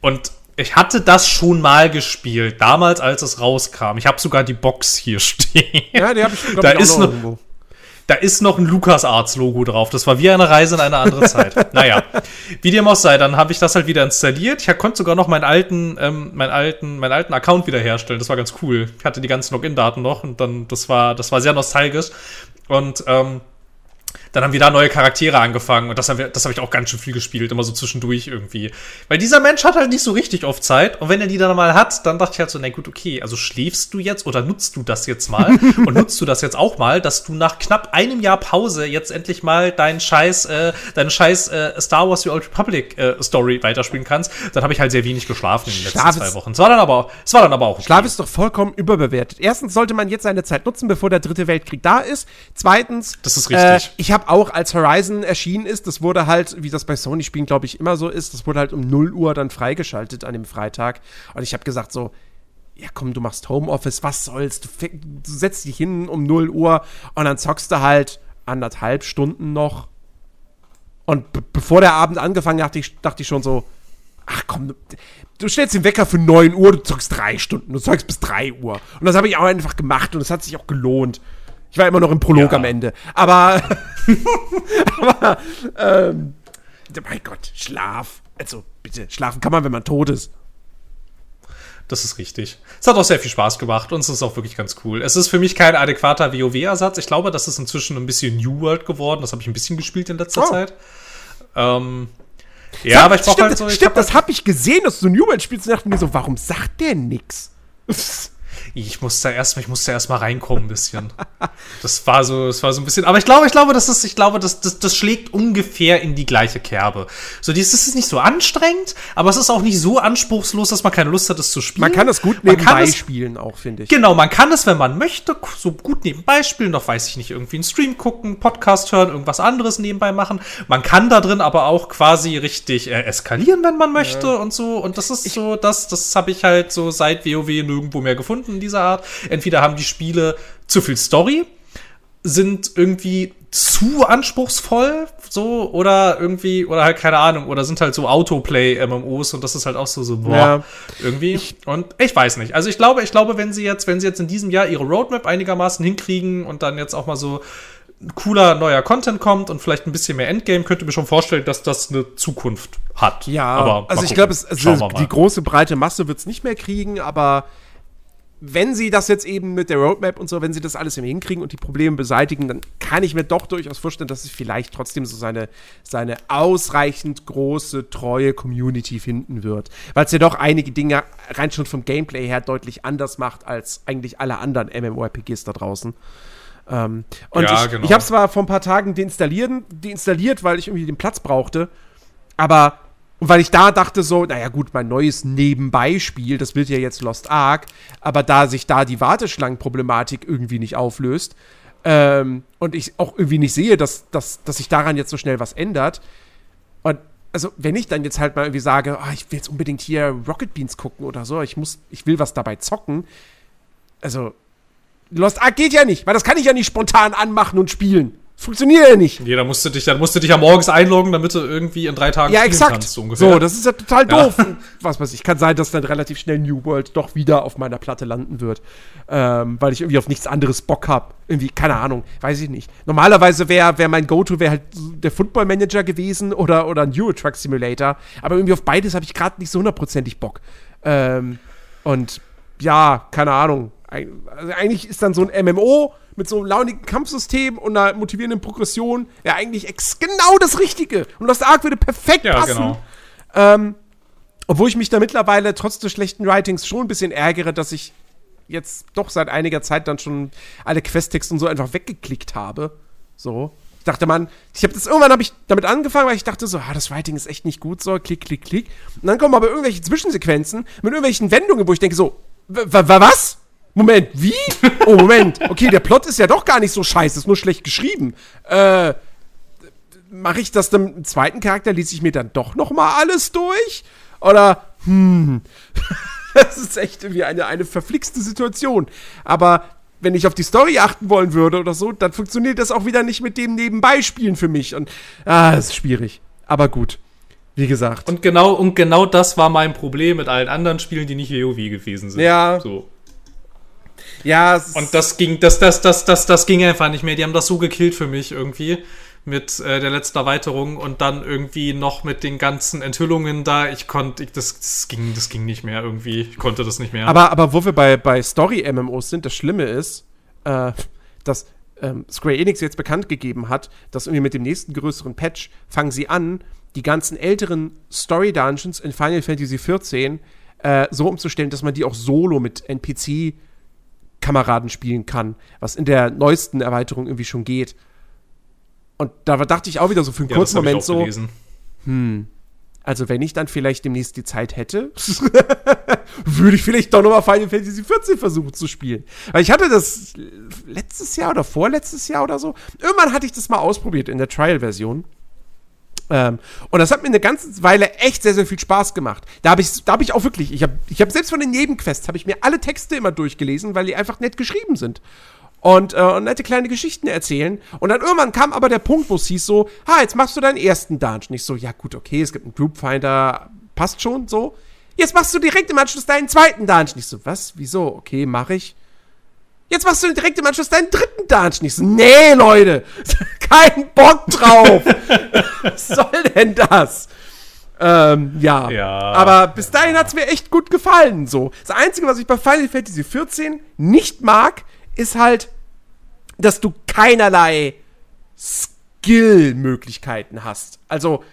Und ich hatte das schon mal gespielt, damals, als es rauskam. Ich habe sogar die Box hier stehen. Ja, die habe ich, da ich, ist noch, irgendwo. Da ist noch ein LucasArts-Logo drauf. Das war wie eine Reise in eine andere Zeit. naja, wie dem auch sei, dann habe ich das halt wieder installiert. Ich konnte sogar noch meinen alten, ähm, meinen alten, meinen alten Account wiederherstellen. Das war ganz cool. Ich hatte die ganzen Login-Daten noch und dann, das war, das war sehr nostalgisch. Und ähm, dann haben wir da neue Charaktere angefangen und das habe das hab ich auch ganz schön viel gespielt, immer so zwischendurch irgendwie. Weil dieser Mensch hat halt nicht so richtig oft Zeit und wenn er die dann mal hat, dann dachte ich halt so, na gut, okay, also schläfst du jetzt oder nutzt du das jetzt mal und nutzt du das jetzt auch mal, dass du nach knapp einem Jahr Pause jetzt endlich mal deinen scheiß, äh, deine scheiß äh, Star Wars The Old Republic äh, Story weiterspielen kannst. Dann habe ich halt sehr wenig geschlafen in den letzten Schlaf zwei Wochen. Es war dann aber, es war dann aber auch okay. Schlaf ist doch vollkommen überbewertet. Erstens sollte man jetzt seine Zeit nutzen, bevor der dritte Weltkrieg da ist. Zweitens, das ist richtig. Äh, ich habe auch, als Horizon erschienen ist, das wurde halt, wie das bei Sony-Spielen, glaube ich, immer so ist, das wurde halt um 0 Uhr dann freigeschaltet an dem Freitag. Und ich habe gesagt so, ja komm, du machst Homeoffice, was soll's? Du, du setzt dich hin um 0 Uhr und dann zockst du halt anderthalb Stunden noch. Und bevor der Abend angefangen hat, dachte ich, dachte ich schon so, ach komm, du, stellst den Wecker für 9 Uhr, du zockst drei Stunden, du zockst bis 3 Uhr. Und das habe ich auch einfach gemacht und es hat sich auch gelohnt. Ich war immer noch im Prolog ja. am Ende. Aber, aber ähm, mein Gott, Schlaf. Also bitte, schlafen kann man, wenn man tot ist. Das ist richtig. Es hat auch sehr viel Spaß gemacht und es ist auch wirklich ganz cool. Es ist für mich kein adäquater WoW-Ersatz. Ich glaube, das ist inzwischen ein bisschen New World geworden. Das habe ich ein bisschen gespielt in letzter oh. Zeit. Ähm, ja, Sag, aber ich brauche halt so. Stimmt, hab das habe ich gesehen, dass du New World spielst und dachte mir so, warum sagt der nix? ich musste erst, ich musste erst mal reinkommen ein bisschen. Das war so, das war so ein bisschen, aber ich glaube, ich glaube, das ist, ich glaube, das, das, das schlägt ungefähr in die gleiche Kerbe. So, dieses ist nicht so anstrengend, aber es ist auch nicht so anspruchslos, dass man keine Lust hat, es zu spielen. Man kann es gut nebenbei es, spielen auch, finde ich. Genau, man kann es, wenn man möchte, so gut nebenbei spielen, noch weiß ich nicht, irgendwie einen Stream gucken, Podcast hören, irgendwas anderes nebenbei machen. Man kann da drin aber auch quasi richtig äh, eskalieren, wenn man möchte ja. und so. Und das ist ich, so, das, das habe ich halt so seit WoW nirgendwo mehr gefunden dieser Art. Entweder haben die Spiele zu viel Story, sind irgendwie zu anspruchsvoll, so, oder irgendwie, oder halt keine Ahnung, oder sind halt so Autoplay-MMOs und das ist halt auch so, so, boah, ja. irgendwie. Und ich weiß nicht. Also ich glaube, ich glaube, wenn sie jetzt, wenn sie jetzt in diesem Jahr ihre Roadmap einigermaßen hinkriegen und dann jetzt auch mal so cooler neuer Content kommt und vielleicht ein bisschen mehr Endgame, könnte ich mir schon vorstellen, dass das eine Zukunft hat. Ja, aber also ich glaube, also die große breite Masse wird es nicht mehr kriegen, aber wenn sie das jetzt eben mit der Roadmap und so, wenn sie das alles hinkriegen und die Probleme beseitigen, dann kann ich mir doch durchaus vorstellen, dass es vielleicht trotzdem so seine, seine ausreichend große, treue Community finden wird. Weil es ja doch einige Dinge rein schon vom Gameplay her deutlich anders macht als eigentlich alle anderen MMORPGs da draußen. Ähm, und ja, ich, genau. ich habe zwar vor ein paar Tagen deinstalliert, deinstalliert, weil ich irgendwie den Platz brauchte, aber weil ich da dachte so, naja gut, mein neues Nebenbeispiel, das wird ja jetzt Lost Ark, aber da sich da die Warteschlangenproblematik irgendwie nicht auflöst ähm, und ich auch irgendwie nicht sehe, dass, dass, dass sich daran jetzt so schnell was ändert, und also wenn ich dann jetzt halt mal irgendwie sage, oh, ich will jetzt unbedingt hier Rocket Beans gucken oder so, ich muss, ich will was dabei zocken, also Lost Ark geht ja nicht, weil das kann ich ja nicht spontan anmachen und spielen. Funktioniert ja nicht. Nee, da musst du dich, dann musst du dich ja morgens einloggen, damit du irgendwie in drei Tagen ja, exakt. kannst, so ungefähr. So, das ist ja total doof. Ja. Was weiß ich, kann sein, dass dann relativ schnell New World doch wieder auf meiner Platte landen wird. Ähm, weil ich irgendwie auf nichts anderes Bock habe. Irgendwie, keine Ahnung, weiß ich nicht. Normalerweise wäre wär mein Go-To wär halt der Football Manager gewesen oder, oder ein Euro Truck Simulator. Aber irgendwie auf beides habe ich gerade nicht so hundertprozentig Bock. Ähm, und ja, keine Ahnung. Also eigentlich ist dann so ein MMO mit so einem launigen Kampfsystem und einer motivierenden Progression ja eigentlich genau das Richtige. Und das Arc würde perfekt ja, passen. Genau. Ähm, obwohl ich mich da mittlerweile trotz des schlechten Writings schon ein bisschen ärgere, dass ich jetzt doch seit einiger Zeit dann schon alle Questtexte und so einfach weggeklickt habe. So. Ich dachte man, ich habe das irgendwann habe ich damit angefangen, weil ich dachte so, ah, das Writing ist echt nicht gut, so klick klick klick. Und dann kommen aber irgendwelche Zwischensequenzen mit irgendwelchen Wendungen, wo ich denke so, was? Moment, wie? Oh, Moment. Okay, der Plot ist ja doch gar nicht so scheiße, ist nur schlecht geschrieben. Äh, mache ich das dann im zweiten Charakter, lese ich mir dann doch noch mal alles durch? Oder, hm, das ist echt irgendwie eine, eine verflixte Situation. Aber wenn ich auf die Story achten wollen würde oder so, dann funktioniert das auch wieder nicht mit dem Nebenbeispielen für mich. Und, ah, das ist schwierig. Aber gut. Wie gesagt. Und genau, und genau das war mein Problem mit allen anderen Spielen, die nicht WoW gewesen sind. Ja. So. Ja, und das ging, das, das, das, das, das ging einfach nicht mehr. Die haben das so gekillt für mich irgendwie mit äh, der letzten Erweiterung und dann irgendwie noch mit den ganzen Enthüllungen da. Ich konnte, das, das, ging, das ging nicht mehr irgendwie. Ich konnte das nicht mehr. Aber, aber wo wir bei, bei Story-MMOs sind, das Schlimme ist, äh, dass ähm, Square Enix jetzt bekannt gegeben hat, dass irgendwie mit dem nächsten größeren Patch fangen sie an, die ganzen älteren Story-Dungeons in Final Fantasy XIV äh, so umzustellen, dass man die auch solo mit NPC Kameraden spielen kann, was in der neuesten Erweiterung irgendwie schon geht. Und da dachte ich auch wieder so für einen ja, kurzen Moment so, gelesen. hm, also wenn ich dann vielleicht demnächst die Zeit hätte, würde ich vielleicht doch nochmal Final Fantasy XIV versuchen zu spielen. Weil ich hatte das letztes Jahr oder vorletztes Jahr oder so. Irgendwann hatte ich das mal ausprobiert in der Trial-Version. Ähm, und das hat mir eine ganze Weile echt sehr, sehr viel Spaß gemacht. Da habe ich, hab ich auch wirklich, ich habe ich hab selbst von den Nebenquests, habe ich mir alle Texte immer durchgelesen, weil die einfach nett geschrieben sind. Und, äh, und nette kleine Geschichten erzählen. Und dann irgendwann kam aber der Punkt, wo es hieß so, ha, jetzt machst du deinen ersten Dungeon. Ich so, ja gut, okay, es gibt einen Groupfinder, passt schon, so. Jetzt machst du direkt im Anschluss deinen zweiten Dungeon. Ich so, was, wieso, okay, mach ich. Jetzt machst du direkt im Anschluss deinen dritten Dungeon. Ich so, nee, Leute, kein Bock drauf. Was soll denn das? Ähm, ja. ja. Aber bis dahin hat es mir echt gut gefallen. So. Das Einzige, was ich bei Final Fantasy XIV nicht mag, ist halt, dass du keinerlei Skill-Möglichkeiten hast. Also,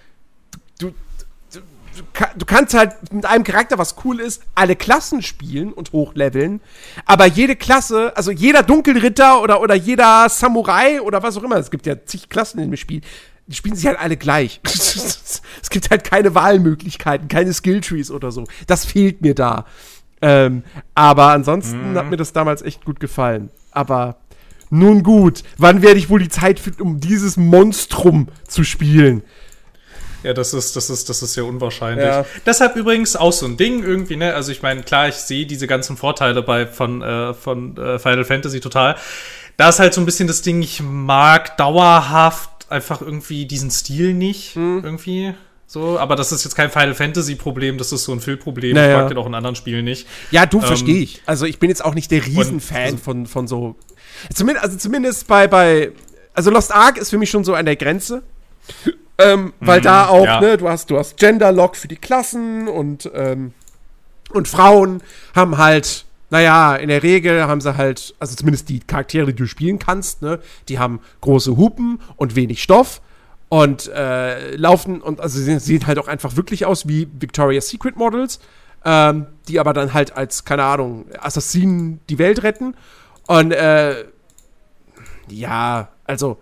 du kannst halt mit einem Charakter, was cool ist, alle Klassen spielen und hochleveln. Aber jede Klasse, also jeder Dunkelritter oder, oder jeder Samurai oder was auch immer, es gibt ja zig Klassen in dem Spiel, die spielen sich halt alle gleich. es gibt halt keine Wahlmöglichkeiten, keine Skilltrees oder so. Das fehlt mir da. Ähm, aber ansonsten mhm. hat mir das damals echt gut gefallen. Aber nun gut, wann werde ich wohl die Zeit finden, um dieses Monstrum zu spielen? Ja, das ist, das ist, das ist sehr unwahrscheinlich. Ja. Deshalb übrigens auch so ein Ding irgendwie, ne? Also ich meine, klar, ich sehe diese ganzen Vorteile bei von, äh, von äh, Final Fantasy total. Da ist halt so ein bisschen das Ding, ich mag dauerhaft einfach irgendwie diesen Stil nicht. Mhm. Irgendwie. So, aber das ist jetzt kein Final Fantasy Problem, das ist so ein Füllproblem. Naja. Ich mag den auch in anderen Spielen nicht. Ja, du ähm, verstehe ich. Also ich bin jetzt auch nicht der Riesenfan also, von, von so. Zumindest, also zumindest bei, bei. Also Lost Ark ist für mich schon so an der Grenze. Ähm, weil mm, da auch, ja. ne, du hast, du hast Gender-Lock für die Klassen und, ähm, und Frauen haben halt, naja, in der Regel haben sie halt, also zumindest die Charaktere, die du spielen kannst, ne, die haben große Hupen und wenig Stoff und äh, laufen und also sie sehen halt auch einfach wirklich aus wie Victoria's Secret Models, ähm, die aber dann halt als, keine Ahnung, Assassinen die Welt retten. Und äh, Ja, also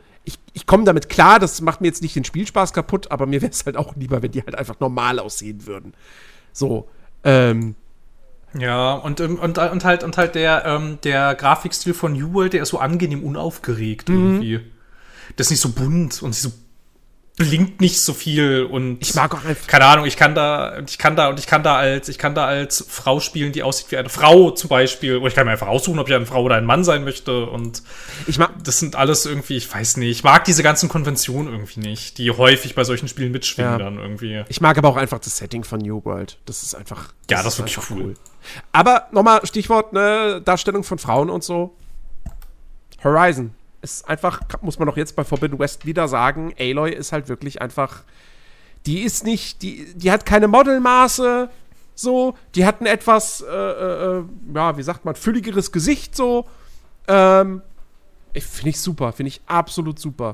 ich, komme damit klar, das macht mir jetzt nicht den Spielspaß kaputt, aber mir wäre es halt auch lieber, wenn die halt einfach normal aussehen würden. So, ähm. Ja, und, ähm, und, und halt, und halt der, ähm, der Grafikstil von New World, der ist so angenehm unaufgeregt mhm. irgendwie. Das ist nicht so bunt und nicht so blinkt nicht so viel und ich mag auch einfach keine Ahnung ich kann da ich kann da und ich kann da als ich kann da als Frau spielen die aussieht wie eine Frau zum Beispiel. Oder ich kann mir einfach aussuchen ob ich eine Frau oder ein Mann sein möchte und ich mag das sind alles irgendwie ich weiß nicht ich mag diese ganzen Konventionen irgendwie nicht die häufig bei solchen Spielen mitschwingen ja. dann irgendwie. Ich mag aber auch einfach das Setting von New World. Das ist einfach das ja das ist wirklich cool. cool. Aber nochmal Stichwort ne Darstellung von Frauen und so. Horizon ist einfach, muss man doch jetzt bei Forbidden West wieder sagen, Aloy ist halt wirklich einfach, die ist nicht, die, die hat keine Modelmaße, so, die hat ein etwas, äh, äh, ja, wie sagt man, fülligeres Gesicht, so. Ähm, finde ich super, finde ich absolut super.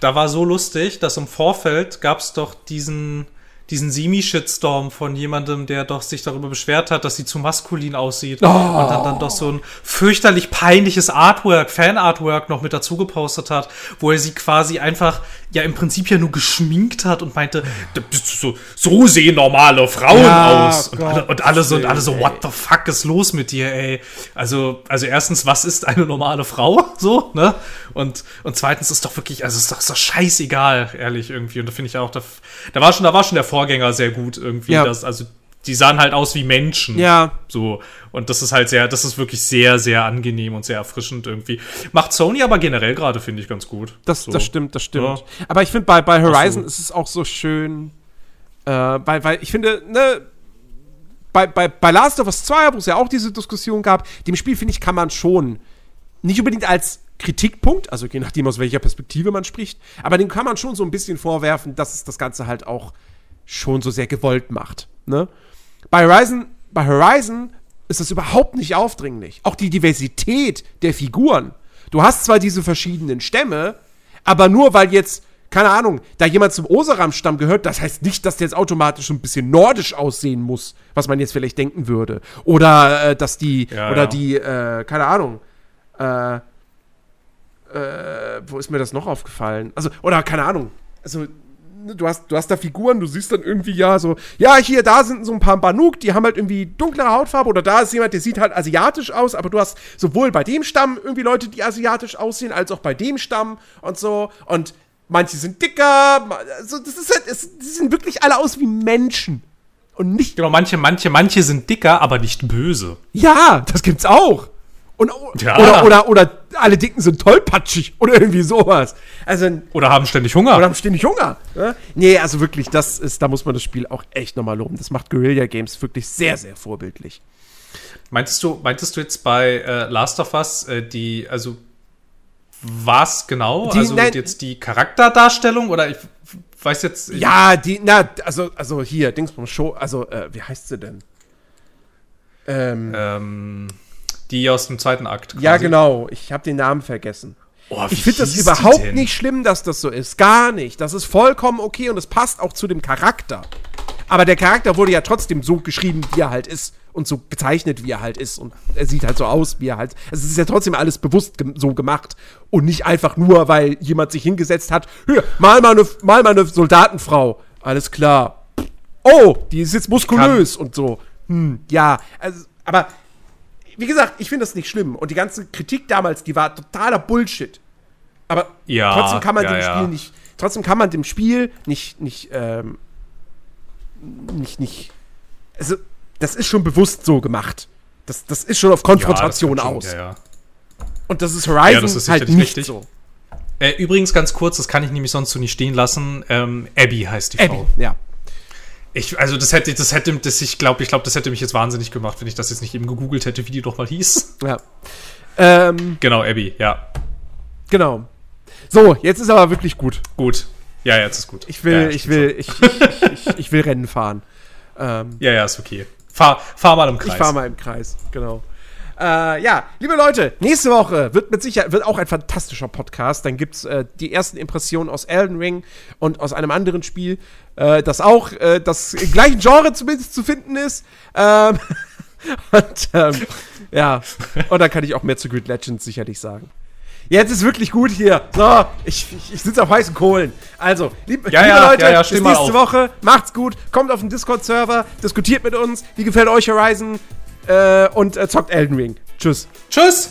Da war so lustig, dass im Vorfeld gab es doch diesen, diesen Semi-Shitstorm von jemandem, der doch sich darüber beschwert hat, dass sie zu maskulin aussieht. Oh. Und dann, dann doch so ein fürchterlich peinliches Artwork, Fan-Artwork noch mit dazu gepostet hat, wo er sie quasi einfach ja im Prinzip ja nur geschminkt hat und meinte, so, so sehen normale Frauen ja, aus. Und alle, und alle, so, und alle so, what the fuck ist los mit dir, ey? Also, also erstens, was ist eine normale Frau? So, ne? Und, und zweitens ist doch wirklich, also ist doch, ist doch scheißegal, ehrlich, irgendwie. Und da finde ich auch, da, da war schon, da war schon der Vorgänger sehr gut irgendwie. Ja. Das, also die sahen halt aus wie Menschen. Ja. So. Und das ist halt sehr, das ist wirklich sehr, sehr angenehm und sehr erfrischend irgendwie. Macht Sony aber generell gerade, finde ich, ganz gut. Das, so. das stimmt, das stimmt. Ja. Aber ich finde, bei, bei Horizon ist es auch so schön, äh, weil, weil ich finde, ne, bei, bei, bei Last of Us 2, wo es ja auch diese Diskussion gab, dem Spiel, finde ich, kann man schon nicht unbedingt als Kritikpunkt, also je nachdem, aus welcher Perspektive man spricht, aber dem kann man schon so ein bisschen vorwerfen, dass es das Ganze halt auch schon so sehr gewollt macht. Ne? Bei Horizon, bei Horizon ist das überhaupt nicht aufdringlich. Auch die Diversität der Figuren. Du hast zwar diese verschiedenen Stämme, aber nur weil jetzt, keine Ahnung, da jemand zum Oseram-Stamm gehört, das heißt nicht, dass der jetzt automatisch ein bisschen nordisch aussehen muss, was man jetzt vielleicht denken würde. Oder äh, dass die, ja, oder ja. die, äh, keine Ahnung, äh, äh, wo ist mir das noch aufgefallen? Also, oder keine Ahnung. Also, du hast, du hast da Figuren, du siehst dann irgendwie ja so, ja, hier, da sind so ein paar Banuk, die haben halt irgendwie dunklere Hautfarbe oder da ist jemand, der sieht halt asiatisch aus, aber du hast sowohl bei dem Stamm irgendwie Leute, die asiatisch aussehen, als auch bei dem Stamm und so und manche sind dicker, also das ist halt, es, die sehen wirklich alle aus wie Menschen. Und nicht. Genau, manche, manche, manche sind dicker, aber nicht böse. Ja, das gibt's auch. Und, ja. oder, oder, oder alle Dicken sind tollpatschig oder irgendwie sowas. Also, oder haben ständig Hunger. Oder haben ständig Hunger. Ne? Nee, also wirklich, das ist, da muss man das Spiel auch echt nochmal loben. Das macht Guerilla Games wirklich sehr, sehr vorbildlich. Meintest du, meintest du jetzt bei äh, Last of Us äh, die, also was genau? Die, also nein, jetzt die Charakterdarstellung oder ich weiß jetzt. Ja, die, na, also, also hier, Dingsbums Show, also, äh, wie heißt sie denn? Ähm. ähm die aus dem zweiten Akt. Quasi. Ja, genau. Ich habe den Namen vergessen. Oh, ich finde das überhaupt nicht schlimm, dass das so ist. Gar nicht. Das ist vollkommen okay und es passt auch zu dem Charakter. Aber der Charakter wurde ja trotzdem so geschrieben, wie er halt ist. Und so gezeichnet, wie er halt ist. Und er sieht halt so aus, wie er halt. Es ist ja trotzdem alles bewusst ge so gemacht. Und nicht einfach nur, weil jemand sich hingesetzt hat. Hier, mal mal eine, mal mal eine Soldatenfrau. Alles klar. Oh, die ist jetzt muskulös und so. Hm, ja. Also, aber wie gesagt, ich finde das nicht schlimm. Und die ganze Kritik damals, die war totaler Bullshit. Aber ja, trotzdem kann man ja, dem Spiel ja. nicht, trotzdem kann man dem Spiel nicht, nicht, ähm, nicht, nicht, also, das ist schon bewusst so gemacht. Das, das ist schon auf Konfrontation aus. Schon, Und das ist Horizon das ist halt nicht richtig. so. Äh, übrigens ganz kurz, das kann ich nämlich sonst so nicht stehen lassen. Ähm, Abby heißt die Abby, Frau. Ja. Ich, also das hätte, das hätte, das ich glaube, ich glaube, das hätte mich jetzt wahnsinnig gemacht, wenn ich das jetzt nicht eben gegoogelt hätte, wie die doch mal hieß. Ja. Ähm, genau, Abby, ja. Genau. So, jetzt ist aber wirklich gut. Gut. Ja, jetzt ist gut. Ich will, ja, ich will, ich, ich, ich, ich, will Rennen fahren. Ähm, ja, ja, ist okay. Fahr, fahr mal im Kreis. Ich fahr mal im Kreis, genau. Äh, ja, liebe Leute, nächste Woche wird mit Sicherheit wird auch ein fantastischer Podcast. Dann gibt es äh, die ersten Impressionen aus Elden Ring und aus einem anderen Spiel, äh, das auch äh, das im gleichen Genre zumindest zu finden ist. Ähm, und ähm, ja, und dann kann ich auch mehr zu Grid Legends sicherlich sagen. Jetzt ist wirklich gut hier. So, ich, ich, ich sitze auf heißen Kohlen. Also, lieb, ja, liebe ja, Leute, ja, ja, bis nächste Woche. Macht's gut. Kommt auf den Discord-Server. Diskutiert mit uns. Wie gefällt euch Horizon? Äh, und äh, zockt Elden Ring. Tschüss. Tschüss.